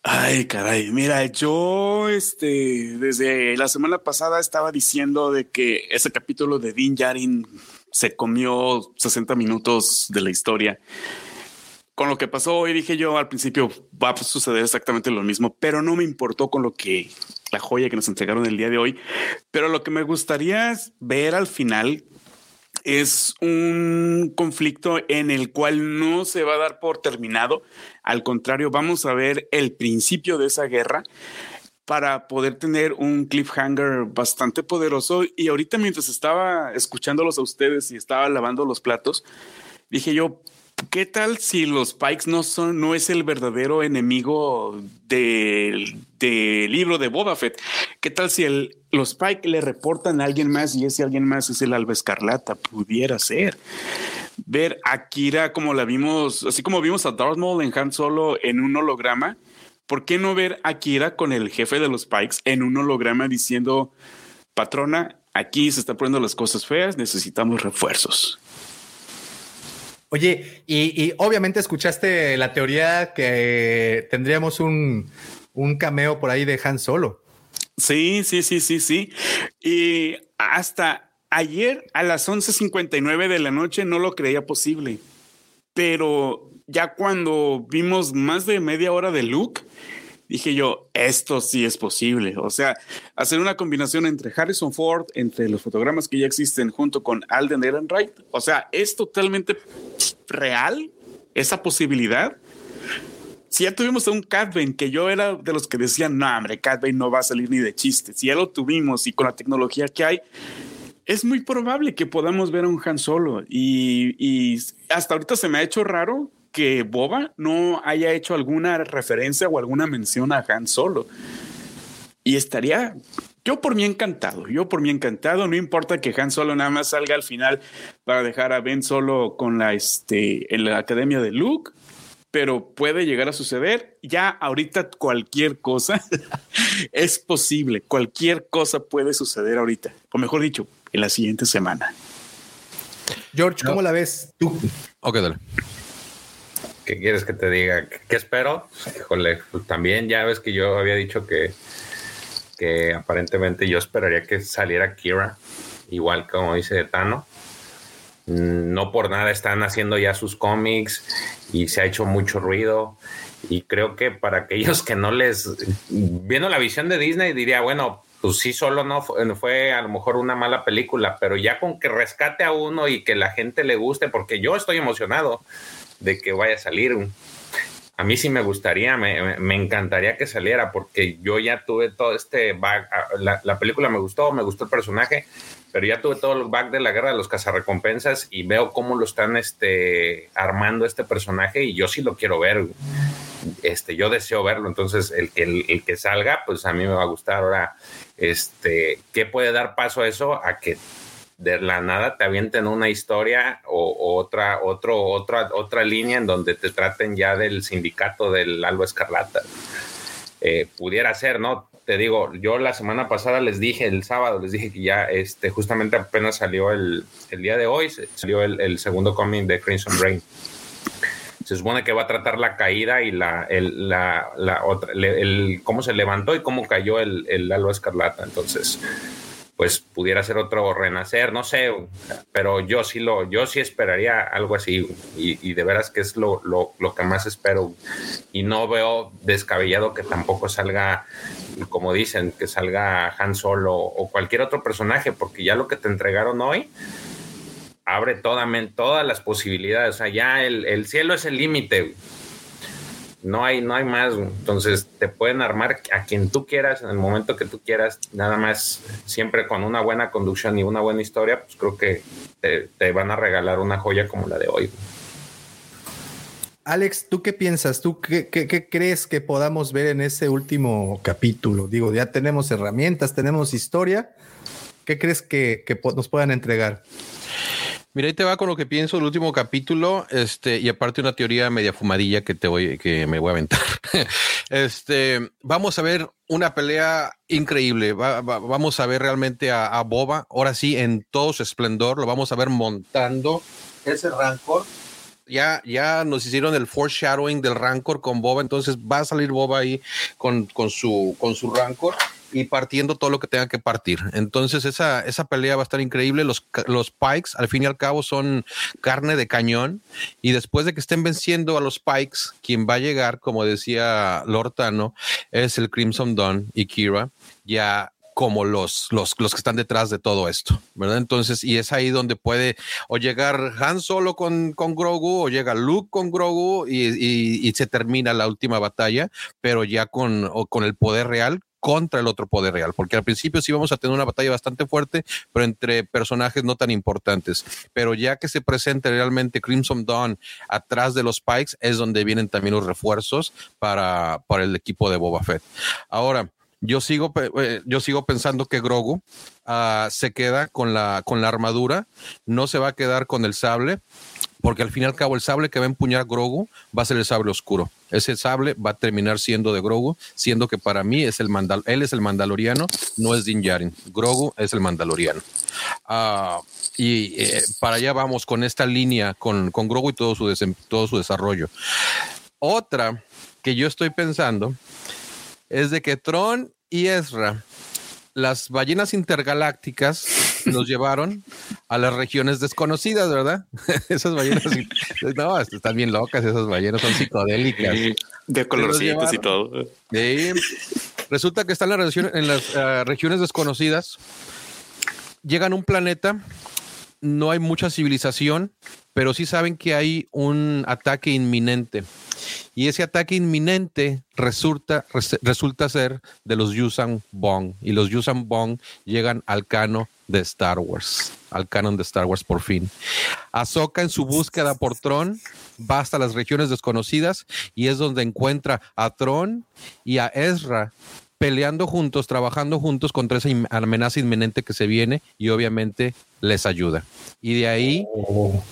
Ay, caray, mira, yo este desde la semana pasada estaba diciendo de que ese capítulo de Din Yarin se comió 60 minutos de la historia. Con lo que pasó hoy dije yo al principio va a suceder exactamente lo mismo, pero no me importó con lo que la joya que nos entregaron el día de hoy. Pero lo que me gustaría ver al final es un conflicto en el cual no se va a dar por terminado. Al contrario, vamos a ver el principio de esa guerra para poder tener un cliffhanger bastante poderoso. Y ahorita mientras estaba escuchándolos a ustedes y estaba lavando los platos, dije yo, ¿qué tal si los Pikes no son, no es el verdadero enemigo del, libro de Boba Fett? ¿Qué tal si el, los Pikes le reportan a alguien más y ese alguien más es el Alba Escarlata? Pudiera ser. Ver a Kira como la vimos, así como vimos a Darth Maul en Han Solo en un holograma, ¿por qué no ver a Kira con el jefe de los Pikes en un holograma diciendo, patrona, aquí se están poniendo las cosas feas, necesitamos refuerzos?
Oye, y, obviamente escuchaste la teoría que tendríamos un, cameo por ahí de Han Solo.
Sí, sí, sí, sí, sí. Y hasta ayer a las 11:59 de la noche no lo creía posible. Pero ya cuando vimos más de media hora de Luke, dije yo, esto sí es posible. O sea, hacer una combinación entre Harrison Ford, entre los fotogramas que ya existen junto con Alden Ehrenreich. O sea, es totalmente real esa posibilidad. Si ya tuvimos a un Cat que yo era de los que decían, no, hombre, Cat no va a salir ni de chiste. Si ya lo tuvimos y con la tecnología que hay, es muy probable que podamos ver a un Han Solo. Y, y hasta ahorita se me ha hecho raro que Boba no haya hecho alguna referencia o alguna mención a Han Solo. Y estaría, yo por mí encantado, yo por mí encantado, no importa que Han Solo nada más salga al final para dejar a Ben solo con la, este, en la academia de Luke, pero puede llegar a suceder. Ya ahorita cualquier cosa es posible, cualquier cosa puede suceder ahorita, o mejor dicho, en la siguiente semana.
George, ¿cómo la ves tú?
Ok, dale.
¿Qué quieres que te diga? ¿Qué espero? Híjole, pues también ya ves que yo había dicho que, que aparentemente yo esperaría que saliera Kira, igual como dice Tano. Mm, no por nada están haciendo ya sus cómics y se ha hecho mucho ruido. Y creo que para aquellos que no les. Viendo la visión de Disney, diría, bueno, pues sí, solo no fue, fue, a lo mejor una mala película, pero ya con que rescate a uno y que la gente le guste, porque yo estoy emocionado de que vaya a salir. A mí sí me gustaría, me, encantaría que saliera, porque yo ya tuve todo este back. Ah, la, película me gustó, me gustó el personaje, pero ya tuve todo el back de la guerra de los cazarrecompensas y veo cómo lo están este, armando este personaje y yo sí lo quiero ver. Este, yo deseo verlo, entonces el el, que salga, pues a mí me va a gustar. Ahora, este, ¿qué puede dar paso a eso? A que de la nada te avienten una historia o, otra, otro, otra, otra línea en donde te traten ya del sindicato del Alba Escarlata. Eh, pudiera ser, ¿no? Te digo, yo la semana pasada les dije, el sábado les dije que ya, este, justamente apenas salió el, el día de hoy, salió el, el segundo cómic de Crimson Rain se supone que va a tratar la caída y la, el, la, otra, el, cómo se levantó y cómo cayó el, el halo escarlata. Entonces, pues pudiera ser otro renacer, no sé, pero yo sí lo, yo sí esperaría algo así y, de veras que es lo, lo, lo, que más espero y no veo descabellado que tampoco salga, como dicen, que salga Han Solo o cualquier otro personaje, porque ya lo que te entregaron hoy, abre todas las posibilidades. O sea, ya el, cielo es el límite. No hay, no hay más. Entonces te pueden armar a quien tú quieras en el momento que tú quieras. Nada más, siempre con una buena conducción y una buena historia, pues creo que te, van a regalar una joya como la de hoy.
Alex, ¿tú qué piensas? ¿Tú qué, crees que podamos ver en ese último capítulo? Digo, ya tenemos herramientas, tenemos historia. ¿Qué crees que, que nos puedan entregar?
Mira, ahí te va con lo que pienso del último capítulo, este, y aparte una teoría media fumadilla que te voy, que me voy a aventar. este, vamos a ver una pelea increíble. vamos a ver realmente a, Boba, ahora sí, en todo su esplendor, lo vamos a ver montando ese Rancor. Ya, ya nos hicieron el foreshadowing del Rancor con Boba, entonces va a salir Boba ahí con, con, su, con su Rancor y partiendo todo lo que tenga que partir. Entonces esa, esa pelea va a estar increíble. Los, los Pikes al fin y al cabo son carne de cañón y después de que estén venciendo a los Pikes, quien va a llegar, como decía Lortano, es el Crimson Dawn y Kira. Ya como los, los, los que están detrás de todo esto, ¿verdad? Entonces, y es ahí donde puede o llegar Han solo con, con Grogu o llega Luke con Grogu y, y, se termina la última batalla, pero ya con, con el poder real contra el otro poder real, porque al principio sí vamos a tener una batalla bastante fuerte, pero entre personajes no tan importantes. Pero ya que se presente realmente Crimson Dawn atrás de los Pikes, es donde vienen también los refuerzos para, para el equipo de Boba Fett. Ahora, yo sigo, eh, yo sigo pensando que Grogu uh, se queda con la, con la armadura, no se va a quedar con el sable, porque al fin y al cabo el sable que va a empuñar Grogu va a ser el sable oscuro. Ese sable va a terminar siendo de Grogu, siendo que para mí es el mandal él es el mandaloriano, no es Din Djarin. Grogu es el mandaloriano. Uh, y eh, para allá vamos con esta línea, con, con Grogu y todo su, todo su desarrollo. Otra que yo estoy pensando es de que Tron y Ezra, las ballenas intergalácticas, los llevaron a las regiones desconocidas, ¿verdad? esas ballenas, no, están bien locas, esas ballenas son psicodélicas.
De colorcitos y todo.
resulta que están en las, en las ah, regiones desconocidas, llegan a un planeta, no hay mucha civilización, pero sí saben que hay un ataque inminente y ese ataque inminente resulta, resulta ser de los Yusan Bong. Y los Yusan Bong llegan al cano de Star Wars, al canon de Star Wars por fin. Ahsoka en su búsqueda por Tron va hasta las regiones desconocidas y es donde encuentra a Tron y a Ezra peleando juntos, trabajando juntos contra esa amenaza inminente que se viene y obviamente les ayuda. Y de ahí oh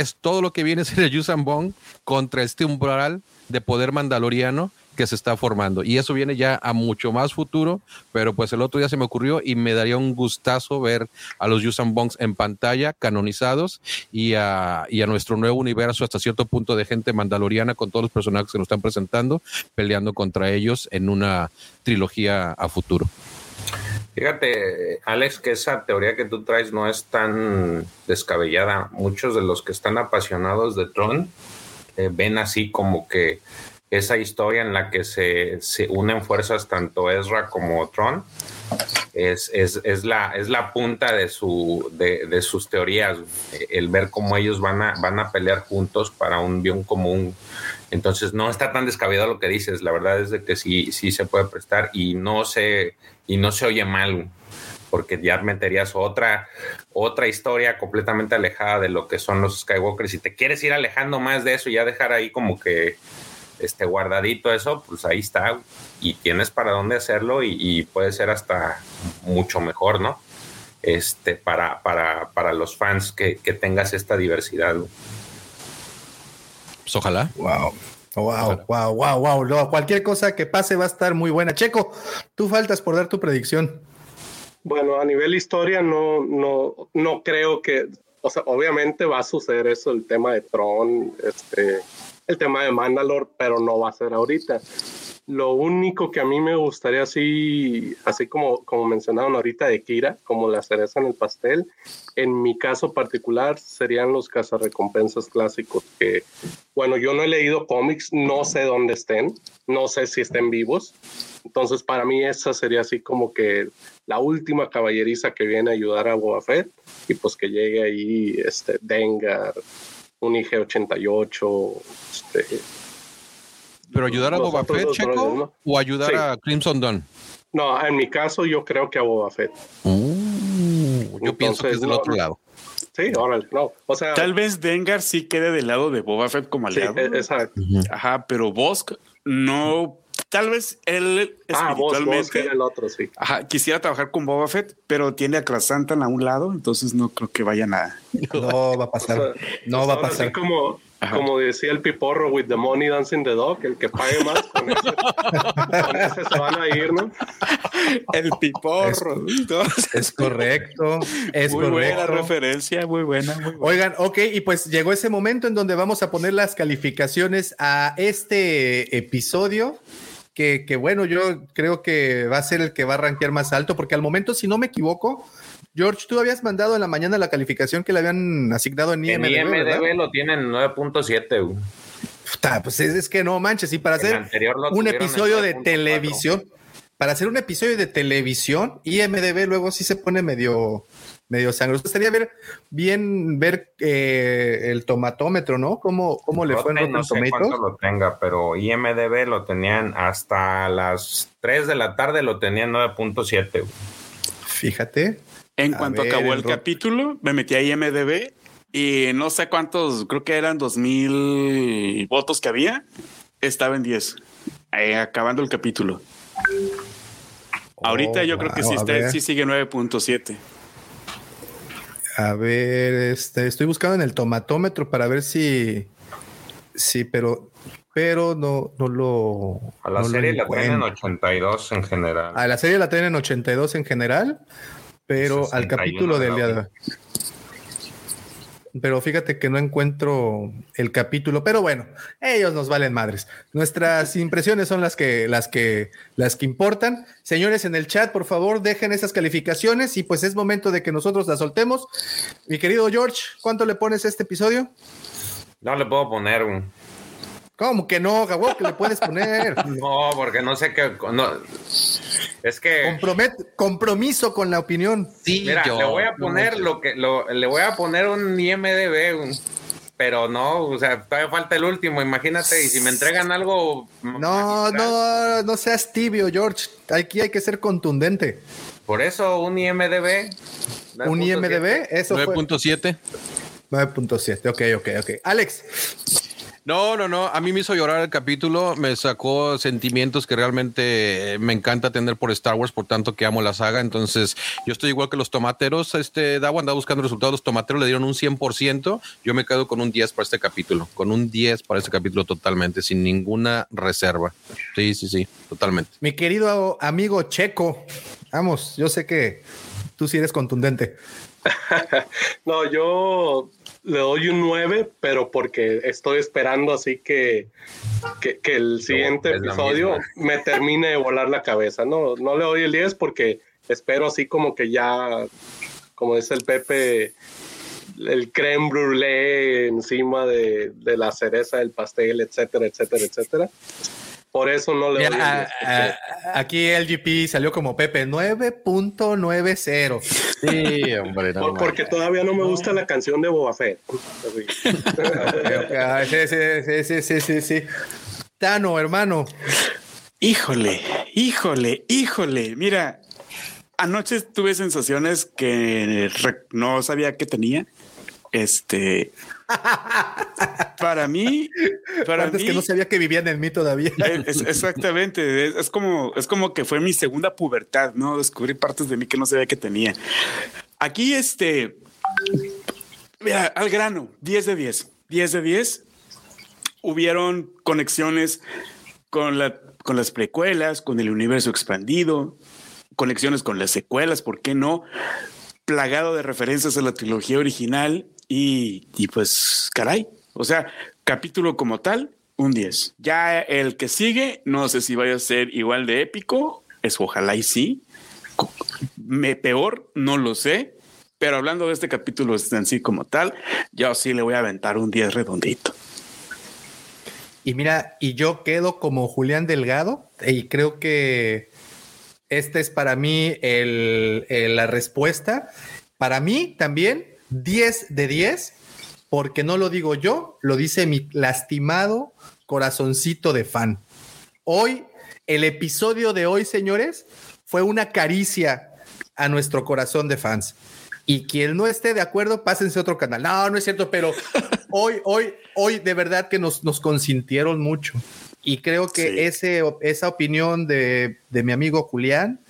es todo lo que viene a ser el Yusan Bong contra este umbral de poder mandaloriano que se está formando. Y eso viene ya a mucho más futuro, pero pues el otro día se me ocurrió y me daría un gustazo ver a los Yusan Bongs en pantalla, canonizados, y a, y a nuestro nuevo universo hasta cierto punto de gente mandaloriana con todos los personajes que nos están presentando, peleando contra ellos en una trilogía a futuro.
Fíjate, Alex, que esa teoría que tú traes no es tan descabellada. Muchos de los que están apasionados de Tron eh, ven así como que esa historia en la que se, unen fuerzas tanto Ezra como Tron es, es, la, es la punta de, su, de, sus teorías, el ver cómo ellos van a, van a pelear juntos para un bien común. Entonces no está tan descabellado lo que dices, la verdad es de que sí, sí se puede prestar y no se y no se oye mal, porque ya meterías otra, otra historia completamente alejada de lo que son los Skywalkers. y te quieres ir alejando más de eso y ya dejar ahí como que este guardadito eso, pues ahí está. Y tienes para dónde hacerlo y, puede ser hasta mucho mejor, ¿no? este, para, para, para los fans que, que tengas esta diversidad.
Pues ojalá.
Wow. Wow, wow, wow, wow. cualquier cosa que pase va a estar muy buena. Checo, tú faltas por dar tu predicción.
Bueno, a nivel historia no, no, no creo que, o sea, obviamente va a suceder eso, el tema de Tron, este, el tema de Mandalore, pero no va a ser ahorita. Lo único que a mí me gustaría así, así como, como mencionaron ahorita de Kira, como la cereza en el pastel, en mi caso particular serían los cazarrecompensas clásicos que, bueno, yo no he leído cómics, no sé dónde estén, no sé si estén vivos. Entonces, para mí esa sería así como que la última caballeriza que viene a ayudar a Boba y pues que llegue ahí este Dengar, un IG-88, este,
¿Pero ayudar a Boba Fett, Checo? ¿O ayudar a Crimson Dawn?
No, en mi caso yo creo que a Boba Fett.
Uh, yo pienso que es del otro lado.
Sí, órale, no. O sea,
tal vez Dengar sí quede del lado de Boba Fett como aliado.
Sí, exacto.
Ajá, pero Bosk no. Tal vez él
ah, espiritualmente. el otro, sí.
Ajá, quisiera trabajar con Boba Fett, pero tiene a Krasantan a un lado, entonces no creo que vaya nada.
No va a pasar. no va a pasar.
Así como como decía el piporro, with the money dancing the dog, el que pague más, con ese, se van a ir, ¿no?
El piporro.
Es, correcto. Es
muy buena referencia, muy buena, muy buena.
Oigan, ok, y pues llegó ese momento en donde vamos a poner las calificaciones a este episodio. Que, que bueno, yo creo que va a ser el que va a rankear más alto, porque al momento, si no me equivoco, George, tú habías mandado en la mañana la calificación que le habían asignado en IMDb.
En IMDb lo tienen 9.7.
Pues es, que no manches, y para hacer un episodio de televisión, para hacer un episodio de televisión, IMDB luego sí se pone medio, medio sangre. Estaría ver bien ver eh, el tomatómetro, ¿no? ¿Cómo, cómo le fue en
no sé cuánto lo tenga, pero IMDB lo tenían hasta las 3 de la tarde, lo tenían 9.7.
Fíjate.
En cuanto acabó el capítulo, me metí a IMDB y no sé cuántos, creo que eran dos mil votos que había, estaba en 10, eh, acabando el capítulo. Ahorita yo creo que sí, está, sí sigue 9.7.
A ver, este, estoy buscando en el tomatómetro para ver si, sí, pero, pero no, no lo.
A la serie la tienen en 82 en general.
A la serie la tienen en 82 en general pero al capítulo del día Pero fíjate que no encuentro el capítulo, pero bueno, ellos nos valen madres. Nuestras impresiones son las que, las que, las que importan. Señores en el chat, por favor, dejen esas calificaciones y pues es momento de que nosotros las soltemos. Mi querido George, ¿cuánto le pones a este episodio?
No le puedo poner un
¿Cómo que no, Gabo? ¿Qué le puedes poner?
No, porque no sé qué. No, es que.
compromiso con la opinión.
Sí, Mira, le voy a poner lo que. Lo, le voy a poner un IMDB, pero no, o sea, todavía falta el último. Imagínate, y si me entregan algo.
No, no, no seas tibio, George. Aquí hay que ser contundente.
Por eso, un IMDB.
¿Un IMDB? Eso
9.7.
9.7, ok, ok, ok. Alex.
No, no, no. A mí me hizo llorar el capítulo. Me sacó sentimientos que realmente me encanta tener por Star Wars, por tanto que amo la saga. Entonces, yo estoy igual que los tomateros. Este Dawa andaba buscando resultados. Los tomateros le dieron un 100%. Yo me quedo con un 10 para este capítulo. Con un 10 para este capítulo totalmente, sin ninguna reserva. Sí, sí, sí, totalmente.
Mi querido amigo Checo, vamos, yo sé que tú sí eres contundente.
no, yo le doy un 9, pero porque estoy esperando así que, que, el siguiente episodio me termine de volar la cabeza. No, no le doy el 10 porque espero así como que ya, como dice el Pepe, el creme brûlée encima de, de la cereza del pastel, etcétera, etcétera, etcétera. Por eso no le voy a,
Aquí el GP salió como Pepe 9.90.
Sí, hombre.
porque todavía no me gusta la canción de Boba Fett.
sí, sí, sí, sí, sí, sí. Tano, hermano.
Híjole, híjole, híjole. Mira, anoche tuve sensaciones que no sabía que tenía. Este, para mí, para
mí, que no sabía que vivían en mí todavía.
exactamente, es, como es como que fue mi segunda pubertad, no descubrí partes de mí que no sabía que tenía. aquí este, mira, al grano, 10 de 10, 10 de 10. Hubieron conexiones con, la, con las precuelas, con el universo expandido, conexiones con las secuelas, ¿por qué no? Plagado de referencias a la trilogía original y, y pues, caray, o sea, capítulo como tal, un 10. Ya el que sigue, no sé si vaya a ser igual de épico, es ojalá y sí. Me peor, no lo sé, pero hablando de este capítulo en sí como tal, yo sí le voy a aventar un 10 redondito.
Y mira, y yo quedo como Julián Delgado y creo que este es para mí la respuesta. Para mí también 10 de 10, porque no lo digo yo, lo dice mi lastimado corazoncito de fan. Hoy, el episodio de hoy, señores, fue una caricia a nuestro corazón de fans. Y quien no esté de acuerdo, pásense a otro canal. No, no es cierto, pero hoy, hoy, hoy de verdad que nos, nos consintieron mucho. Y creo que ese, esa opinión de, de, mi amigo Julián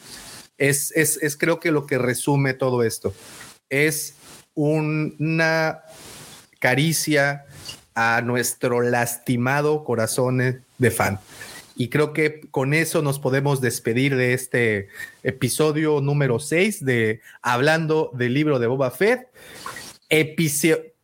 es, es, es, creo que lo que resume todo esto. Es una caricia a nuestro lastimado corazón de fan. Y creo que con eso nos podemos despedir de este episodio número 6 de Hablando del libro de Boba Fett.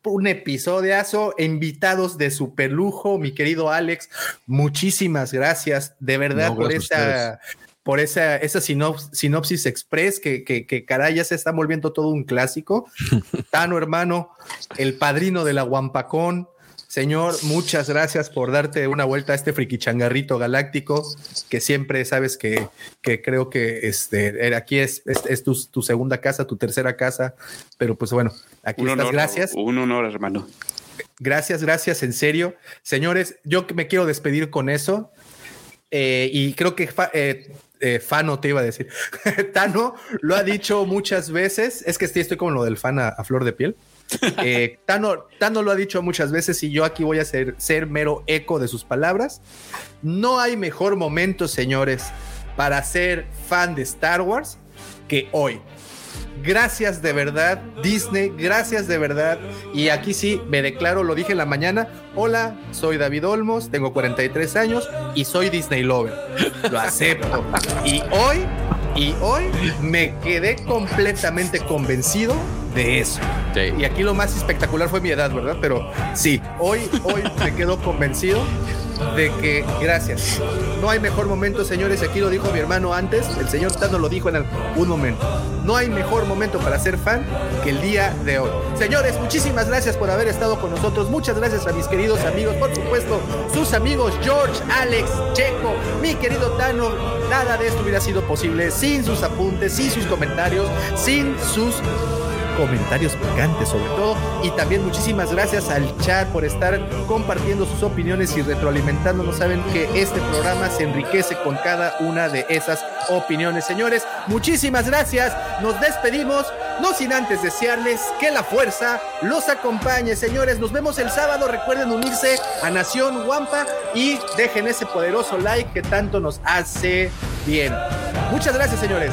un episodiazo, invitados de super lujo, mi querido Alex, muchísimas gracias de verdad por esa, por esa, esa sinopsis, express que, que, que, caray ya se está volviendo todo un clásico. Tano, hermano, el padrino de la Guampacón, Señor, muchas gracias por darte una vuelta a este frikichangarrito galáctico, que siempre sabes que, que creo que este, aquí es, es, tu, tu, segunda casa, tu tercera casa, pero pues bueno, aquí estás, gracias.
Un honor, hermano.
Gracias, gracias, en serio. Señores, yo me quiero despedir con eso. Eh, y creo que eh, eh, Fano te iba a decir. Tano lo ha dicho muchas veces. Es que estoy, como lo del fan a flor de piel. Eh, Tano, lo ha dicho muchas veces y yo aquí voy a ser, ser mero eco de sus palabras. No hay mejor momento, señores, para ser fan de Star Wars que hoy. Gracias de verdad, Disney, gracias de verdad. Y aquí sí, me declaro, lo dije en la mañana. Hola, soy David Olmos, tengo 43 años y soy Disney Lover. Lo acepto. Y hoy, y hoy me quedé completamente convencido de eso. Y aquí lo más espectacular fue mi edad, ¿verdad? Pero sí, hoy, hoy me quedo convencido de que, gracias, no hay mejor momento, señores, aquí lo dijo mi hermano antes, el señor Tano lo dijo en algún momento, no hay mejor momento para ser fan que el día de hoy. Señores, muchísimas gracias por haber estado con nosotros, muchas gracias a mis queridos amigos, por supuesto, sus amigos George, Alex, Checo, mi querido Tano, nada de esto hubiera sido posible sin sus apuntes, sin sus comentarios, sin sus comentarios picantes sobre todo. Y también muchísimas gracias al chat por estar compartiendo sus opiniones y retroalimentándonos. Saben que este programa se enriquece con cada una de esas opiniones. Señores, muchísimas gracias. Nos despedimos. No sin antes desearles que la fuerza los acompañe, señores. Nos vemos el sábado. Recuerden unirse a Nación Wampa y dejen ese poderoso like que tanto nos hace bien. Muchas gracias, señores.